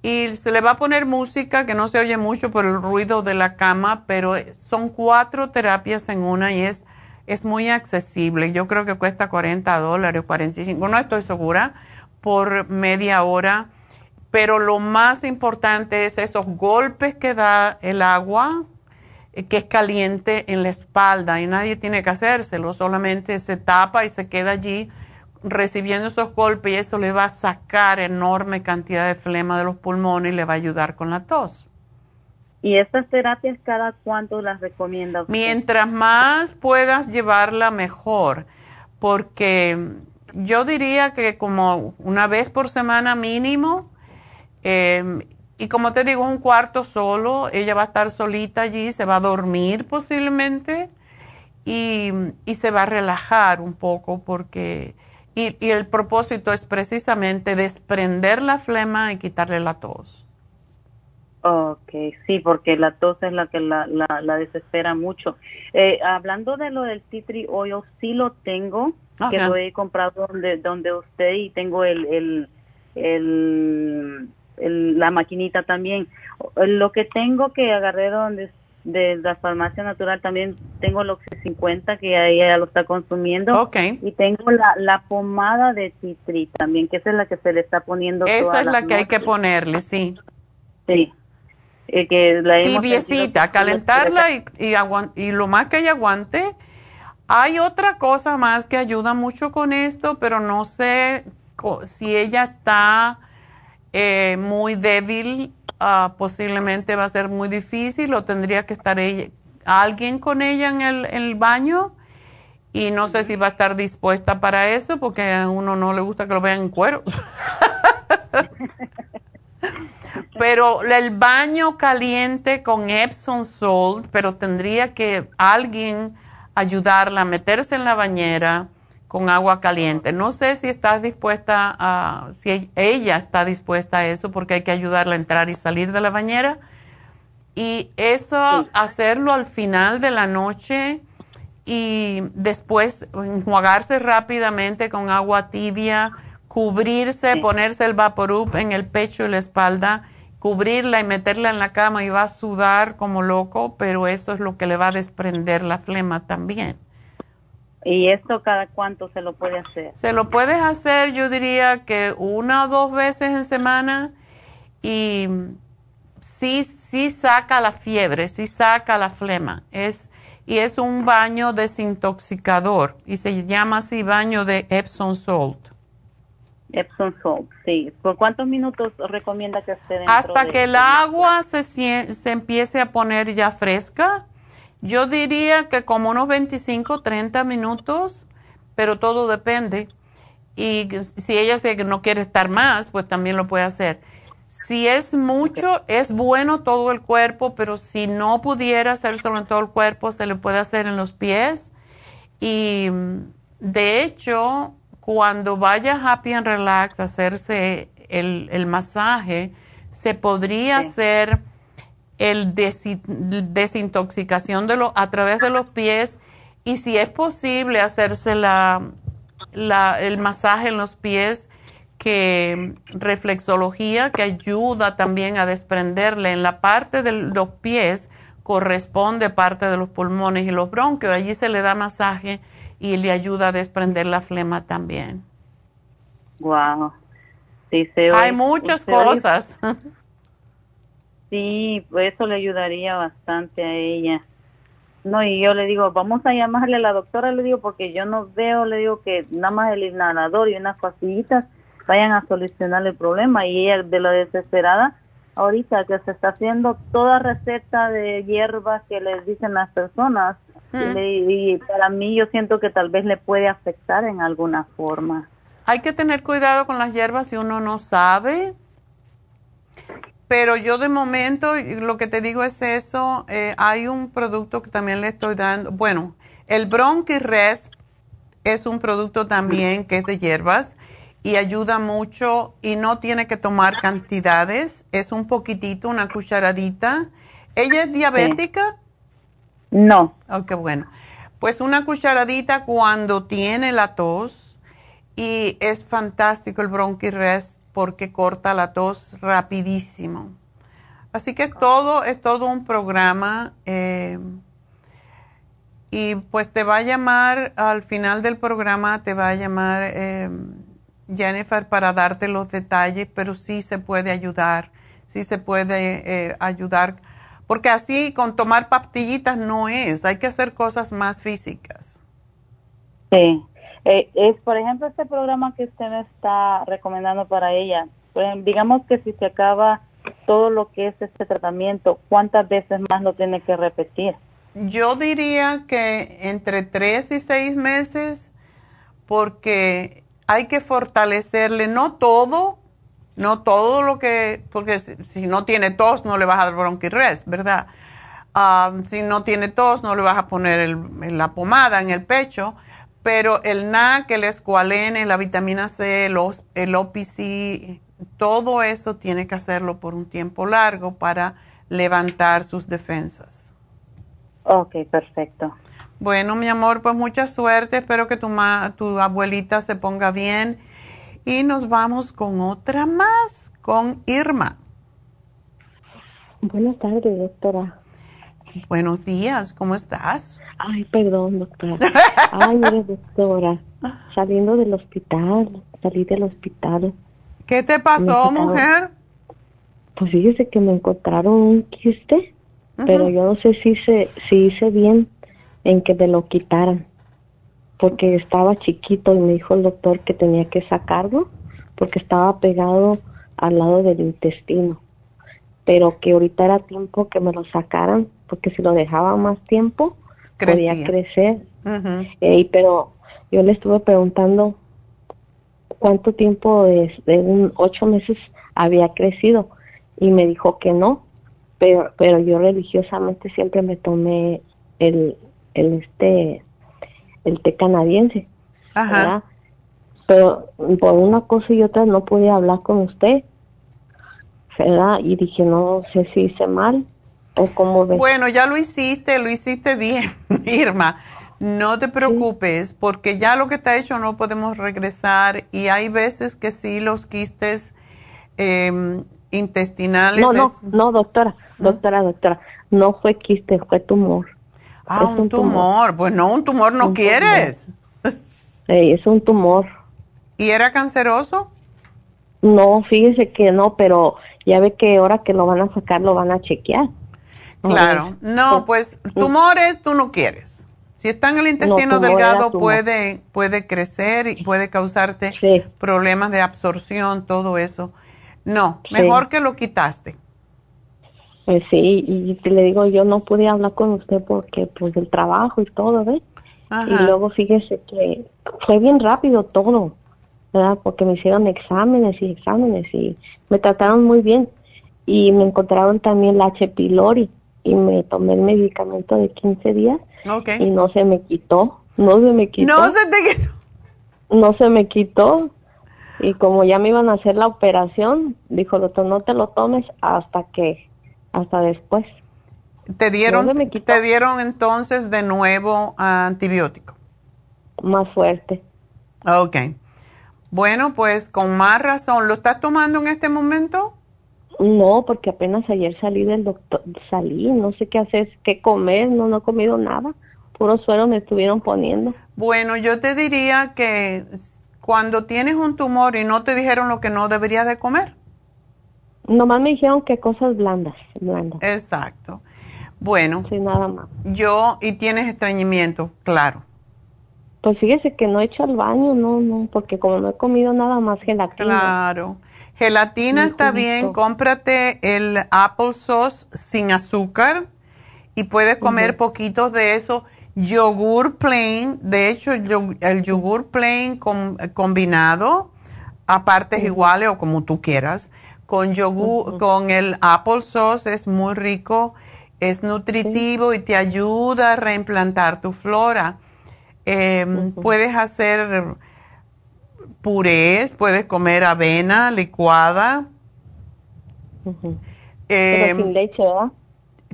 y se le va a poner música que no se oye mucho por el ruido de la cama, pero son cuatro terapias en una y es, es muy accesible. Yo creo que cuesta 40 dólares, 45, no estoy segura, por media hora. Pero lo más importante es esos golpes que da el agua, eh, que es caliente en la espalda y nadie tiene que hacérselo, solamente se tapa y se queda allí recibiendo esos golpes y eso le va a sacar enorme cantidad de flema de los pulmones y le va a ayudar con la tos. ¿Y estas terapias cada cuánto las recomienda Mientras más puedas llevarla, mejor, porque yo diría que como una vez por semana mínimo, em, y como te digo, un cuarto solo, ella va a estar solita allí, se va a dormir posiblemente y, y se va a relajar un poco porque y, el propósito es precisamente desprender la flema y quitarle la tos. Ok, sí, porque la tos es la que la, la, desespera mucho. Eh, hablando de lo del citri oil, sí lo tengo, que lo he comprado donde, donde usted y tengo el, el, el, la maquinita también. Lo que tengo que agarré donde de la farmacia natural también tengo el Oxy 50 que ella lo está consumiendo. Y tengo la, la pomada de citri también, que esa es la que se le está poniendo. Esa es la que hay que ponerle, sí. Sí. Eh, que la Tibiecita, calentarla y, y, y lo más que ella aguante. Hay otra cosa más que ayuda mucho con esto, pero no sé si ella está eh, muy débil Ah, posiblemente va a ser muy difícil o tendría que estar alguien con ella en el, baño y no sé si va a estar dispuesta para eso porque a uno no le gusta que lo vean en cuero. pero el baño caliente con Epsom salt, pero tendría que alguien ayudarla a meterse en la bañera con agua caliente. No sé si estás dispuesta a, si ella está dispuesta a eso, porque hay que ayudarla a entrar y salir de la bañera. Y eso, hacerlo al final de la noche y después enjuagarse rápidamente con agua tibia, cubrirse, ponerse el Vaporub en el pecho y la espalda, cubrirla y meterla en la cama y va a sudar como loco, pero eso es lo que le va a desprender la flema también. ¿Y esto cada cuánto se lo puede hacer? Se lo puedes hacer, yo diría que una o dos veces en semana y sí, sí saca la fiebre, sí saca la flema. Es, y es un baño desintoxicador y se llama así baño de Epsom Salt. Epsom Salt, sí. ¿Por cuántos minutos recomienda que esté Hasta que el agua se, se empiece a poner ya fresca yo diría que como unos 25, 30 minutos, pero todo depende. y si ella que no quiere estar más, pues también lo puede hacer. Si es mucho, es bueno todo el cuerpo, pero si no pudiera hacérselo en todo el cuerpo, se le puede hacer en los pies. Y de hecho, cuando vaya Happy and Relax a hacerse el, masaje, se podría hacer el desintoxicación de lo, a través de los pies y si es posible hacerse la, el masaje en los pies, que reflexología que ayuda también a desprenderle en la parte de los pies corresponde parte de los pulmones y los bronquios. Allí se le da masaje y le ayuda a desprender la flema también. Wow. Sí, Hay muchas cosas. Sí, pues eso le ayudaría bastante a ella. No, y yo le digo, vamos a llamarle a la doctora, le digo, porque yo no veo, le digo que nada más el inhalador y unas pastillitas vayan a solucionar el problema. Y ella de la desesperada, ahorita que se está haciendo toda receta de hierbas que les dicen las personas, y, para mí yo siento que tal vez le puede afectar en alguna forma. Hay que tener cuidado con las hierbas si uno no sabe. Pero yo de momento lo que te digo es eso. Eh, hay un producto que también le estoy dando. Bueno, el Bronchi es un producto también que es de hierbas y ayuda mucho y no tiene que tomar cantidades. Es un poquitito, una cucharadita. ¿Ella es diabética? No. Oh, qué bueno. Pues una cucharadita cuando tiene la tos y es fantástico el bronquirest porque corta la tos rapidísimo. Así que todo, es todo un programa. Eh, y pues te va a llamar, al final del programa te va a llamar eh, Jennifer para darte los detalles, pero sí se puede ayudar, sí se puede eh, ayudar porque así con tomar pastillitas no es, hay que hacer cosas más físicas. Sí, eh, es por ejemplo este programa que usted me está recomendando para ella. Pues, digamos que si se acaba todo lo que es este tratamiento, ¿cuántas veces más lo tiene que repetir? Yo diría que entre tres y seis meses, porque hay que fortalecerle, no todo, no todo lo que, porque si, no tiene tos no le vas a dar bronquirres, ¿verdad? si no tiene tos no le vas a poner la pomada en el pecho, pero el NAC, el escualene, la vitamina C, los, el OPC, todo eso tiene que hacerlo por un tiempo largo para levantar sus defensas. Ok, perfecto. Bueno, mi amor, pues mucha suerte. Espero que tu, tu abuelita se ponga bien y nos vamos con otra más, con Irma. Buenas tardes, doctora. Buenos días, ¿cómo estás? Ay, perdón, doctora. Ay, mire, doctora, saliendo del hospital, salí del hospital. ¿Qué te pasó, mujer? Pues fíjese que me encontraron un quiste, pero yo no sé si, se, si hice bien en que me lo quitaran porque estaba chiquito y me dijo el doctor que tenía que sacarlo porque estaba pegado al lado del intestino, pero que ahorita era tiempo que me lo sacaran porque si lo dejaba más tiempo podía crecer. Eh, pero yo le estuve preguntando cuánto tiempo de, un ocho meses había crecido y me dijo que no, pero pero yo religiosamente siempre me tomé el el este el té canadiense. Ajá. Pero por una cosa y otra no pude hablar con usted. ¿verdad? Y dije, no sé si hice mal cómo ves. Bueno, ya lo hiciste, lo hiciste bien, Irma. No te preocupes, porque ya lo que está hecho no podemos regresar y hay veces que sí los quistes em, intestinales. No, no, no, doctora, doctora, doctora, no fue quiste, fue tumor. Ah, un, tumor. Pues no, un tumor no quieres. es un tumor. ¿Y era canceroso? No, fíjese que no, pero ya ve que ahora que lo van a sacar lo van a chequear. Claro, no, pues, tumores tú no quieres. Si está en el intestino delgado puede, puede crecer y puede causarte problemas de absorción, todo eso. No, mejor que lo quitaste. Pues sí, y le digo, yo no pude hablar con usted porque pues el trabajo y todo, ¿ves? Y luego fíjese que fue bien rápido todo. ¿verdad? Porque me hicieron exámenes y exámenes y me trataron muy bien. Y me encontraron también la H. pylori y me tomé el medicamento de 15 días y no se me quitó, no se me quitó. No se te quitó. No se me quitó. Y como ya me iban a hacer la operación, dijo el doctor, no te lo tomes hasta que, hasta después. ¿Te dieron, ¿te dieron entonces de nuevo antibiótico? Más fuerte. Ok. Bueno, pues con más razón. ¿Lo estás tomando en este momento? No, porque apenas ayer salí del doctor, salí, no sé qué hacer, qué comer, no, no he comido nada, puro suero me estuvieron poniendo. Bueno, yo te diría que cuando tienes un tumor y no te dijeron lo que no deberías de comer. Nomás me dijeron que cosas blandas, blandas. Exacto. Bueno. Sí, nada más. Yo, y tienes estreñimiento, claro. Pues fíjese que no he hecho al baño, no, no, porque como no he comido nada más gelatina. Claro. Gelatina está bien, cómprate el apple sauce sin azúcar y puedes comer poquitos de eso. Yogur plain, de hecho el yogur plain combinado a partes iguales o como tú quieras, con yogur, con el apple sauce es muy rico, es nutritivo y te ayuda a reimplantar tu flora. Em, puedes hacer purés, puedes comer avena licuada. Em, leche, ¿verdad?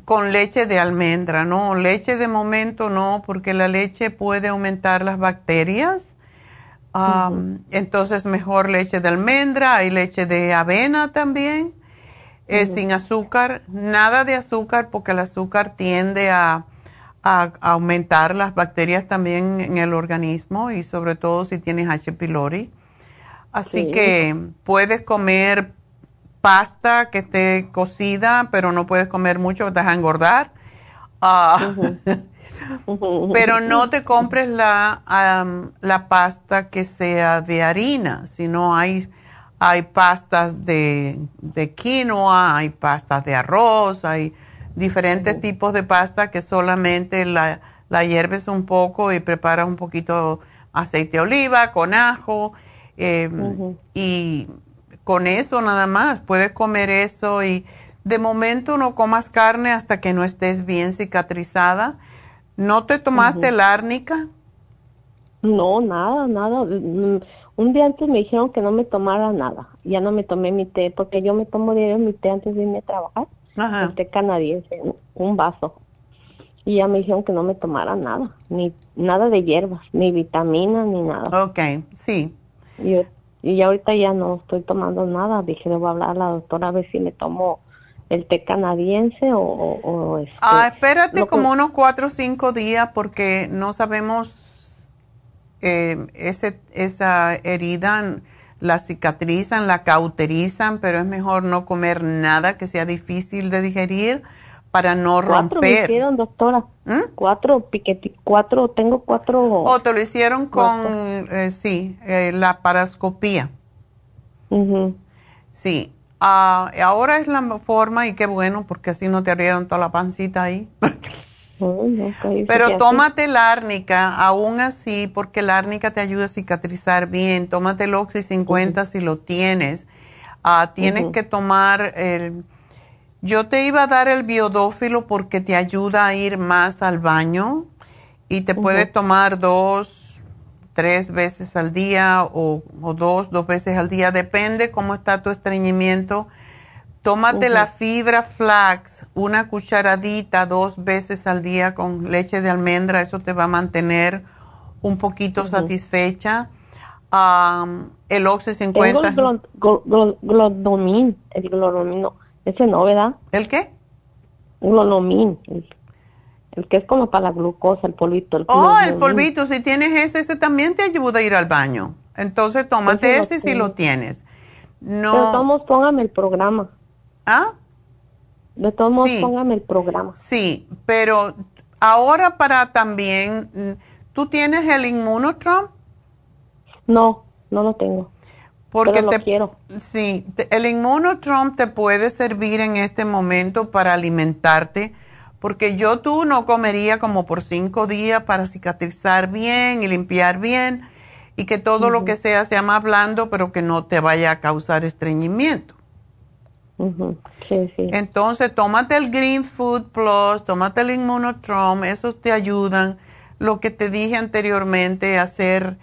Con leche de almendra, no, leche de momento no, porque la leche puede aumentar las bacterias. Entonces, mejor leche de almendra, hay leche de avena también, sin azúcar, nada de azúcar, porque el azúcar tiende a a, aumentar las bacterias también en el organismo y sobre todo si tienes H. pylori. Así que puedes comer pasta que esté cocida, pero no puedes comer mucho, te vas a engordar. Ah, pero no te compres la, la pasta que sea de harina, sino hay, hay pastas de, de quinoa, hay pastas de arroz, hay diferentes tipos de pasta que solamente la, la hierves un poco y preparas un poquito aceite de oliva con ajo em, y con eso nada más puedes comer eso y de momento no comas carne hasta que no estés bien cicatrizada. ¿No te tomaste la árnica? No, nada, nada. Mm, un día antes me dijeron que no me tomara nada. Ya no me tomé mi té porque yo me tomo diario mi té antes de irme a trabajar el té canadiense, un vaso. Y ya me dijeron que no me tomara nada, ni nada de hierbas, ni vitaminas, ni nada. Ok, sí. Y, y ahorita ya no estoy tomando nada. Dije, le voy a hablar a la doctora a ver si me tomo el té canadiense o, o, este, Ah, espérate como unos cuatro o cinco días porque no sabemos eh, ese, esa herida la cicatrizan, la cauterizan, pero es mejor no comer nada que sea difícil de digerir para no romper. Me hicieron, doctora. ¿Mm? Cuatro piquetes, cuatro, tengo cuatro. O te lo hicieron con, eh, sí, eh, la parascopía. Sí. Ah, ahora es la forma y qué bueno, porque así no te abrieron toda la pancita ahí. Pero tómate la árnica, aún así, porque la árnica te ayuda a cicatrizar bien. Tómate el Oxy 50 si lo tienes. Ah, tienes que tomar el... Yo te iba a dar el biodófilo porque te ayuda a ir más al baño y te puedes tomar dos, tres veces al día o, o, dos, dos veces al día. Depende cómo está tu estreñimiento Tómate la fibra flax, una cucharadita dos veces al día con leche de almendra, eso te va a mantener un poquito satisfecha. el Oxy 50. Tengo el glodomin, el ese no, ¿verdad? ¿El qué? Glodomin, el, que es como para la glucosa, el polvito. El oh, el polvito, si tienes ese, ese también te ayuda a ir al baño. Entonces tómate ese, si lo tienes. No. Pero todos póngame el programa. ¿Ah? De todos modos, póngame el programa. Sí, pero ahora para también, ¿tú tienes el Inmunotron? No, no lo tengo. Porque te quiero. Sí, el Inmunotron te puede servir en este momento para alimentarte, porque yo tú no comería como por cinco días para cicatrizar bien y limpiar bien. y que todo lo que sea sea más blando, pero que no te vaya a causar estreñimiento. sí, sí. Entonces, tómate el Green Food Plus, tómate el Immunotrom, esos te ayudan. Lo que te dije anteriormente, hacer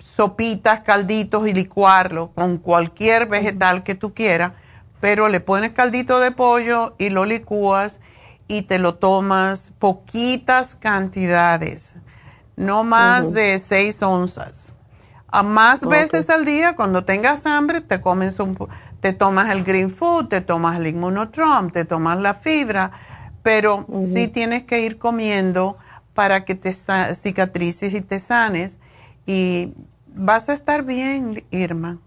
sopitas, calditos y licuarlo con cualquier vegetal que tú quieras, pero le pones caldito de pollo y lo licúas y te lo tomas poquitas cantidades no más de 6 onzas. A más veces al día, cuando tengas hambre, te comes un, te tomas el green food, te tomas el inmunotrom, te tomas la fibra, pero sí tienes que ir comiendo para que te cicatrices y te sanes y vas a estar bien, Irma.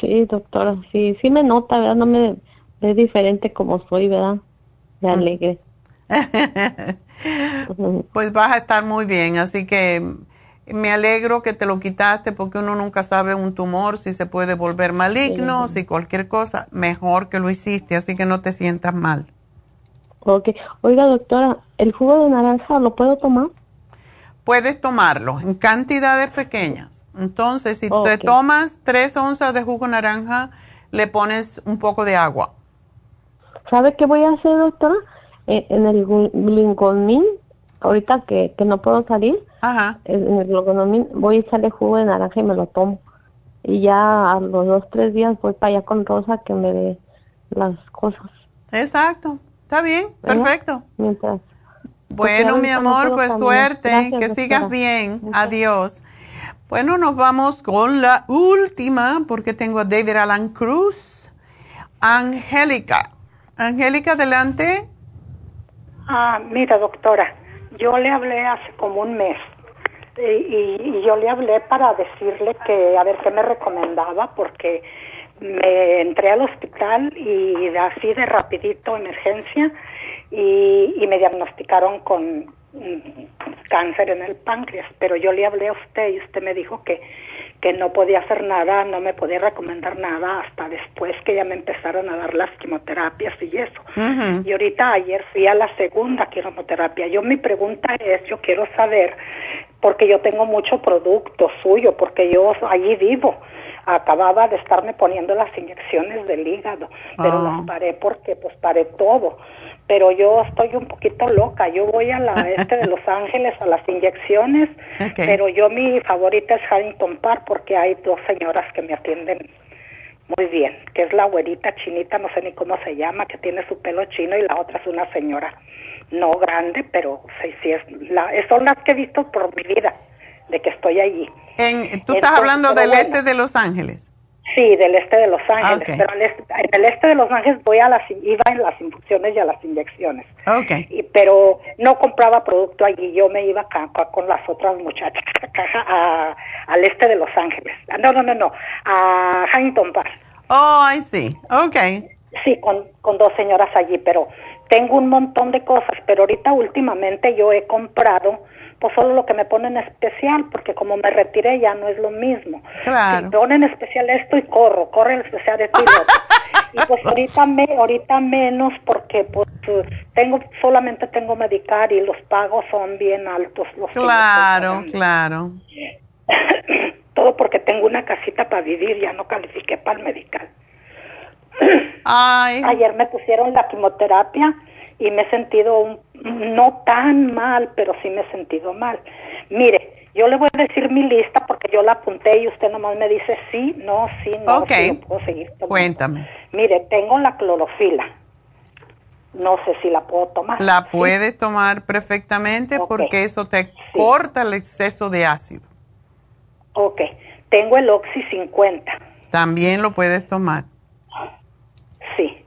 Sí, doctora, sí, sí me nota, ¿verdad? No me ve diferente como soy, ¿verdad? De mm. alegre. pues vas a estar muy bien, así que me alegro que te lo quitaste porque uno nunca sabe un tumor si se puede volver maligno, si cualquier cosa, mejor que lo hiciste, así que no te sientas mal. Ok, oiga doctora, ¿el jugo de naranja lo puedo tomar? Puedes tomarlo en cantidades pequeñas. Entonces, si te tomas tres onzas de jugo naranja, le pones un poco de agua. ¿Sabe qué voy a hacer, doctora? Eh, en el glucosamine, ahorita que, que no puedo salir, en el glucosamine voy a echarle jugo de naranja y me lo tomo. Y ya a los dos, tres días voy para allá con Rosa que me dé las cosas. Exacto, está bien, perfecto. Mientras. Bueno, mi amor, pues suerte, que sigas bien. Adiós. Bueno, nos vamos con la última, porque tengo a David Alan Cruz. Angélica. Angélica, adelante. Ah, mira, doctora, yo le hablé hace como un mes y, yo le hablé para decirle que a ver qué me recomendaba porque me entré al hospital y así de rapidito emergencia y, y me diagnosticaron con mm, cáncer en el páncreas, pero yo le hablé a usted y usted me dijo que que no podía hacer nada, no me podía recomendar nada hasta después que ya me empezaron a dar las quimioterapias y eso. Y ahorita ayer fui a la segunda quimioterapia. Yo mi pregunta es, yo quiero saber, porque yo tengo mucho producto suyo, porque yo allí vivo. Acababa de estarme poniendo las inyecciones del hígado, pero ah. las paré porque pues paré todo pero yo estoy un poquito loca. Yo voy a la este de Los Ángeles a las inyecciones, pero yo mi favorita es Huntington Park porque hay dos señoras que me atienden muy bien, que es la güerita chinita, no sé ni cómo se llama, que tiene su pelo chino y la otra es una señora no grande, pero sí, sí es la, son las que he visto por mi vida de que estoy allí. En, ¿Tú estás hablando del este de Los Ángeles? Sí, del este de Los Ángeles, pero en el este de Los Ángeles voy a las, iba en las infusiones y a las inyecciones. Okay. Y, pero no compraba producto allí, yo me iba con las otras muchachas a, al este de Los Ángeles. Ah, no, no, no, no, a Huntington Park. Oh, I see, okay. Sí, con, con dos señoras allí, pero tengo un montón de cosas, pero ahorita últimamente yo he comprado pues solo lo que me ponen especial, porque como me retiré ya no es lo mismo. Claro. Ponen especial esto y corro, corre el especial de esto y pues ahorita, me, ahorita menos porque pues tengo, solamente tengo medicar y los pagos son bien altos. Los claro, claro. Todo porque tengo una casita para vivir, ya no califiqué para el medical. Ay. Ayer me pusieron la quimioterapia y me he sentido un, no tan mal, pero sí me he sentido mal. Mire, yo le voy a decir mi lista porque yo la apunté y usted nomás me dice sí, no, sí, no, Ok. puedo seguir Cuéntame. Mire, tengo la clorofila. No sé si la puedo tomar. La puedes tomar perfectamente porque eso te corta el exceso de ácido. Ok. Tengo el Oxy 50. También lo puedes tomar. Sí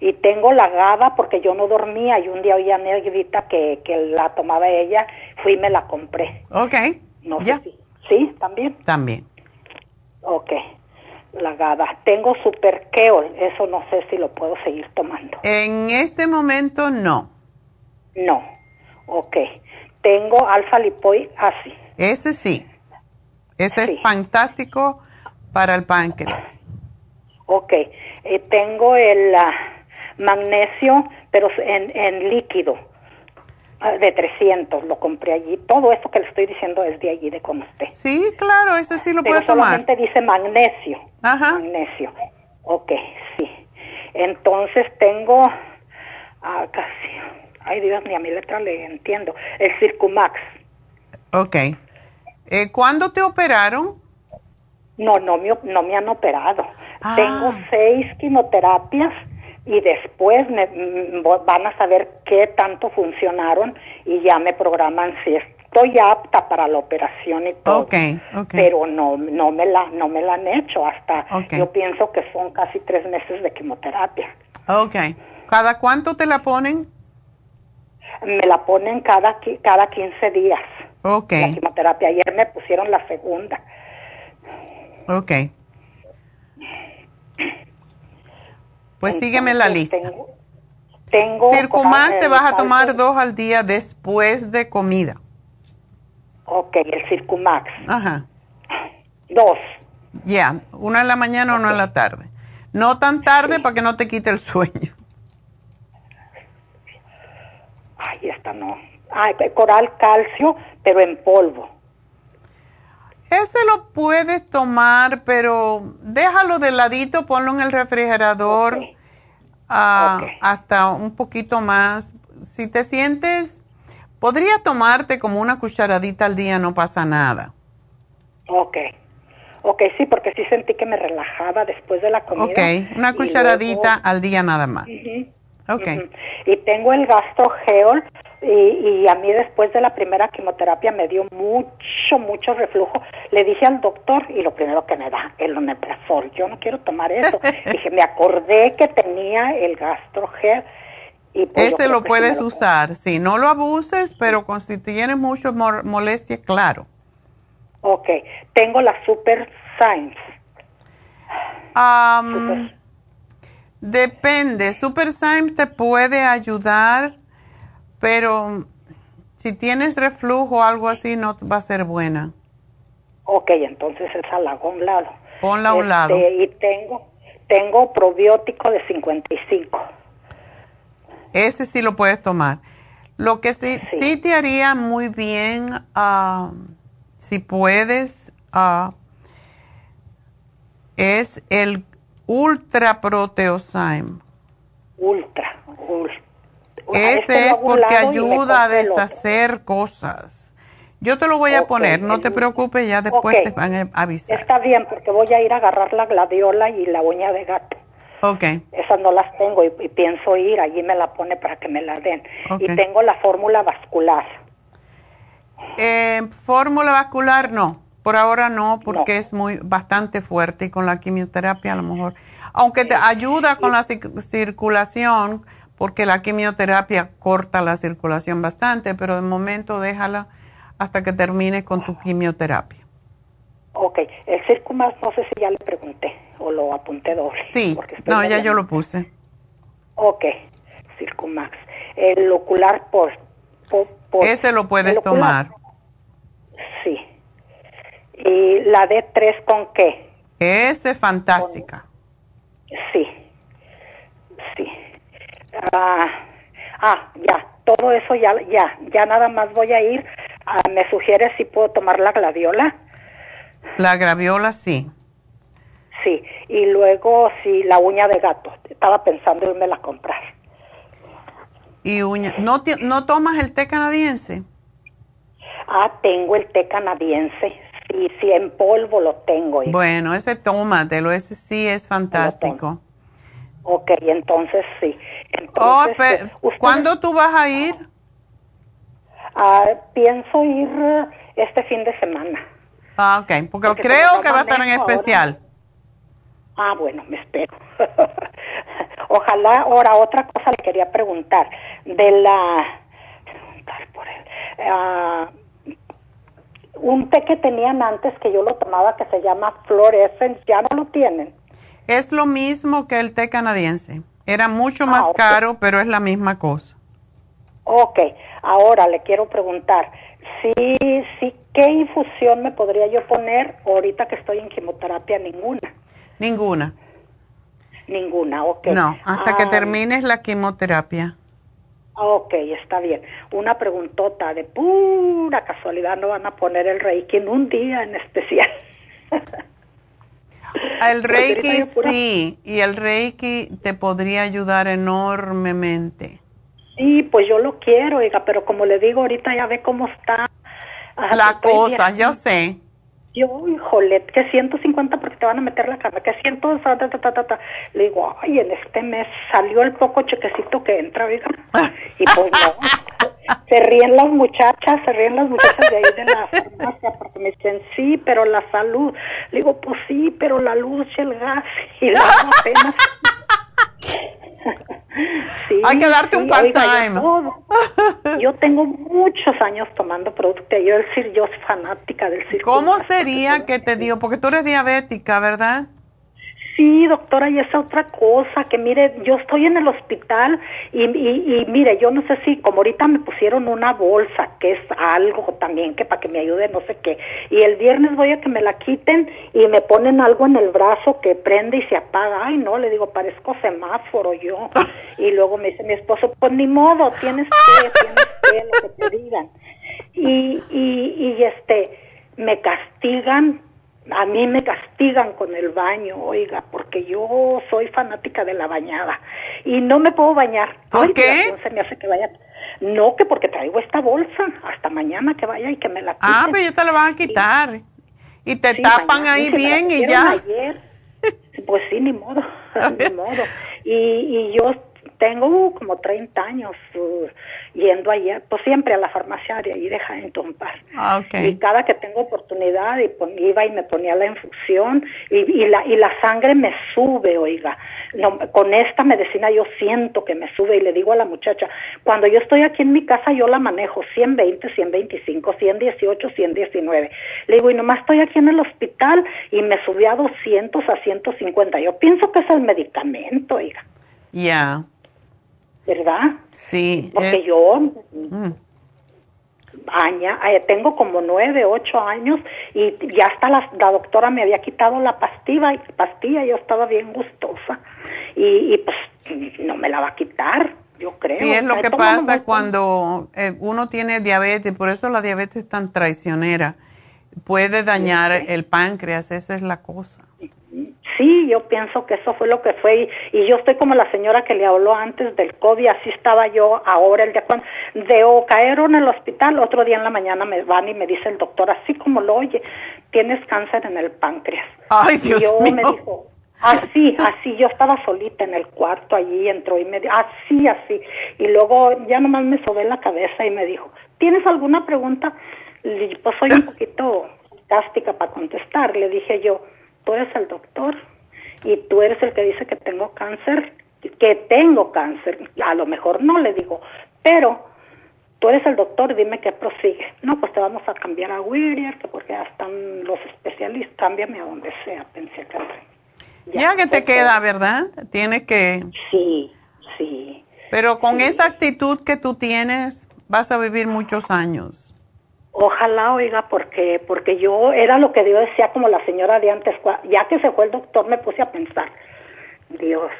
y tengo la GABA porque yo no dormía y un día oía a Negrita que, que la tomaba ella, fui y me la compré. Ok. No sé si. ¿Sí? ¿También? También. Ok. La GABA. Tengo Super Keol, eso no sé si lo puedo seguir tomando. En este momento no. No. Ok. Tengo Alfa Lipoic Acid. Ese sí. Ese es fantástico para el páncreas. Ok. Eh, tengo el... magnesio, pero en, en líquido. Ah, de 300, lo compré allí. Todo eso que le estoy diciendo es de allí, de con usted. Sí, claro, eso sí lo Pero puede tomar. solamente dice magnesio. Ajá. Magnesio. Ok, sí. Entonces tengo ah, casi, ay Dios, ni a mi letra le entiendo, el Circumax. Ok. Eh, ¿Cuándo te operaron? No, no me, no me han operado. Ah. Tengo seis quimioterapias y después me mm, van a saber qué tanto funcionaron y ya me programan si estoy apta para la operación y todo. Ok, ok. Pero no, no me la, no me la han hecho hasta, Ok. yo pienso que son casi tres meses de quimioterapia. Ok. ¿Cada cuánto te la ponen? Me la ponen cada, cada 15 días. Ok, La quimioterapia. Ayer me pusieron la segunda. ok. Pues sígueme la lista. Tengo, tengo Circumax te vas a tomar dos al día después de comida. Ok, el Circumax. Ajá. Dos. Ya, una en la mañana, una en la tarde. No tan tarde para que no te quite el sueño. Ay, esta no. Ay, coral calcio, pero en polvo. Ese lo puedes tomar, pero déjalo de ladito, ponlo en el refrigerador ah, hasta un poquito más. Si te sientes, podría tomarte como una cucharadita al día, no pasa nada. Ok. Ok, sí, porque sí sentí que me relajaba después de la comida. Ok, una cucharadita luego- al día nada más. Ujú, Ok. Y tengo el gastrogeol y, y a mí después de la primera quimioterapia me dio mucho, mucho reflujo. Le dije al doctor y lo primero que me da, el omeprazol. Yo no quiero tomar eso. dije, me acordé que tenía el gastrogel. Y pues Ese lo puedes usar, sí, no lo abuses, pero con, si tienes mucho molestia, claro. Ok, tengo la Super Science. Depende, Super Symes te puede ayudar, pero si tienes reflujo o algo así, no va a ser buena. Ok, entonces esa la hago a un lado. Ponla a un Este, lado. Y tengo, tengo probiótico de 55. Ese sí lo puedes tomar. Lo que sí, sí te haría muy bien, ah, si puedes, ah, es el Ultra Proteosyme. Ultra, ultra. Ese es porque ayuda a deshacer cosas. Yo te lo voy a poner, no te preocupes, ya después te van a avisar. Está bien, porque voy a ir a agarrar la gladiola y la uña de gato. Ok, Esas no las tengo y, y pienso ir, allí me la pone para que me la den. Y tengo la fórmula vascular. Eh, fórmula vascular no, por ahora no, porque es muy bastante fuerte y con la quimioterapia a lo mejor, aunque te ayuda con la circulación, porque la quimioterapia corta la circulación bastante, pero de momento déjala hasta que termines con tu quimioterapia. Ok, el Circumax no sé si ya le pregunté o lo apunté doble. Sí, no, ya yo lo puse. Ok, Circumax. El ocular por... por- por- Ese lo puedes tomar. Sí. ¿Y la D3 con qué? Ese es fantástica. Sí. Ah, ah, ya, todo eso ya, ya, ya nada más voy a ir. Ah, ¿Me sugiere si puedo tomar la gladiola? La graviola sí. Sí, y luego sí, la uña de gato. Estaba pensando irme a comprar. Y uña, ¿no, ¿no tomas el té canadiense? Ah, tengo el té canadiense. Sí, sí, en polvo lo tengo. hija. Bueno, ese tómatelo, ese sí es fantástico. Ok, entonces sí. Oh, Entonces, pe- eh, ¿usted- ¿Cuándo tú vas a ir? Ah, pienso ir eh, este fin de semana. Ah, ok, porque, Porque creo que va a estar en manejo ahora- especial. Ah, bueno, me espero. Ojalá, ahora otra cosa le quería preguntar. De la... preguntar por él. Ah, un té que tenían antes que yo lo tomaba que se llama Flor Essence, ¿ya no lo tienen? Es lo mismo que el té canadiense. Era mucho más Ah, ok. caro, pero es la misma cosa. Ok, ahora le quiero preguntar, sí, sí, ¿qué infusión me podría yo poner ahorita que estoy en quimioterapia? Ninguna, Ninguna. ninguna, ok. No, hasta que Ah, termines la quimioterapia. Ok, está bien. Una preguntota de pura casualidad, no van a poner el Reiki en un día en especial. El Reiki sí, y el Reiki te podría ayudar enormemente. Sí, pues yo lo quiero, oiga, pero como le digo, ahorita ya ve cómo está. La cosa, yo sé. Yo, híjole, que 150 porque te van a meter la cama, que 100, ta, ta, ta, ta, Le digo, ay, en este mes salió el poco chequecito que entra, oiga. Y pues no, se ríen las muchachas, se ríen las muchachas de ahí de la farmacia porque me dicen, sí, pero la salud. Le digo, pues sí, pero la luz y el gas y la apenas. Hay que darte un part-time. Yo, tengo muchos años tomando producto. Yo, el yo soy fanática del circo. ¿Cómo sería que te dio? Porque tú eres diabética, ¿verdad? Sí, doctora, y esa otra cosa, que mire, yo estoy en el hospital y, y, mire, yo no sé si, como ahorita me pusieron una bolsa, que es algo también, que para que me ayude, no sé qué, y el viernes voy a que me la quiten y me ponen algo en el brazo que prende y se apaga. Ay, no, le digo, parezco semáforo yo. Y luego me dice mi esposo, pues ni modo, tienes que, tienes que, lo que te digan. Y, y, y este, me castigan a mí me castigan con el baño, oiga, porque yo soy fanática de la bañada y no me puedo bañar. ¿Por qué? Se me hace que vaya. No, que porque traigo esta bolsa hasta mañana que vaya y que me la quiten. Ah, pero ya te la van a quitar. Y, te tapan ahí bien y ya. Ayer. Pues sí, ni modo, ni modo. Y, y yo tengo uh, como 30 años uh, yendo allá, pues siempre a la farmacia de ahí de Huntington Park. Ah, y cada que tengo oportunidad y iba y me ponía la infusión y, y, la, y la sangre me sube, oiga. No, con esta medicina yo siento que me sube y le digo a la muchacha, cuando yo estoy aquí en mi casa yo la manejo 120, 125, 118, 119. Le digo, y nomás estoy aquí en el hospital y me subió a 200, a 150. Yo pienso que es el medicamento, oiga. Ya. ¿Verdad? Sí. Porque yo mm. aña, tengo como nueve, ocho años y ya hasta la, doctora me había quitado la pastilla y pastilla yo estaba bien gustosa y, pues no me la va a quitar. Yo creo. Sí, es lo que pasa cuando eh, uno tiene diabetes, por eso la diabetes es tan traicionera. Puede dañar el páncreas, esa es la cosa. Sí, yo pienso que eso fue lo que fue y, yo estoy como la señora que le habló antes del COVID, así estaba yo ahora el día cuando de o caer en el hospital, otro día en la mañana me van y me dice el doctor, así como lo oye, tienes cáncer en el páncreas. Ay, Dios y yo me dijo, así, así, yo estaba solita en el cuarto allí, entró y me dijo, así, así. Y luego ya nomás me sobé la cabeza y me dijo, ¿tienes alguna pregunta? Y pues soy un poquito fantástica para contestar, le dije yo tú eres el doctor y tú eres el que dice que tengo cáncer, que tengo cáncer. A lo mejor no le digo, pero tú eres el doctor, dime qué prosigue. No, pues te vamos a cambiar a Whittier, que porque ya están los especialistas, cámbiame a donde sea, pensé que ya, ya que te queda, ¿verdad? Tienes que... Sí, sí. Pero con esa actitud que tú tienes, vas a vivir muchos años. Ojalá, oiga, porque porque yo era lo que yo decía como la señora de antes, ya que se fue el doctor me puse a pensar, Dios,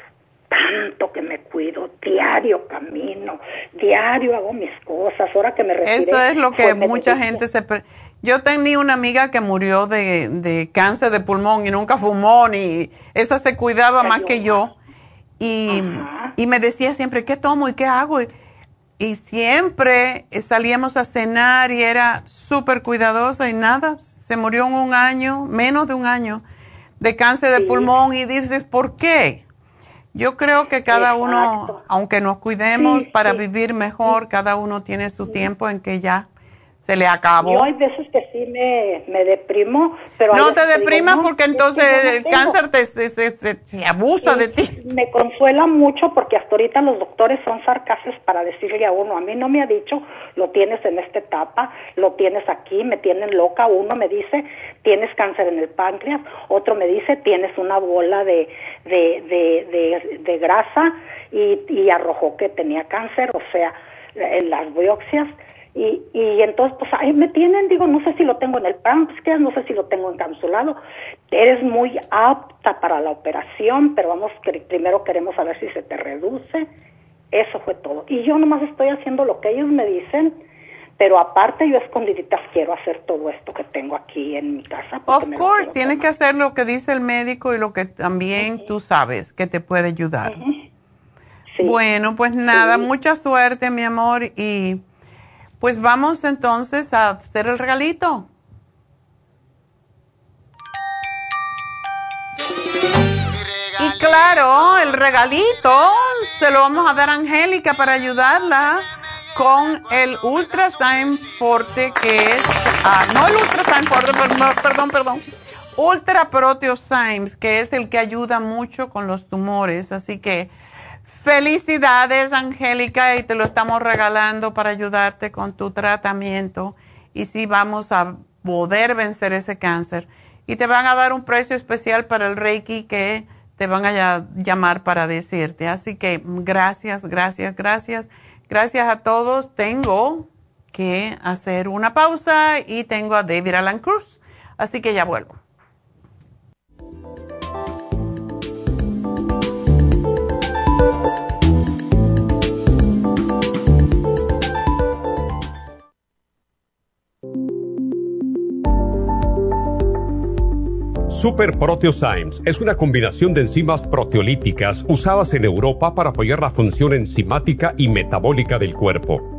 tanto que me cuido, diario camino, diario hago mis cosas, ahora que me retiré. Eso es lo que pues, mucha gente se... Yo tenía una amiga que murió de, de, cáncer de pulmón y nunca fumó, ni esa se cuidaba más que yo. Y, y, me decía siempre, ¿qué tomo y qué hago? y siempre salíamos a cenar y era súper cuidadosa y nada, se murió en un año, menos de un año, de cáncer de pulmón y dices, ¿por qué? Yo creo que cada uno, aunque nos cuidemos para vivir mejor, cada uno tiene su tiempo en que ya se le acabó. Yo hay veces que sí me, me deprimo, pero... No te deprimas porque entonces el cáncer te, se, abusa de ti. Me consuela mucho porque hasta ahorita los doctores son sarcastas para decirle a uno, a mí no me ha dicho, lo tienes en esta etapa, lo tienes aquí, me tienen loca, uno me dice, tienes cáncer en el páncreas, otro me dice, tienes una bola de, de, de, de grasa y, y arrojó que tenía cáncer, o sea, en las biopsias y, y entonces, pues ahí me tienen, digo, no sé si lo tengo en el páncreas, no sé si lo tengo encapsulado. Eres muy apta para la operación, pero vamos, primero queremos saber si se te reduce. Eso fue todo. Y yo nomás estoy haciendo lo que ellos me dicen, pero aparte yo escondiditas quiero hacer todo esto que tengo aquí en mi casa. Of course, tienes que hacer lo que dice el médico y lo que también tú sabes que te puede ayudar. Bueno, pues nada, mucha suerte, mi amor, y pues vamos entonces a hacer el regalito. Y claro, el regalito se lo vamos a dar a Angélica para ayudarla con el Ultrasign Forte, que es, ah, no el Ultrasign Forte, perdón, perdón, perdón, Ultra Proteosymes, que es el que ayuda mucho con los tumores. Así que felicidades, Angélica, y te lo estamos regalando para ayudarte con tu tratamiento. Y sí, vamos a poder vencer ese cáncer. Y te van a dar un precio especial para el Reiki que te van a llamar para decirte. Así que gracias, gracias, gracias. Gracias a todos. Tengo que hacer una pausa y tengo a David Alan Cruz. Así que ya vuelvo. Super Proteosymes es una combinación de enzimas proteolíticas usadas en Europa para apoyar la función enzimática y metabólica del cuerpo.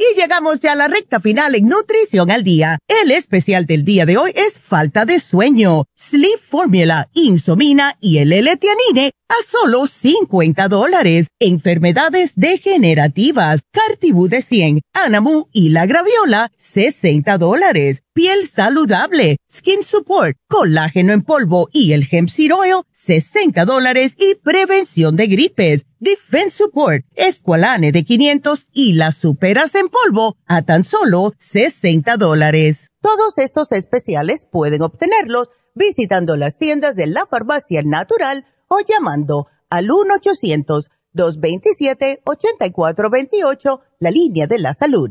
Y llegamos ya a la recta final en Nutrición al Día. El especial del día de hoy es falta de sueño, Sleep Formula, Insomina y el L-Tianine a solo 50 dólares. Enfermedades degenerativas, Cartibú de 100, Anamu y la Graviola, 60 dólares. Piel saludable, Skin Support, colágeno en polvo y el Hemp Seed Oil, 60 dólares y prevención de gripes. Defense Support, Esqualane de 500 y las superas en polvo a tan solo 60 dólares. Todos estos especiales pueden obtenerlos visitando las tiendas de la farmacia natural o llamando al 1-800-227-8428, la línea de la salud.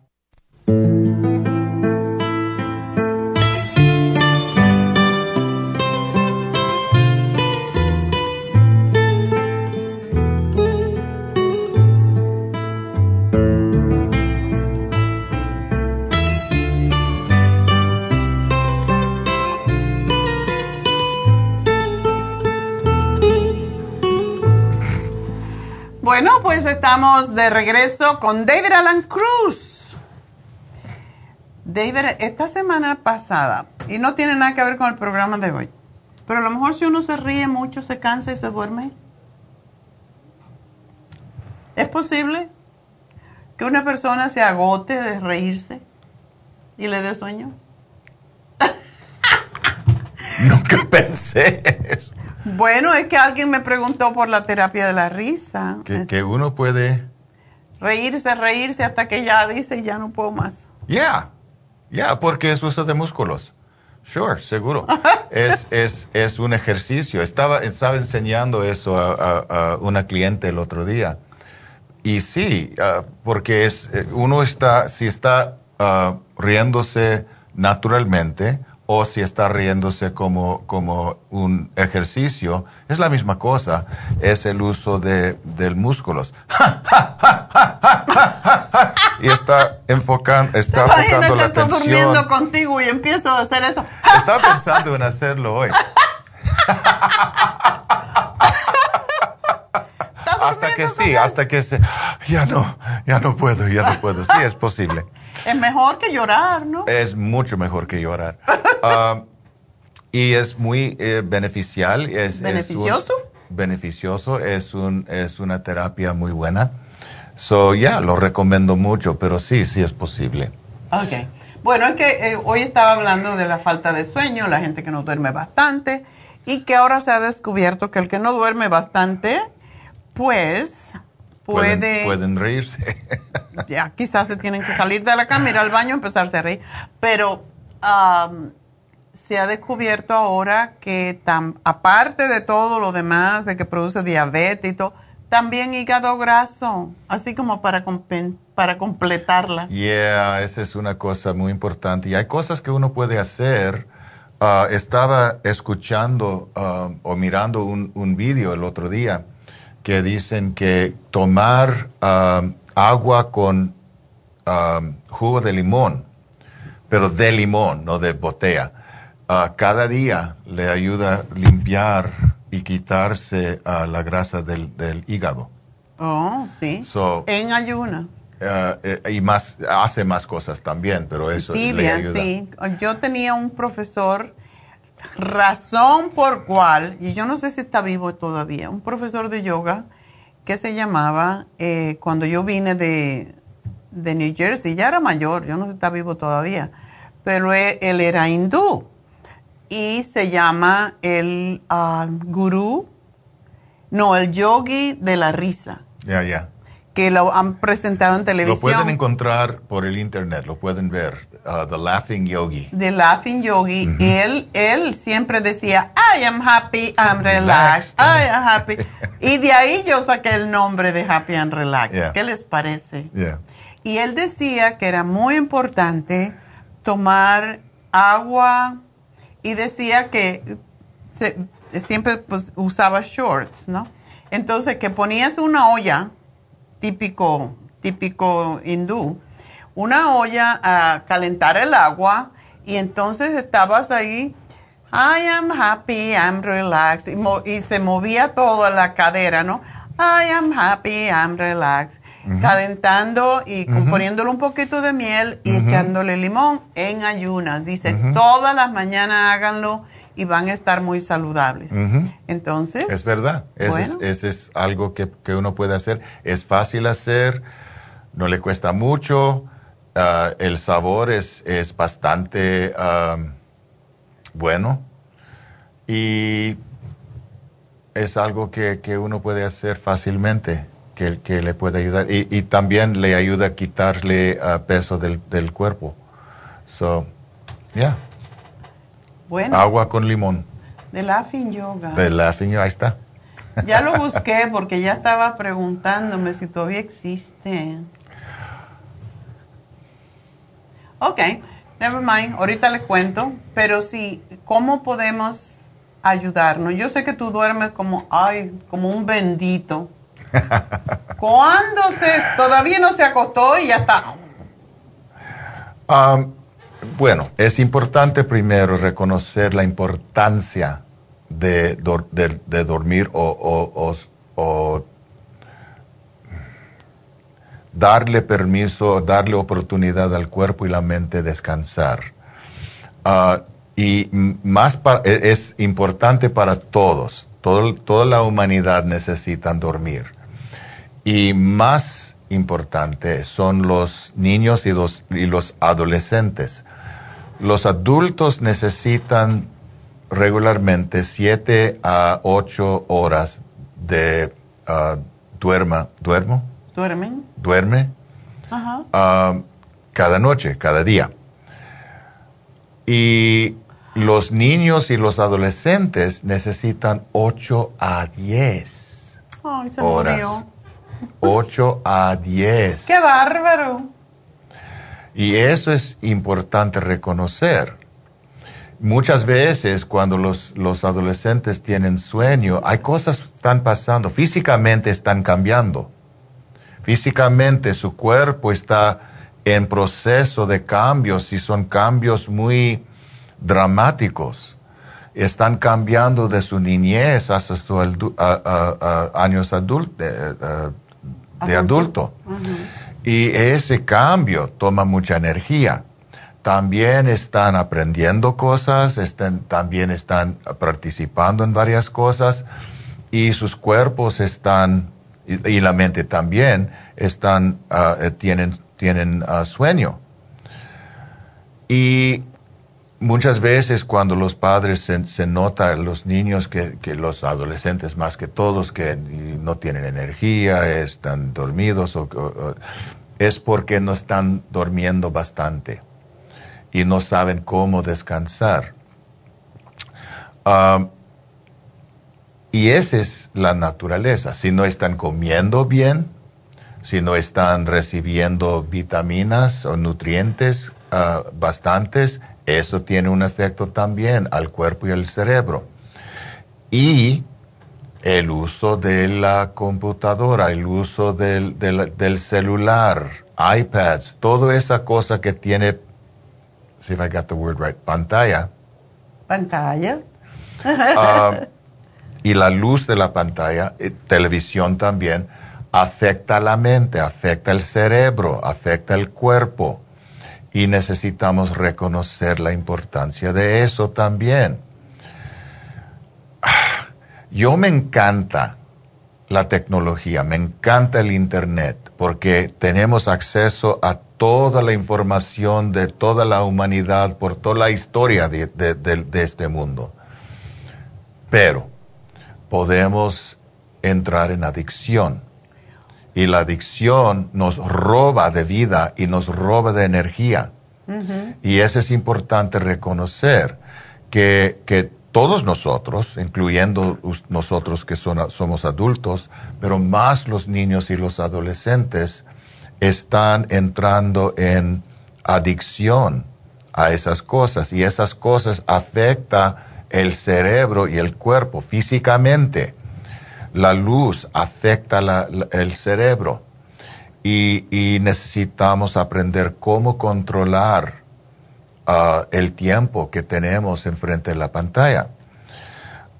Bueno, pues estamos de regreso con David Alan Cruz. David, esta semana pasada, y no tiene nada que ver con el programa de hoy, Pero a lo mejor si uno se ríe mucho, se cansa y se duerme. ¿Es posible que una persona se agote de reírse y le dé sueño? Nunca pensé eso. Bueno, es que alguien me preguntó por la terapia de la risa. Que, uno puede... Reírse, reírse hasta que ya dice, ya no puedo más. Ya, ya, porque es uso de músculos. Sure, seguro. es, es, es un ejercicio. Estaba, estaba enseñando eso a, una cliente el otro día. Y sí, ah, porque es, eh, uno está, si está uh, riéndose naturalmente, o si está riéndose como, como un ejercicio, es la misma cosa, es el uso de, del músculos. y está enfocando, está enfocando la atención. durmiendo contigo y empiezo a hacer eso. Estaba pensando en hacerlo hoy. hasta que sí, hasta que se, ya no, ya no puedo, ya no puedo. Sí, es posible. Es mejor que llorar, ¿no? Es mucho mejor que llorar. Ah, y es muy eh, beneficial. Es, ¿Beneficioso? beneficioso, es, un, es una terapia muy buena. So, ya, lo recomiendo mucho, pero sí, sí es posible. Ok. Bueno, es que eh, hoy estaba hablando de la falta de sueño, la gente que no duerme bastante, y que ahora se ha descubierto que el que no duerme bastante, pues puede... Pueden, reírse. ya, quizás se tienen que salir de la cama, ir al baño, empezarse a reír. Pero se ha descubierto ahora que tan, aparte de todo lo demás, de que produce diabetes y todo, también hígado graso, así como para, para completarla. Yeah, esa es una cosa muy importante. Y hay cosas que uno puede hacer. Ah, estaba escuchando ah, o mirando un, un vídeo el otro día que dicen que tomar um, agua con um, jugo de limón, pero de limón, no de botella, uh, cada día le ayuda a limpiar y quitarse uh, la grasa del, hígado. Oh, sí. en ayuna. Uh, y más, hace más cosas también, pero eso le ayuda. sí. Yo tenía un profesor razón por cual, y yo no sé si está vivo todavía, un profesor de yoga que se llamaba, eh, cuando yo vine de, New Jersey, ya era mayor, yo no sé si está vivo todavía, pero él, era hindú y se llama el uh, gurú, no, el yogi de la risa. Ya, ya. Que lo han presentado en televisión. Lo pueden encontrar por el internet, lo pueden ver. Uh, the Laughing Yogi. The Laughing Yogi. él, él siempre decía, I am happy, I'm relaxed, I am happy. y de ahí yo saqué el nombre de Happy and Relaxed. ¿Qué les parece? Y él decía que era muy importante tomar agua y decía que siempre pues, usaba shorts, ¿no? Entonces que ponías una olla, típico, típico hindú, una olla a calentar el agua y entonces estabas ahí, I am happy, I'm relaxed, y, se movía todo la cadera, ¿no? I am happy, I'm relaxed. Calentando y poniéndole un poquito de miel y echándole limón en ayunas. Dice, todas las mañanas háganlo y van a estar muy saludables. Entonces. Es verdad. Eso, es, algo que, que, uno puede hacer. Es fácil hacer, no le cuesta mucho. Ah, el sabor es, es bastante bueno y es algo que, que, uno puede hacer fácilmente, que, que le puede ayudar y, y, también le ayuda a quitarle uh, peso del, del, cuerpo. So, yeah. Bueno. Agua con limón. De Laughing Yoga. De Laughing Yoga, ahí está. Ya lo busqué porque ya estaba preguntándome si todavía existe. Ok, never mind, ahorita les cuento, pero sí, ¿cómo podemos ayudarnos? Yo sé que tú duermes como, ay, como un bendito. ¿Cuándo se, todavía no se acostó y ya está? Um, bueno, es importante primero reconocer la importancia de, dormir o, o darle permiso, darle oportunidad al cuerpo y la mente descansar. Ah, y más e, es importante para todos. toda la humanidad necesita dormir. Y más importante son los niños y los, y los adolescentes. Los adultos necesitan regularmente 7 a 8 horas de uh, duerma, duermo. Duermen. Duerme. Ajá. Uh, cada noche, cada día. Y los niños y los adolescentes necesitan 8 a 10 Ay, se horas. Murió. 8 a 10. ¡Qué bárbaro! Y eso es importante reconocer. Muchas veces cuando los, los adolescentes tienen sueño, hay cosas que están pasando, físicamente están cambiando. Físicamente su cuerpo está en proceso de cambios y son cambios muy dramáticos. Están cambiando de su niñez hasta sus años adult, de, adulto. Y ese cambio toma mucha energía. También están aprendiendo cosas, están, también están participando en varias cosas y sus cuerpos están, y, la mente también, están, ah, eh, tienen, tienen ah, sueño. Y muchas veces cuando los padres se, se nota, los niños, que, que, los adolescentes más que todos, que no tienen energía, están dormidos, o, es porque no están durmiendo bastante y no saben cómo descansar. Um, y esa es la naturaleza. Si no están comiendo bien, si no están recibiendo vitaminas o nutrientes uh, bastantes, eso tiene un efecto también al cuerpo y al cerebro. Y el uso de la computadora, el uso del, del, celular, iPads, toda esa cosa que tiene, see if I got the word right, pantalla. Pantalla. Ah, y la luz de la pantalla, eh, televisión también, afecta la mente, afecta el cerebro, afecta el cuerpo y necesitamos reconocer la importancia de eso también. Yo me encanta la tecnología, me encanta el Internet, porque tenemos acceso a toda la información de toda la humanidad por toda la historia de, de este mundo. Pero podemos entrar en adicción. Y la adicción nos roba de vida y nos roba de energía. Y eso es importante reconocer, que, que todos nosotros, incluyendo nosotros que son, somos adultos, pero más los niños y los adolescentes, están entrando en adicción a esas cosas. Y esas cosas afectan el cerebro y el cuerpo físicamente la luz afecta el cerebro y, necesitamos aprender cómo controlar uh, el tiempo que tenemos enfrente de la pantalla.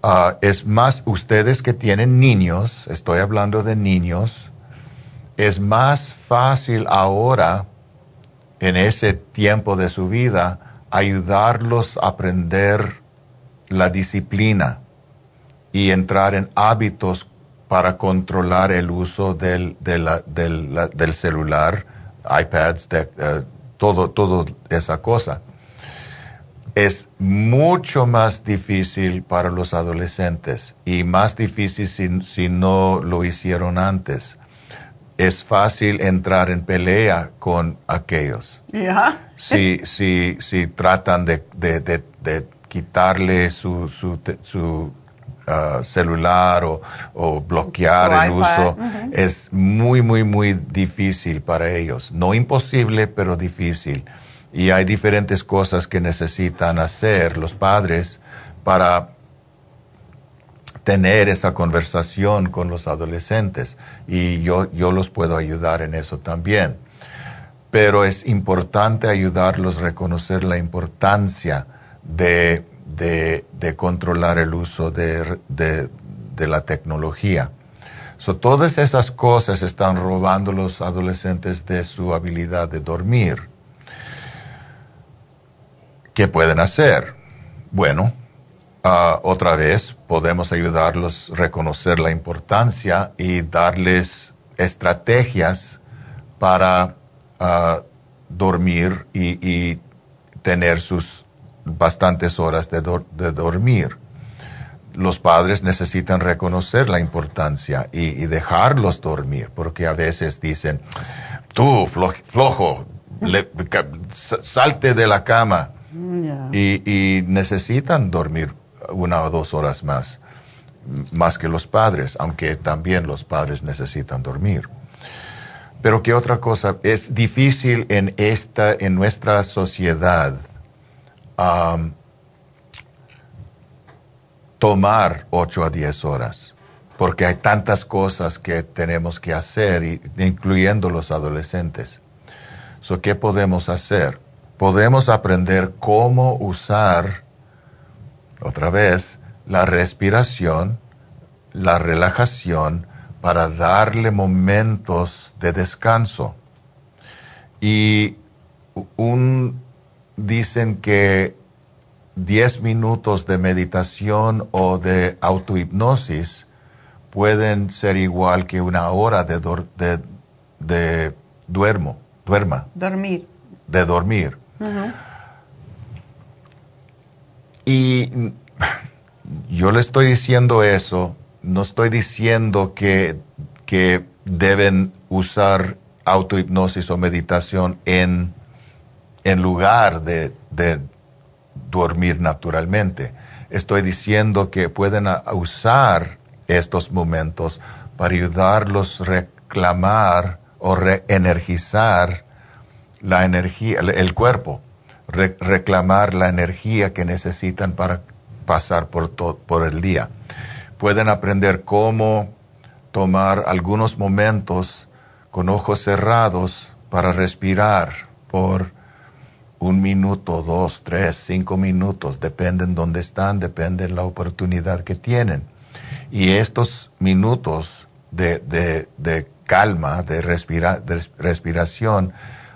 Uh, es más, ustedes que tienen niños, estoy hablando de niños, es más fácil ahora, en ese tiempo de su vida, ayudarlos a aprender la disciplina y entrar en hábitos para controlar el uso del, del, celular, iPads, de, uh, todo, todo esa cosa. Es mucho más difícil para los adolescentes y más difícil si, si no lo hicieron antes. Es fácil entrar en pelea con aquellos. Si, si, si tratan de, de, de quitarle su, su, su uh, celular o, bloquear el uso, es muy, muy, muy difícil para ellos. No imposible, pero difícil. Y hay diferentes cosas que necesitan hacer los padres para tener esa conversación con los adolescentes. Y yo, yo los puedo ayudar en eso también. Pero es importante ayudarlos a reconocer la importancia de de, controlar el uso de, la tecnología. So, todas esas cosas están robando a los adolescentes de su habilidad de dormir. ¿Qué pueden hacer? Bueno, ah, otra vez podemos ayudarlos a reconocer la importancia y darles estrategias para ah, dormir y, tener sus bastantes horas de, dormir. Los padres necesitan reconocer la importancia y, dejarlos dormir, porque a veces dicen, tú, flojo, salte de la cama. Y, necesitan dormir una o dos horas más, más que los padres, aunque también los padres necesitan dormir. Pero qué otra cosa, es difícil en esta, en nuestra sociedad, tomar ocho a diez horas, porque hay tantas cosas que tenemos que hacer, incluyendo los adolescentes. So, ¿Qué podemos hacer? Podemos aprender cómo usar, otra vez, la respiración, la relajación, para darle momentos de descanso. Y un, dicen que 10 minutos de meditación o de autohipnosis pueden ser igual que una hora de, de, duermo, duerma. Dormir. De dormir. Y yo le estoy diciendo eso no estoy diciendo que, que deben usar autohipnosis o meditación en, en lugar de, de, dormir naturalmente. Estoy diciendo que pueden usar estos momentos para ayudarlos a reclamar o reenergizar la energía, el cuerpo, reclamar la energía que necesitan para pasar por, por el día pueden aprender cómo tomar algunos momentos con ojos cerrados para respirar por un minuto, dos, tres, cinco minutos, dependen dónde están, depende la oportunidad que tienen. Y estos minutos de, de, calma, de, de respiración,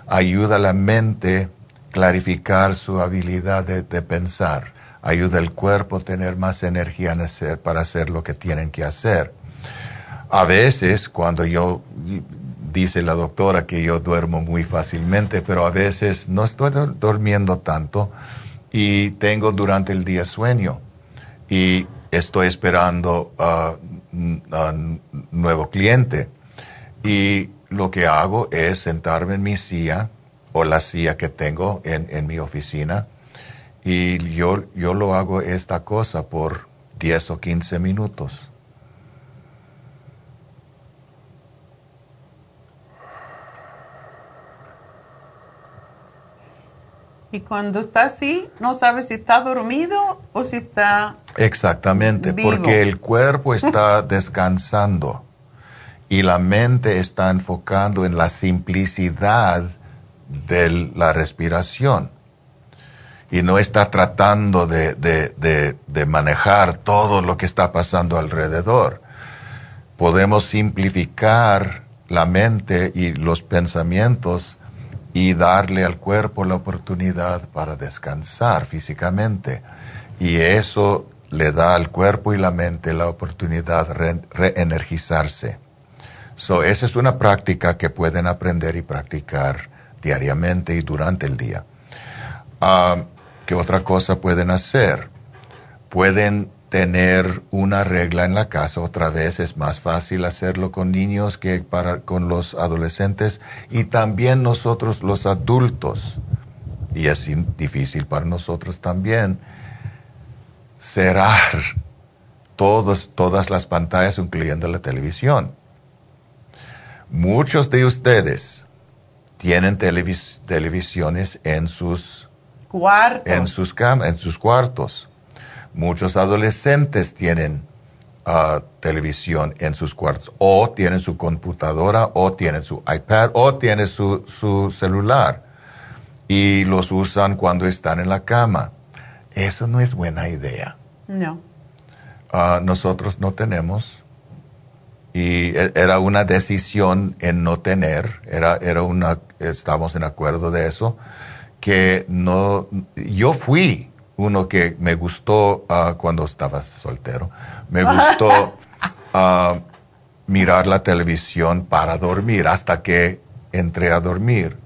ayuda a la mente clarificar su habilidad de pensar ayuda al cuerpo a tener más energía para hacer lo que tienen que hacer. A veces, cuando yo, dice la doctora que yo duermo muy fácilmente, pero a veces no estoy durmiendo tanto y tengo durante el día sueño y estoy esperando a, un nuevo cliente. Y lo que hago es sentarme en mi silla o la silla que tengo en, en mi oficina y yo, yo lo hago esta cosa por 10 o 15 minutos. Y cuando está así, no sabes si está dormido o si está... Exactamente, porque el cuerpo está descansando y la mente está enfocando en la simplicidad de la respiración y no está tratando de, de, manejar todo lo que está pasando alrededor. Podemos simplificar la mente y los pensamientos y darle al cuerpo la oportunidad para descansar físicamente. Y eso le da al cuerpo y la mente la oportunidad de reenergizarse. So, esa es una práctica que pueden aprender y practicar diariamente y durante el día. Ah, ¿Qué otra cosa pueden hacer? Pueden tener una regla en la casa. Otra vez es más fácil hacerlo con niños que para, con los adolescentes y también nosotros los adultos. Y es difícil para nosotros también cerrar todos, todas las pantallas, incluyendo la televisión. Muchos de ustedes tienen televisiones en sus en sus, en sus cuartos. Muchos adolescentes tienen ah, televisión en sus cuartos, o tienen su computadora, o tienen su iPad, o tienen su, su celular, y los usan cuando están en la cama. Eso no es buena idea. No. Ah, nosotros no tenemos y e, era una decisión en no tener, era, era una, estamos en acuerdo de eso, que no, yo fui uno que me gustó ah, cuando estaba soltero. Me gustó ah, mirar la televisión para dormir hasta que entré a dormir.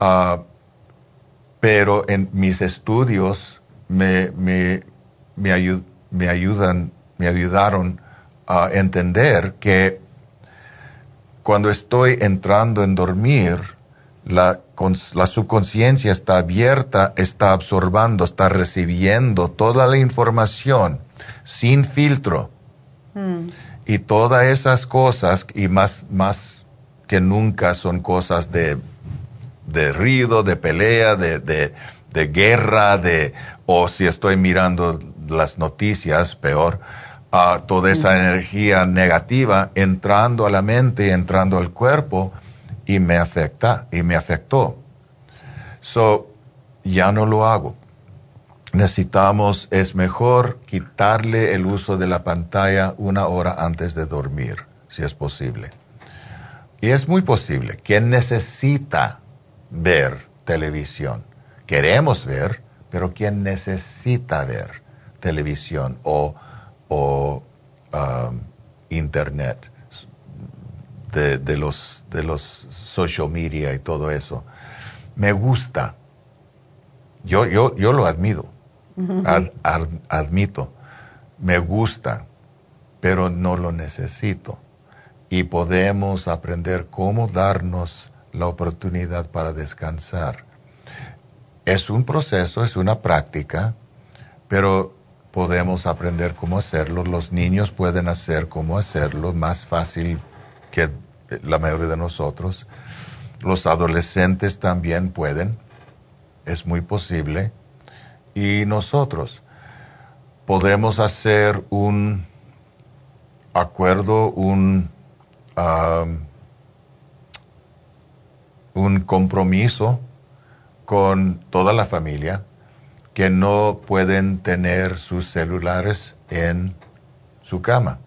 Ah, pero en mis estudios me, me, me, ayudan, me ayudaron a entender que cuando estoy entrando en dormir, la, la subconsciencia está abierta, está absorbando, está recibiendo toda la información sin filtro. Hmm. Y todas esas cosas, y más, más que nunca, son cosas de, de ruido, de pelea, de, de, de guerra, de, o si estoy mirando las noticias, peor, toda esa energía negativa entrando a la mente, entrando al cuerpo y me afecta y me afectó. So, ya no lo hago. Necesitamos, es mejor quitarle el uso de la pantalla una hora antes de dormir, si es posible. Y es muy posible. ¿Quién necesita ver televisión? Queremos ver, pero ¿quién necesita ver televisión o o um, internet, de, los, de los social media y todo eso. Me gusta. Yo, yo, yo lo admito. admito. Me gusta, pero no lo necesito. Y podemos aprender cómo darnos la oportunidad para descansar. Es un proceso, es una práctica, pero podemos aprender cómo hacerlo, los niños pueden hacer cómo hacerlo más fácil que la mayoría de nosotros, los adolescentes también pueden, es muy posible, y nosotros podemos hacer un acuerdo, un, un compromiso con toda la familia que no pueden tener sus celulares en su cama.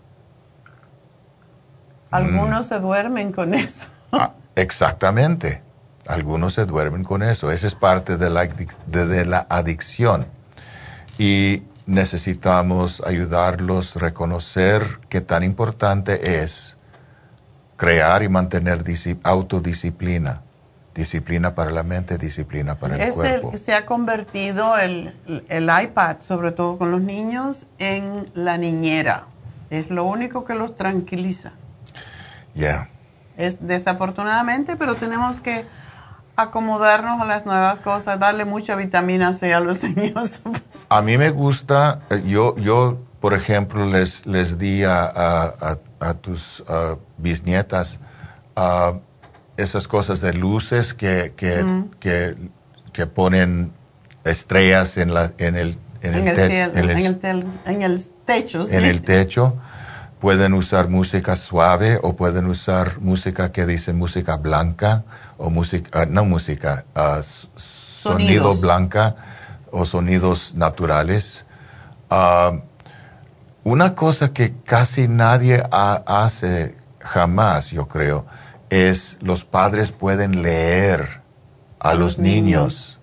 Algunos mm. se duermen con eso. Ah, exactamente. Algunos se duermen con eso. Esa es parte de la, de, la adicción. Y necesitamos ayudarlos a reconocer qué tan importante es crear y mantener autodisciplina disciplina para la mente, disciplina para el cuerpo. se ha convertido el, el, iPad, sobre todo con los niños, en la niñera. Es lo único que los tranquiliza. Es desafortunadamente, pero tenemos que acomodarnos a las nuevas cosas, darle mucha vitamina C a los niños. A mí me gusta, eh, yo, yo por ejemplo, les, les di a, a, a, tus bisnietas esas cosas de luces que, que, que, ponen estrellas en, la, en el, en, el, en, el, techo. En el techo. Pueden usar música suave o pueden usar música que dice música blanca o música, ah, no música, uh, sonido blanca o sonidos naturales. Ah, una cosa que casi nadie hace jamás, yo creo, es los padres pueden leer a, los, niños.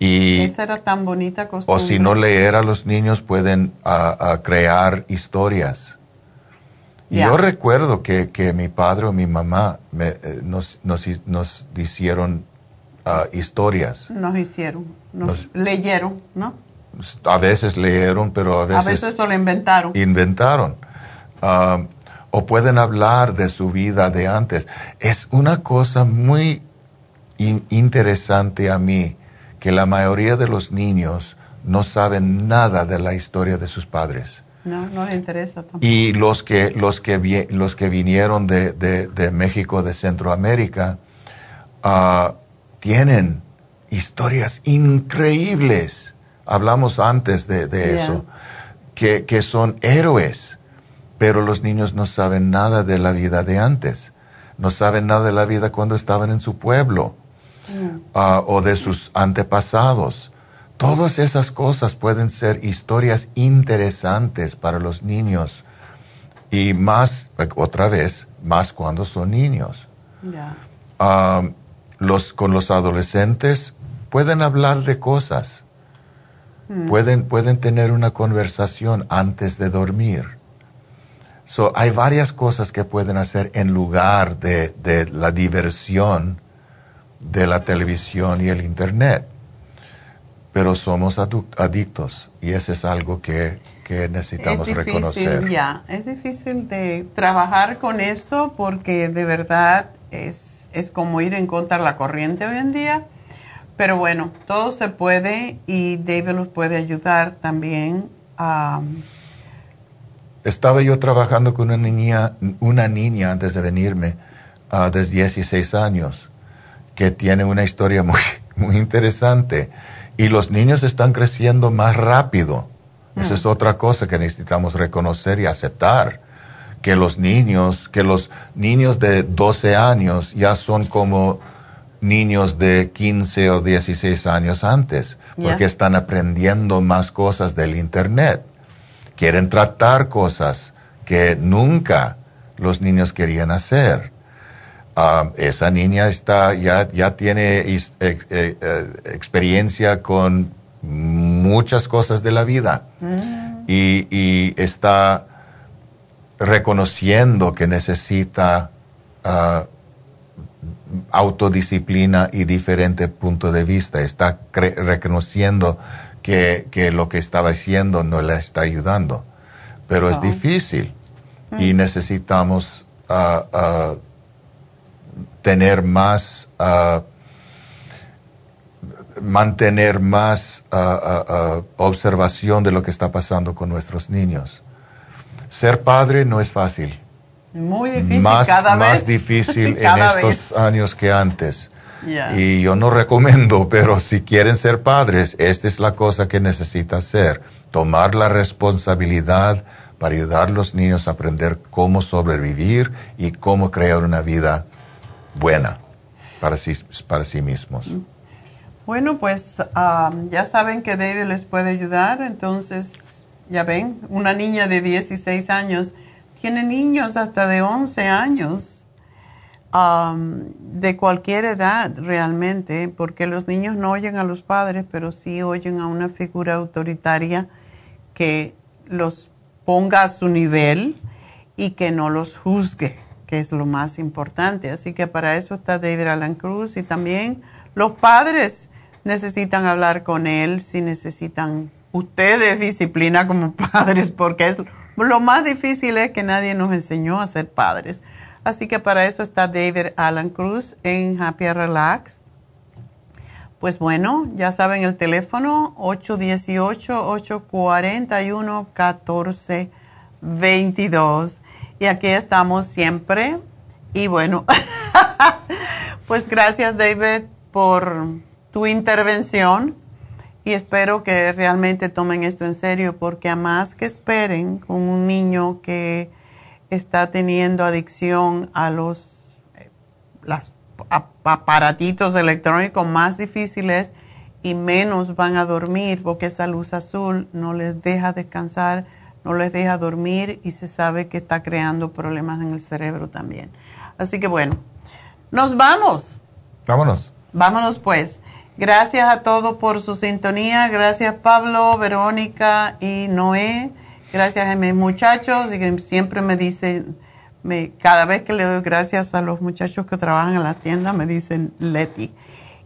Y, Esa era tan bonita costumbre. O si no leer a los niños pueden a, crear historias. Y yo recuerdo que, que, mi padre o mi mamá me, eh, nos, nos, nos, hicieron ah, historias. Nos hicieron, nos, leyeron, ¿no? A veces leyeron, pero a veces... A veces lo inventaron. Inventaron. Ah, o pueden hablar de su vida de antes. Es una cosa muy interesante a mí que la mayoría de los niños no saben nada de la historia de sus padres. No, no les interesa tampoco. Y los que, los que, los que vinieron de, de, México, de Centroamérica, uh, tienen historias increíbles. Hablamos antes de, de eso, que, que son héroes pero los niños no saben nada de la vida de antes, no saben nada de la vida cuando estaban en su pueblo ah, o de sus antepasados. Todas esas cosas pueden ser historias interesantes para los niños y más, otra vez, más cuando son niños. Ah, los, con los adolescentes pueden hablar de cosas Mm. Pueden, pueden tener una conversación antes de dormir. So, hay varias cosas que pueden hacer en lugar de, de la diversión de la televisión y el Internet. Pero somos adictos y eso es algo que, que necesitamos es difícil, reconocer. Ya, es difícil de trabajar con eso porque de verdad es, es como ir en contra de la corriente hoy en día. Pero bueno, todo se puede y David los puede ayudar también a... Estaba yo trabajando con una niña, una niña antes de venirme, uh, de 16 años, que tiene una historia muy, muy interesante. Y los niños están creciendo más rápido. Esa es mm. otra cosa que necesitamos reconocer y aceptar. Que los niños, que los niños de 12 años ya son como niños de 15 o 16 años antes, porque están aprendiendo más cosas del Internet. Quieren tratar cosas que nunca los niños querían hacer. Ah, esa niña está, ya, ya tiene eh, eh, experiencia con muchas cosas de la vida mm. y, está reconociendo que necesita uh, autodisciplina y diferente punto de vista. Está reconociendo que, que, lo que estaba haciendo no le está ayudando. Pero es difícil y mm. necesitamos uh, tener más, mantener más observación de lo que está pasando con nuestros niños. Ser padre no es fácil. Muy difícil, más, cada más difícil en estos años que antes. Y yo no recomiendo, pero si quieren ser padres, esta es la cosa que necesita hacer. Tomar la responsabilidad para ayudar a los niños a aprender cómo sobrevivir y cómo crear una vida buena para sí, para sí mismos. Bueno, pues ya saben que David les puede ayudar, entonces ya ven, una niña de 16 años tiene niños hasta de 11 años, um, de cualquier edad realmente, porque los niños no oyen a los padres, pero sí oyen a una figura autoritaria que los ponga a su nivel y que no los juzgue que es lo más importante. Así que para eso está David Alan Cruz y también los padres necesitan hablar con él si necesitan ustedes disciplina como padres, porque es lo más difícil es que nadie nos enseñó a ser padres. Así que para eso está David Alan Cruz en Happy Relax. Pues bueno, ya saben el teléfono 818-841-1422. Y aquí estamos siempre. Y bueno, pues gracias David por tu intervención y espero que realmente tomen esto en serio porque a más que esperen con un niño que está teniendo adicción a los, aparatitos electrónicos más difíciles y menos van a dormir porque esa luz azul no les deja descansar no les deja dormir y se sabe que está creando problemas en el cerebro también. Así que bueno, nos vamos. Vámonos. Vámonos pues. Gracias a todos por su sintonía. Gracias Pablo, Verónica y Noé. Gracias a mis muchachos y que siempre me dicen, me, cada vez que le doy gracias a los muchachos que trabajan en la tienda, me dicen Leti.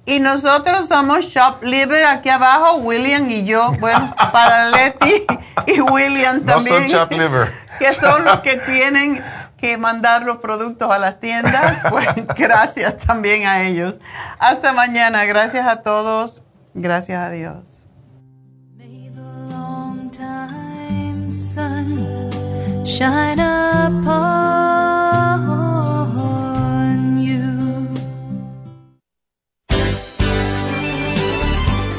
Y nosotros somos Shop Liver aquí abajo, William y yo, bueno, para Leti y William también. No son Liver. Que son los que tienen que mandar los productos a las tiendas. Pues gracias también a ellos. Hasta mañana. Gracias a todos. Gracias a Dios. shine